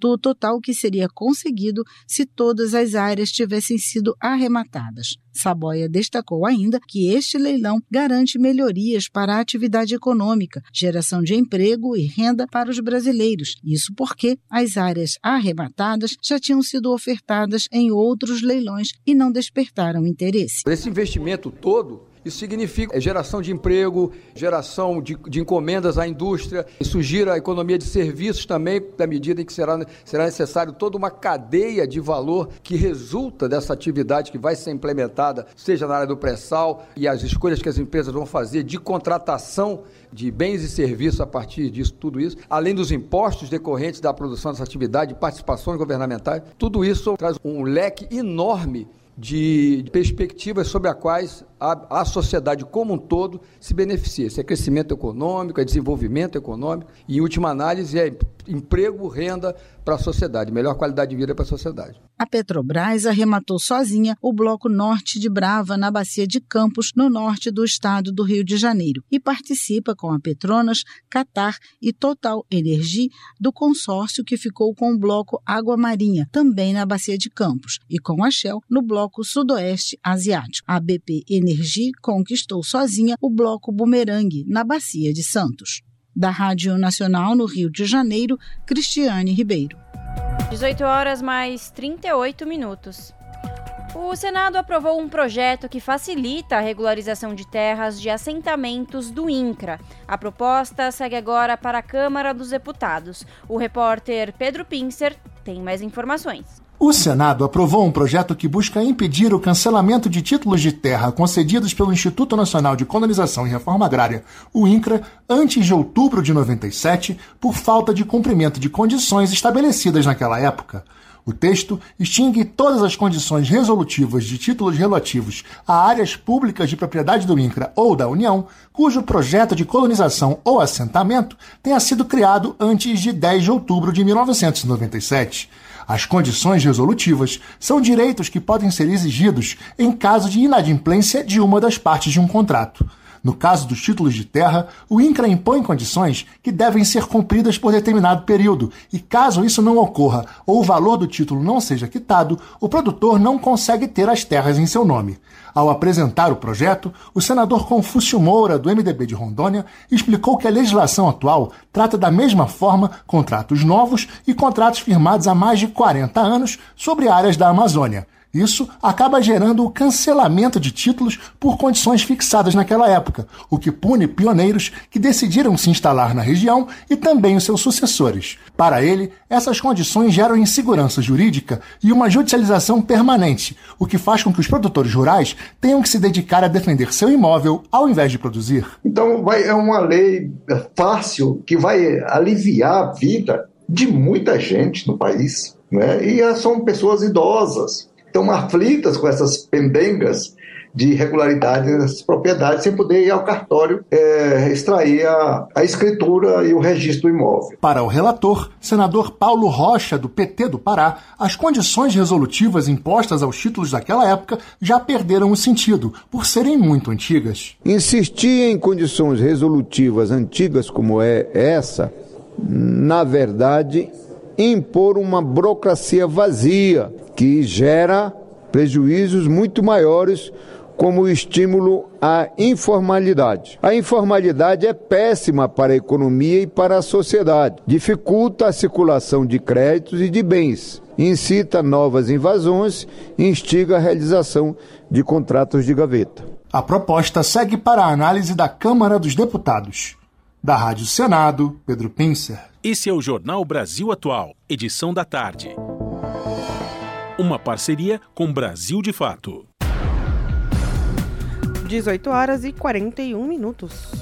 do total que seria conseguido se todas as áreas tivessem sido arrematadas. Saboia destacou ainda que este leilão garante melhorias para a atividade econômica, geração de emprego e renda para os brasileiros. Isso porque as áreas arrematadas já tinham sido ofertadas em outros leilões e não despertaram interesse. Esse investimento todo isso significa geração de emprego, geração de, de, encomendas à indústria, isso gira a economia de serviços também, na medida em que será, será necessário toda uma cadeia de valor que resulta dessa atividade que vai ser implementada, seja na área do pré-sal e as escolhas que as empresas vão fazer de contratação de bens e serviços a partir disso, tudo isso, além dos impostos decorrentes da produção dessa atividade, participações governamentais, tudo isso traz um leque enorme de perspectivas sobre as quais a, a, sociedade como um todo se beneficia. Isso é crescimento econômico, é desenvolvimento econômico e, em última análise, é emprego, renda para a sociedade, melhor qualidade de vida para a sociedade. A Petrobras arrematou sozinha o bloco norte de Brava, na bacia de Campos, no norte do estado do Rio de Janeiro, e participa com a Petronas, Qatar e Total Energia do consórcio que ficou com o bloco Água Marinha, também na bacia de Campos, e com a Shell no bloco sudoeste asiático. A BP Energia conquistou sozinha o bloco Bumerangue, na bacia de Santos. Da Rádio Nacional no Rio de Janeiro, Cristiane Ribeiro. 18 horas mais 38 minutos. O Senado aprovou um projeto que facilita a regularização de terras de assentamentos do INCRA. A proposta segue agora para a Câmara dos Deputados. O repórter Pedro Pincer tem mais informações. O Senado aprovou um projeto que busca impedir o cancelamento de títulos de terra concedidos pelo Instituto Nacional de Colonização e Reforma Agrária, o INCRA, antes de outubro de 97, por falta de cumprimento de condições estabelecidas naquela época. O texto extingue todas as condições resolutivas de títulos relativos a áreas públicas de propriedade do INCRA ou da União, cujo projeto de colonização ou assentamento tenha sido criado antes de 10 de outubro de 1997. As condições resolutivas são direitos que podem ser exigidos em caso de inadimplência de uma das partes de um contrato. No caso dos títulos de terra, o INCRA impõe condições que devem ser cumpridas por determinado período, e caso isso não ocorra ou o valor do título não seja quitado, o produtor não consegue ter as terras em seu nome. Ao apresentar o projeto, o senador Confúcio Moura, do MDB de Rondônia, explicou que a legislação atual trata da mesma forma contratos novos e contratos firmados há mais de 40 anos sobre áreas da Amazônia. Isso acaba gerando o cancelamento de títulos por condições fixadas naquela época, o que pune pioneiros que decidiram se instalar na região e também os seus sucessores. Para ele, essas condições geram insegurança jurídica e uma judicialização permanente, o que faz com que os produtores rurais tenham que se dedicar a defender seu imóvel ao invés de produzir. Então, vai, é uma lei fácil que vai aliviar a vida de muita gente no país. Né? E são pessoas idosas, estão aflitas com essas pendengas de irregularidade nessas propriedades sem poder ir ao cartório é, extrair a, a escritura e o registro do imóvel. Para o relator, senador Paulo Rocha, do PT do Pará, as condições resolutivas impostas aos títulos daquela época já perderam o sentido, por serem muito antigas. Insistir em condições resolutivas antigas como é essa, na verdade, impor uma burocracia vazia que gera prejuízos muito maiores como estímulo à informalidade. A informalidade é péssima para a economia e para a sociedade, dificulta a circulação de créditos e de bens, incita novas invasões e instiga a realização de contratos de gaveta. A proposta segue para a análise da Câmara dos Deputados. Da Rádio Senado, Pedro Pincer. Esse é o Jornal Brasil Atual, edição da tarde. Uma parceria com Brasil de Fato. 18 horas e 41 minutos.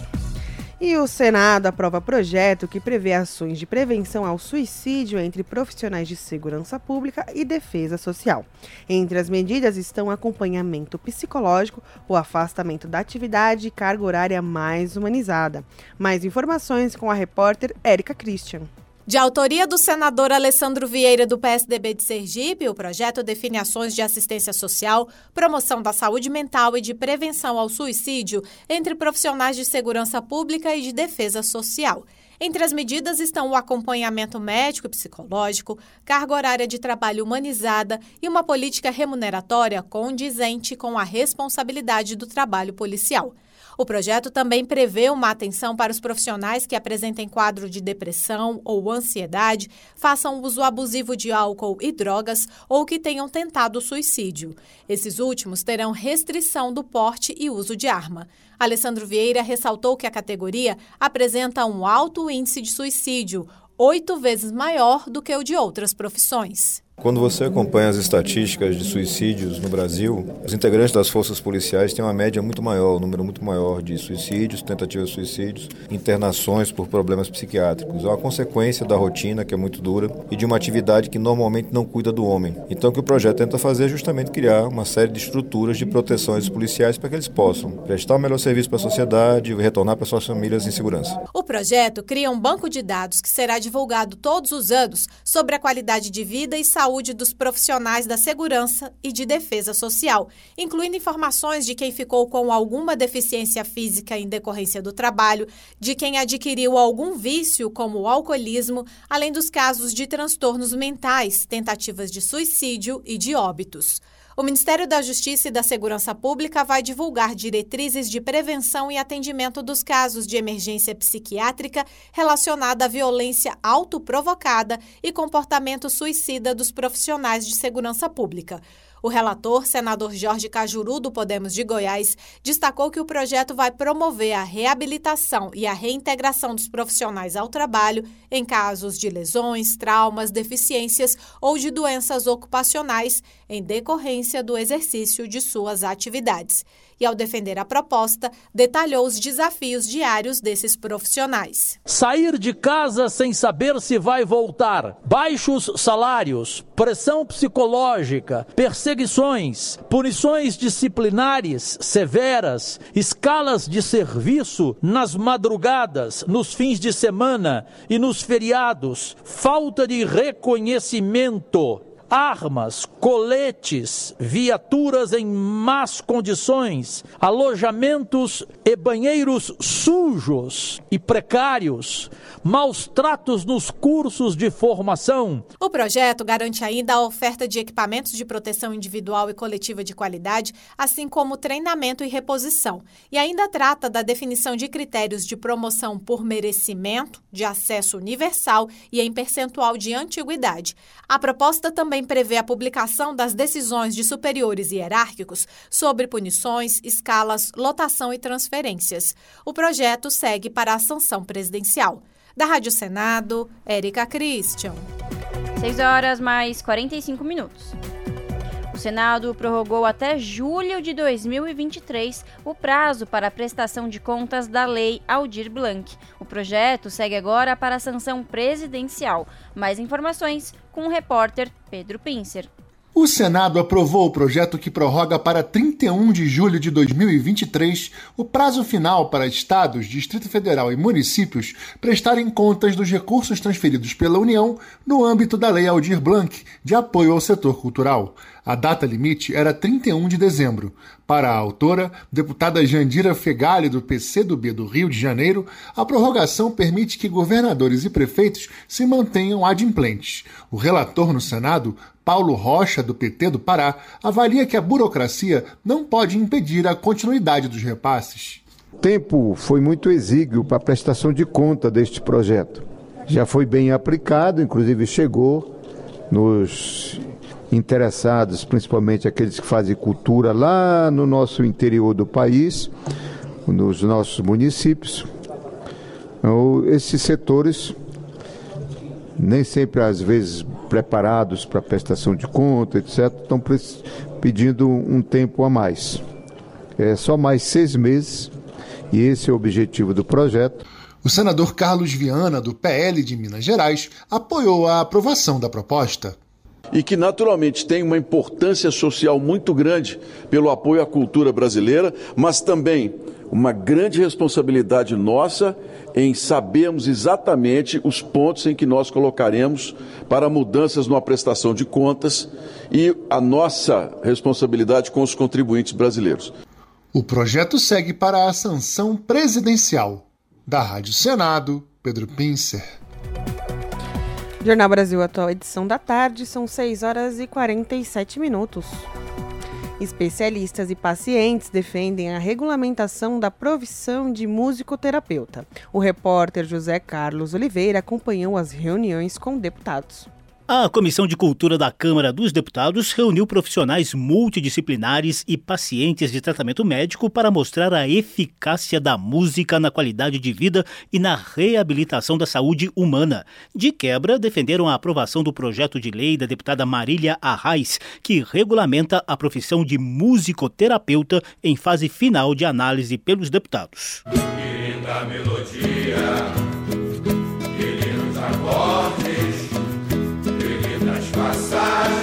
E o Senado aprova projeto que prevê ações de prevenção ao suicídio entre profissionais de segurança pública e defesa social. Entre as medidas estão acompanhamento psicológico, o afastamento da atividade e carga horária mais humanizada. Mais informações com a repórter Érica Christian. De autoria do senador Alessandro Vieira, do PSDB de Sergipe, o projeto define ações de assistência social, promoção da saúde mental e de prevenção ao suicídio entre profissionais de segurança pública e de defesa social. Entre as medidas estão o acompanhamento médico e psicológico, carga horária de trabalho humanizada e uma política remuneratória condizente com a responsabilidade do trabalho policial. O projeto também prevê uma atenção para os profissionais que apresentem quadro de depressão ou ansiedade, façam uso abusivo de álcool e drogas ou que tenham tentado suicídio. Esses últimos terão restrição do porte e uso de arma. Alessandro Vieira ressaltou que a categoria apresenta um alto índice de suicídio, oito vezes maior do que o de outras profissões. Quando você acompanha as estatísticas de suicídios no Brasil, os integrantes das forças policiais têm uma média muito maior, um número muito maior de suicídios, tentativas de suicídios, internações por problemas psiquiátricos. É uma consequência da rotina, que é muito dura, e de uma atividade que normalmente não cuida do homem. Então, o que o projeto tenta fazer é justamente criar uma série de estruturas de proteção aos policiais para que eles possam prestar o melhor serviço para a sociedade e retornar para suas famílias em segurança. O projeto cria um banco de dados que será divulgado todos os anos sobre a qualidade de vida e saúde saúde dos profissionais da segurança e de defesa social, incluindo informações de quem ficou com alguma deficiência física em decorrência do trabalho, de quem adquiriu algum vício, como o alcoolismo, além dos casos de transtornos mentais, tentativas de suicídio e de óbitos. O Ministério da Justiça e da Segurança Pública vai divulgar diretrizes de prevenção e atendimento dos casos de emergência psiquiátrica relacionada à violência autoprovocada e comportamento suicida dos profissionais de segurança pública. O relator, senador Jorge Cajuru, do Podemos de Goiás, destacou que o projeto vai promover a reabilitação e a reintegração dos profissionais ao trabalho em casos de lesões, traumas, deficiências ou de doenças ocupacionais em decorrência do exercício de suas atividades e, ao defender a proposta, detalhou os desafios diários desses profissionais. Sair de casa sem saber se vai voltar, baixos salários, pressão psicológica, perseguições, punições disciplinares severas, escalas de serviço nas madrugadas, nos fins de semana e nos feriados, falta de reconhecimento armas, coletes, viaturas em más condições, alojamentos e banheiros sujos e precários, maus tratos nos cursos de formação. O projeto garante ainda a oferta de equipamentos de proteção individual e coletiva de qualidade, assim como treinamento e reposição, e ainda trata da definição de critérios de promoção por merecimento, de acesso universal e em percentual de antiguidade. A proposta também também prevê a publicação das decisões de superiores hierárquicos sobre punições, escalas, lotação e transferências. O projeto segue para a sanção presidencial. Da Rádio Senado, Érica Christian. 6 horas mais 45 minutos. O Senado prorrogou até julho de 2023 o prazo para a prestação de contas da Lei Aldir Blanc. O projeto segue agora para a sanção presidencial. Mais informações com o repórter Pedro Pincer. O Senado aprovou o projeto que prorroga para 31 de julho de 2023 o prazo final para estados, Distrito Federal e municípios prestarem contas dos recursos transferidos pela União no âmbito da Lei Aldir Blanc de apoio ao setor cultural. A data limite era 31 de dezembro. Para a autora, deputada Jandira Fegali, do PCdoB do Rio de Janeiro, a prorrogação permite que governadores e prefeitos se mantenham adimplentes. O relator no Senado, Paulo Rocha, do PT do Pará, avalia que a burocracia não pode impedir a continuidade dos repasses. O tempo foi muito exíguo para a prestação de conta deste projeto. Já foi bem aplicado, inclusive chegou nos interessados, principalmente aqueles que fazem cultura lá no nosso interior do país, nos nossos municípios. Então, esses setores, nem sempre às vezes preparados para prestação de conta, etc., estão pedindo um tempo a mais. É só mais seis meses, e esse é o objetivo do projeto. O senador Carlos Viana, do PL de Minas Gerais, apoiou a aprovação da proposta e que naturalmente tem uma importância social muito grande pelo apoio à cultura brasileira, mas também uma grande responsabilidade nossa em sabermos exatamente os pontos em que nós colocaremos para mudanças na prestação de contas e a nossa responsabilidade com os contribuintes brasileiros. O projeto segue para a sanção presidencial. Da Rádio Senado, Pedro Pincer. Jornal Brasil Atual, edição da tarde, são 6 horas e 47 minutos. Especialistas e pacientes defendem a regulamentação da profissão de musicoterapeuta. O repórter José Carlos Oliveira acompanhou as reuniões com deputados. A Comissão de Cultura da Câmara dos Deputados reuniu profissionais multidisciplinares e pacientes de tratamento médico para mostrar a eficácia da música na qualidade de vida e na reabilitação da saúde humana. De quebra, defenderam a aprovação do projeto de lei da deputada Marília Arraes, que regulamenta a profissão de musicoterapeuta em fase final de análise pelos deputados. Linda melodia, passar.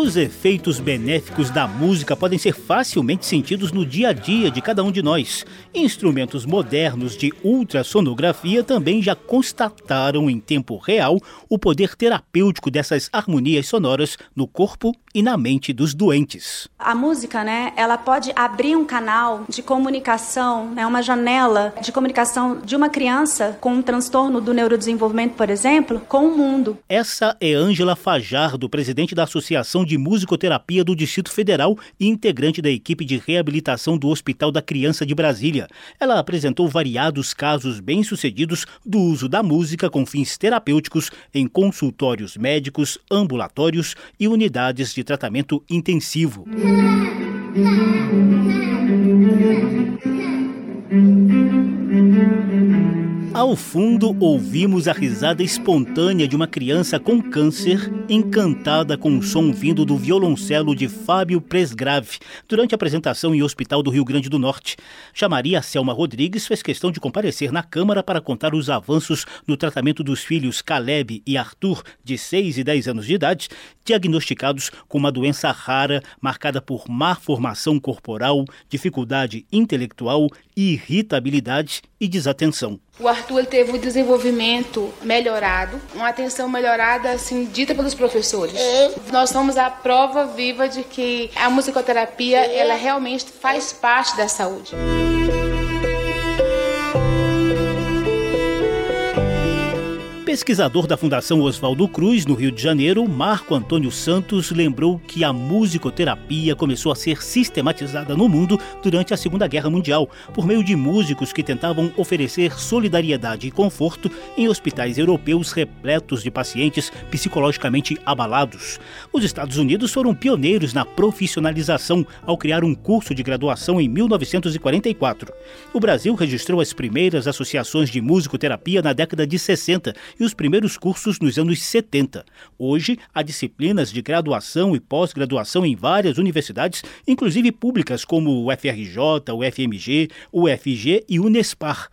Os efeitos benéficos da música podem ser facilmente sentidos no dia a dia de cada um de nós. Instrumentos modernos de ultrassonografia também já constataram em tempo real o poder terapêutico dessas harmonias sonoras no corpo e na mente dos doentes. A música, né, ela pode abrir um canal de comunicação, né, uma janela de comunicação de uma criança com um transtorno do neurodesenvolvimento, por exemplo, com o mundo. Essa é Ângela Fajardo, presidente da Associação de Musicoterapia do Distrito Federal e integrante da equipe de reabilitação do Hospital da Criança de Brasília. Ela apresentou variados casos bem-sucedidos do uso da música com fins terapêuticos em consultórios médicos, ambulatórios e unidades de tratamento intensivo. Ao fundo, ouvimos a risada espontânea de uma criança com câncer, encantada com o som vindo do violoncelo de Fábio Presgrave, durante a apresentação em Hospital do Rio Grande do Norte. Chamaria Selma Rodrigues fez questão de comparecer na Câmara para contar os avanços no tratamento dos filhos Caleb e Arthur, de 6 e 10 anos de idade, diagnosticados com uma doença rara marcada por má formação corporal, dificuldade intelectual, irritabilidade e desatenção. O Arthur teve um desenvolvimento melhorado, uma atenção melhorada, assim, dita pelos professores. Nós somos a prova viva de que a musicoterapia, ela realmente faz parte da saúde. Pesquisador da Fundação Oswaldo Cruz, no Rio de Janeiro, Marco Antônio Santos lembrou que a musicoterapia começou a ser sistematizada no mundo durante a Segunda Guerra Mundial, por meio de músicos que tentavam oferecer solidariedade e conforto em hospitais europeus repletos de pacientes psicologicamente abalados. Os Estados Unidos foram pioneiros na profissionalização ao criar um curso de graduação em 1944. O Brasil registrou as primeiras associações de musicoterapia na década de 60 e os primeiros cursos nos anos 70. Hoje, há disciplinas de graduação e pós-graduação em várias universidades, inclusive públicas como o FRJ, o FMG, o UFG e o Unespar.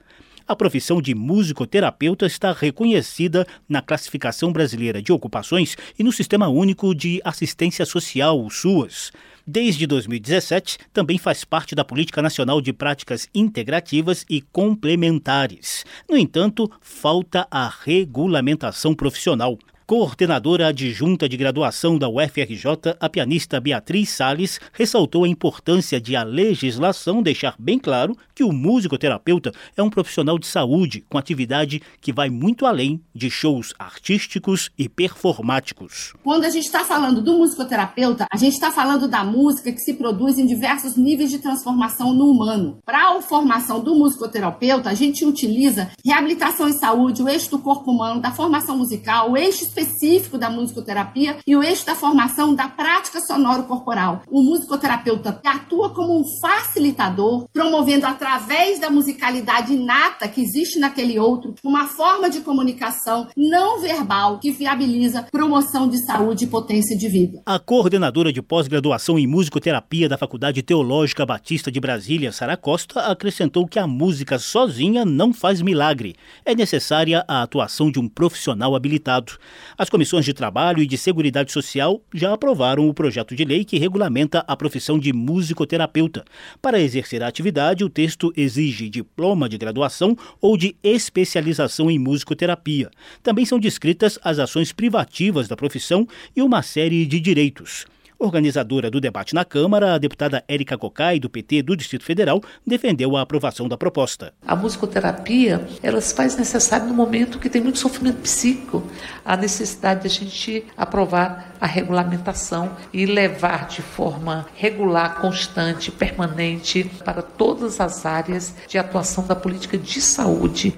A profissão de musicoterapeuta está reconhecida na Classificação Brasileira de Ocupações e no Sistema Único de Assistência Social, o SUAS. Desde 2017, também faz parte da Política Nacional de Práticas Integrativas e Complementares. No entanto, falta a regulamentação profissional. Coordenadora adjunta de graduação da UFRJ, a pianista Beatriz Sales ressaltou a importância de a legislação deixar bem claro que o musicoterapeuta é um profissional de saúde com atividade que vai muito além de shows artísticos e performáticos. Quando a gente está falando do musicoterapeuta, a gente está falando da música que se produz em diversos níveis de transformação no humano. Para a formação do musicoterapeuta, a gente utiliza reabilitação em saúde, o eixo do corpo humano, da formação musical, o eixo específico da musicoterapia e o eixo da formação da prática sonoro-corporal. O musicoterapeuta atua como um facilitador, promovendo através da musicalidade inata que existe naquele outro, uma forma de comunicação não verbal que viabiliza promoção de saúde e potência de vida. A coordenadora de pós-graduação em musicoterapia da Faculdade Teológica Batista de Brasília, Sara Costa, acrescentou que a música sozinha não faz milagre. É necessária a atuação de um profissional habilitado. As comissões de Trabalho e de Seguridade Social já aprovaram o projeto de lei que regulamenta a profissão de musicoterapeuta. Para exercer a atividade, o texto exige diploma de graduação ou de especialização em musicoterapia. Também são descritas as ações privativas da profissão e uma série de direitos. Organizadora do debate na Câmara, a deputada Érica Cocai, do PT do Distrito Federal, defendeu a aprovação da proposta. A musicoterapia, ela se faz necessária no momento que tem muito sofrimento psíquico, a necessidade de a gente aprovar a regulamentação e levar de forma regular, constante, permanente para todas as áreas de atuação da política de saúde.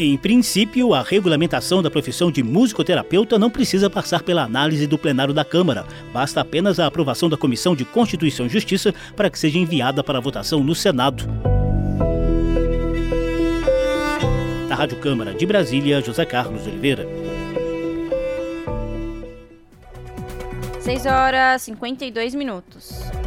Em princípio, a regulamentação da profissão de musicoterapeuta não precisa passar pela análise do plenário da Câmara. Basta apenas a aprovação da Comissão de Constituição e Justiça para que seja enviada para votação no Senado. Da Rádio Câmara de Brasília, José Carlos Oliveira. 6 horas e 52 minutos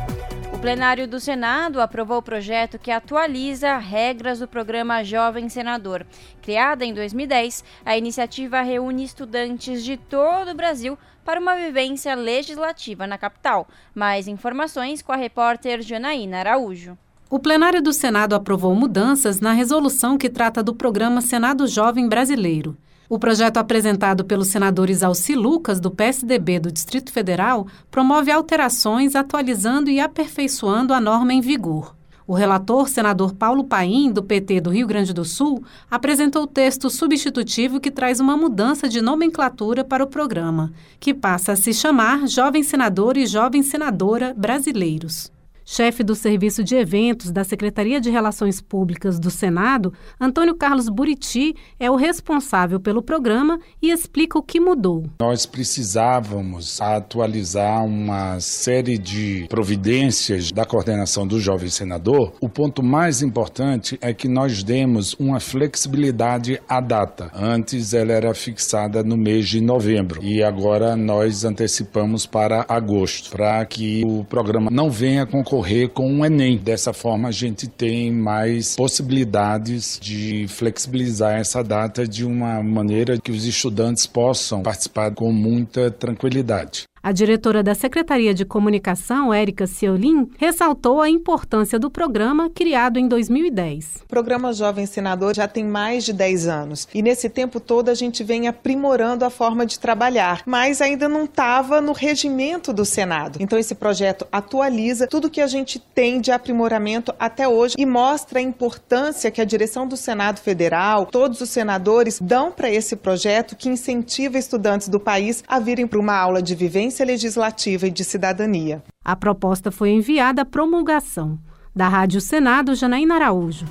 plenário do Senado aprovou o projeto que atualiza regras do programa Jovem Senador. Criada em 2010, a iniciativa reúne estudantes de todo o Brasil para uma vivência legislativa na capital. Mais informações com a repórter Janaína Araújo. O plenário do Senado aprovou mudanças na resolução que trata do programa Senado Jovem Brasileiro. O projeto apresentado pelos senadores Alci Lucas, do PSDB do Distrito Federal, promove alterações atualizando e aperfeiçoando a norma em vigor. O relator, senador Paulo Paim, do PT do Rio Grande do Sul, apresentou o texto substitutivo que traz uma mudança de nomenclatura para o programa, que passa a se chamar Jovem Senador e Jovem Senadora Brasileiros. Chefe do Serviço de Eventos da Secretaria de Relações Públicas do Senado, Antônio Carlos Buriti é o responsável pelo programa e explica o que mudou. Nós precisávamos atualizar uma série de providências da coordenação do jovem senador. O ponto mais importante é que nós demos uma flexibilidade à data. Antes ela era fixada no mês de novembro e agora nós antecipamos para agosto, para que o programa não venha concorrer concorrer com o Enem. Dessa forma, a gente tem mais possibilidades de flexibilizar essa data de uma maneira que os estudantes possam participar com muita tranquilidade. A diretora da Secretaria de Comunicação, Érica Ciolin, ressaltou a importância do programa criado em 2010. O programa Jovem Senador já tem mais de 10 anos e nesse tempo todo a gente vem aprimorando a forma de trabalhar, mas ainda não estava no regimento do Senado. Então esse projeto atualiza tudo que a gente tem de aprimoramento até hoje e mostra a importância que a direção do Senado Federal, todos os senadores dão para esse projeto que incentiva estudantes do país a virem para uma aula de vivência legislativa e de cidadania. A proposta foi enviada à promulgação. Da Rádio Senado, Janaína Araújo.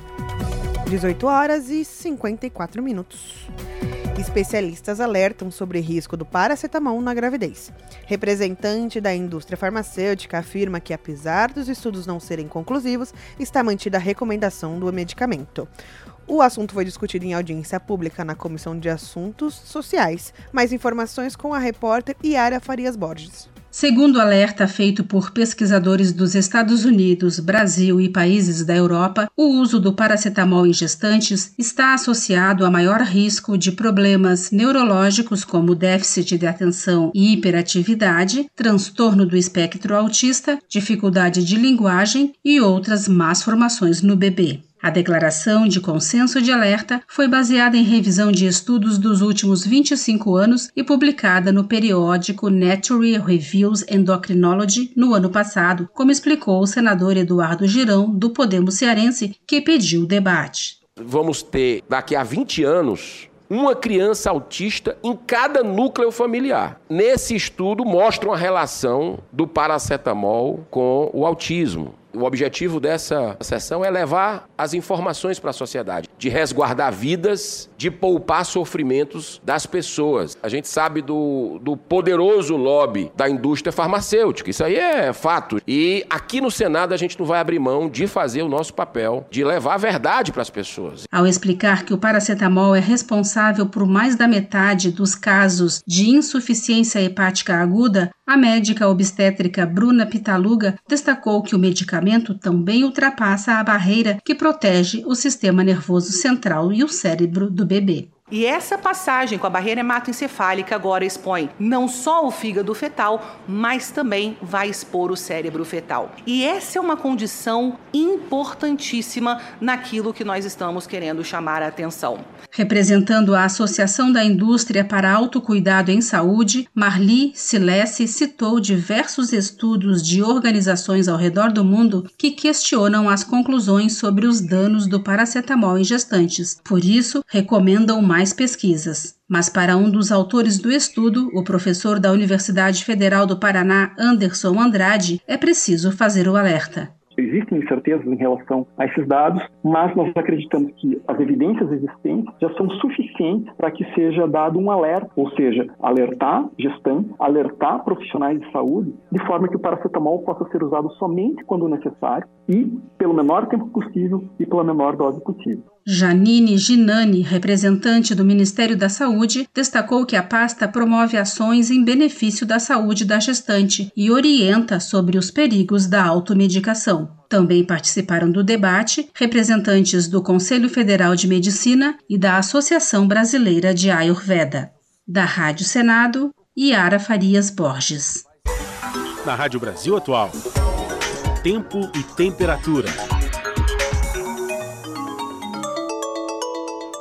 18 horas e 54 minutos. Especialistas alertam sobre risco do paracetamol na gravidez. Representante da indústria farmacêutica afirma que, apesar dos estudos não serem conclusivos, está mantida a recomendação do medicamento. O assunto foi discutido em audiência pública na Comissão de Assuntos Sociais. Mais informações com a repórter Yara Farias Borges. Segundo alerta feito por pesquisadores dos Estados Unidos, Brasil e países da Europa, o uso do paracetamol em gestantes está associado a maior risco de problemas neurológicos como déficit de atenção e hiperatividade, transtorno do espectro autista, dificuldade de linguagem e outras más formações no bebê. A declaração de consenso de alerta foi baseada em revisão de estudos dos últimos 25 anos e publicada no periódico Nature Reviews Endocrinology no ano passado, como explicou o senador Eduardo Girão, do Podemos Cearense, que pediu o debate. Vamos ter, daqui a 20 anos, uma criança autista em cada núcleo familiar. Nesse estudo mostra uma relação do paracetamol com o autismo. O objetivo dessa sessão é levar as informações para a sociedade, de resguardar vidas, de poupar sofrimentos das pessoas. A gente sabe do, do poderoso lobby da indústria farmacêutica, isso aí é fato. E aqui no Senado a gente não vai abrir mão de fazer o nosso papel, de levar a verdade para as pessoas. Ao explicar que o paracetamol é responsável por mais da metade dos casos de insuficiência hepática aguda, a médica obstétrica Bruna Pitaluga destacou que o medicamento também ultrapassa a barreira que protege o sistema nervoso central e o cérebro do bebê. E essa passagem com a barreira hematoencefálica agora expõe não só o fígado fetal, mas também vai expor o cérebro fetal. E essa é uma condição importantíssima naquilo que nós estamos querendo chamar a atenção. Representando a Associação da Indústria para Autocuidado em Saúde, Marli Silesse citou diversos estudos de organizações ao redor do mundo que questionam as conclusões sobre os danos do paracetamol em gestantes. Por isso, recomendam mais pesquisas. Mas para um dos autores do estudo, o professor da Universidade Federal do Paraná, Anderson Andrade, é preciso fazer o alerta. Existem incertezas em relação a esses dados, mas nós acreditamos que as evidências existentes já são suficientes para que seja dado um alerta, ou seja, alertar gestantes, alertar profissionais de saúde, de forma que o paracetamol possa ser usado somente quando necessário e pelo menor tempo possível e pela menor dose possível. Janine Ginani, representante do Ministério da Saúde, destacou que a pasta promove ações em benefício da saúde da gestante e orienta sobre os perigos da automedicação. Também participaram do debate representantes do Conselho Federal de Medicina e da Associação Brasileira de Ayurveda. Da Rádio Senado, Yara Farias Borges. Na Rádio Brasil Atual, tempo e temperatura.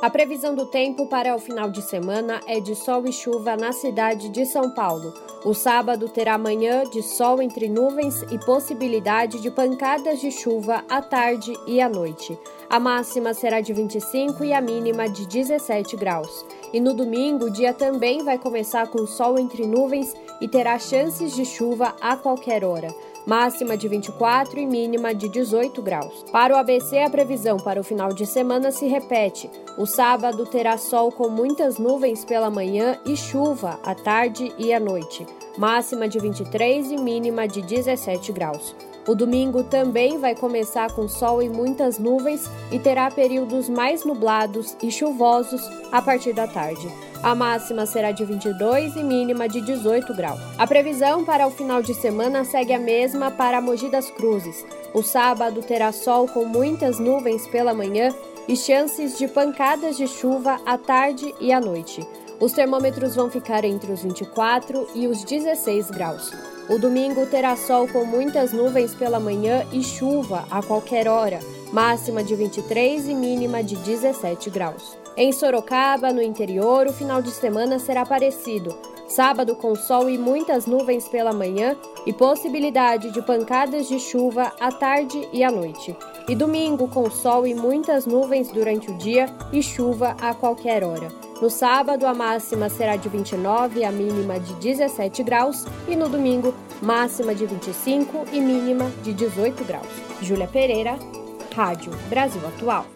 A previsão do tempo para o final de semana é de sol e chuva na cidade de São Paulo. O sábado terá manhã de sol entre nuvens e possibilidade de pancadas de chuva à tarde e à noite. A máxima será de 25 e a mínima de 17 graus. E no domingo, o dia também vai começar com sol entre nuvens e terá chances de chuva a qualquer hora máxima de 24 e mínima de 18 graus. Para o ABC, a previsão para o final de semana se repete. O sábado terá sol com muitas nuvens pela manhã e chuva à tarde e à noite, máxima de 23 e mínima de 17 graus. O domingo também vai começar com sol e muitas nuvens e terá períodos mais nublados e chuvosos a partir da tarde. A máxima será de 22 e mínima de 18 graus. A previsão para o final de semana segue a mesma para Mogi das Cruzes. O sábado terá sol com muitas nuvens pela manhã e chances de pancadas de chuva à tarde e à noite. Os termômetros vão ficar entre os 24 e os 16 graus. O domingo terá sol com muitas nuvens pela manhã e chuva a qualquer hora, máxima de 23 e mínima de 17 graus. Em Sorocaba, no interior, o final de semana será parecido. Sábado com sol e muitas nuvens pela manhã e possibilidade de pancadas de chuva à tarde e à noite. E domingo com sol e muitas nuvens durante o dia e chuva a qualquer hora. No sábado, a máxima será de 29 e a mínima de 17 graus. E no domingo, máxima de 25 e mínima de 18 graus. Júlia Pereira, Rádio Brasil Atual.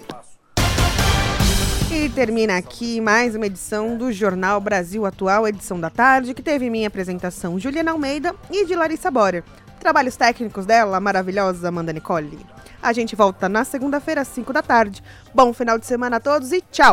E termina aqui mais uma edição do Jornal Brasil Atual, edição da tarde, que teve minha apresentação Juliana Almeida e de Larissa Borer. Trabalhos técnicos dela, maravilhosa Amanda Nicole. A gente volta na segunda-feira, às 5 da tarde. Bom final de semana a todos e tchau!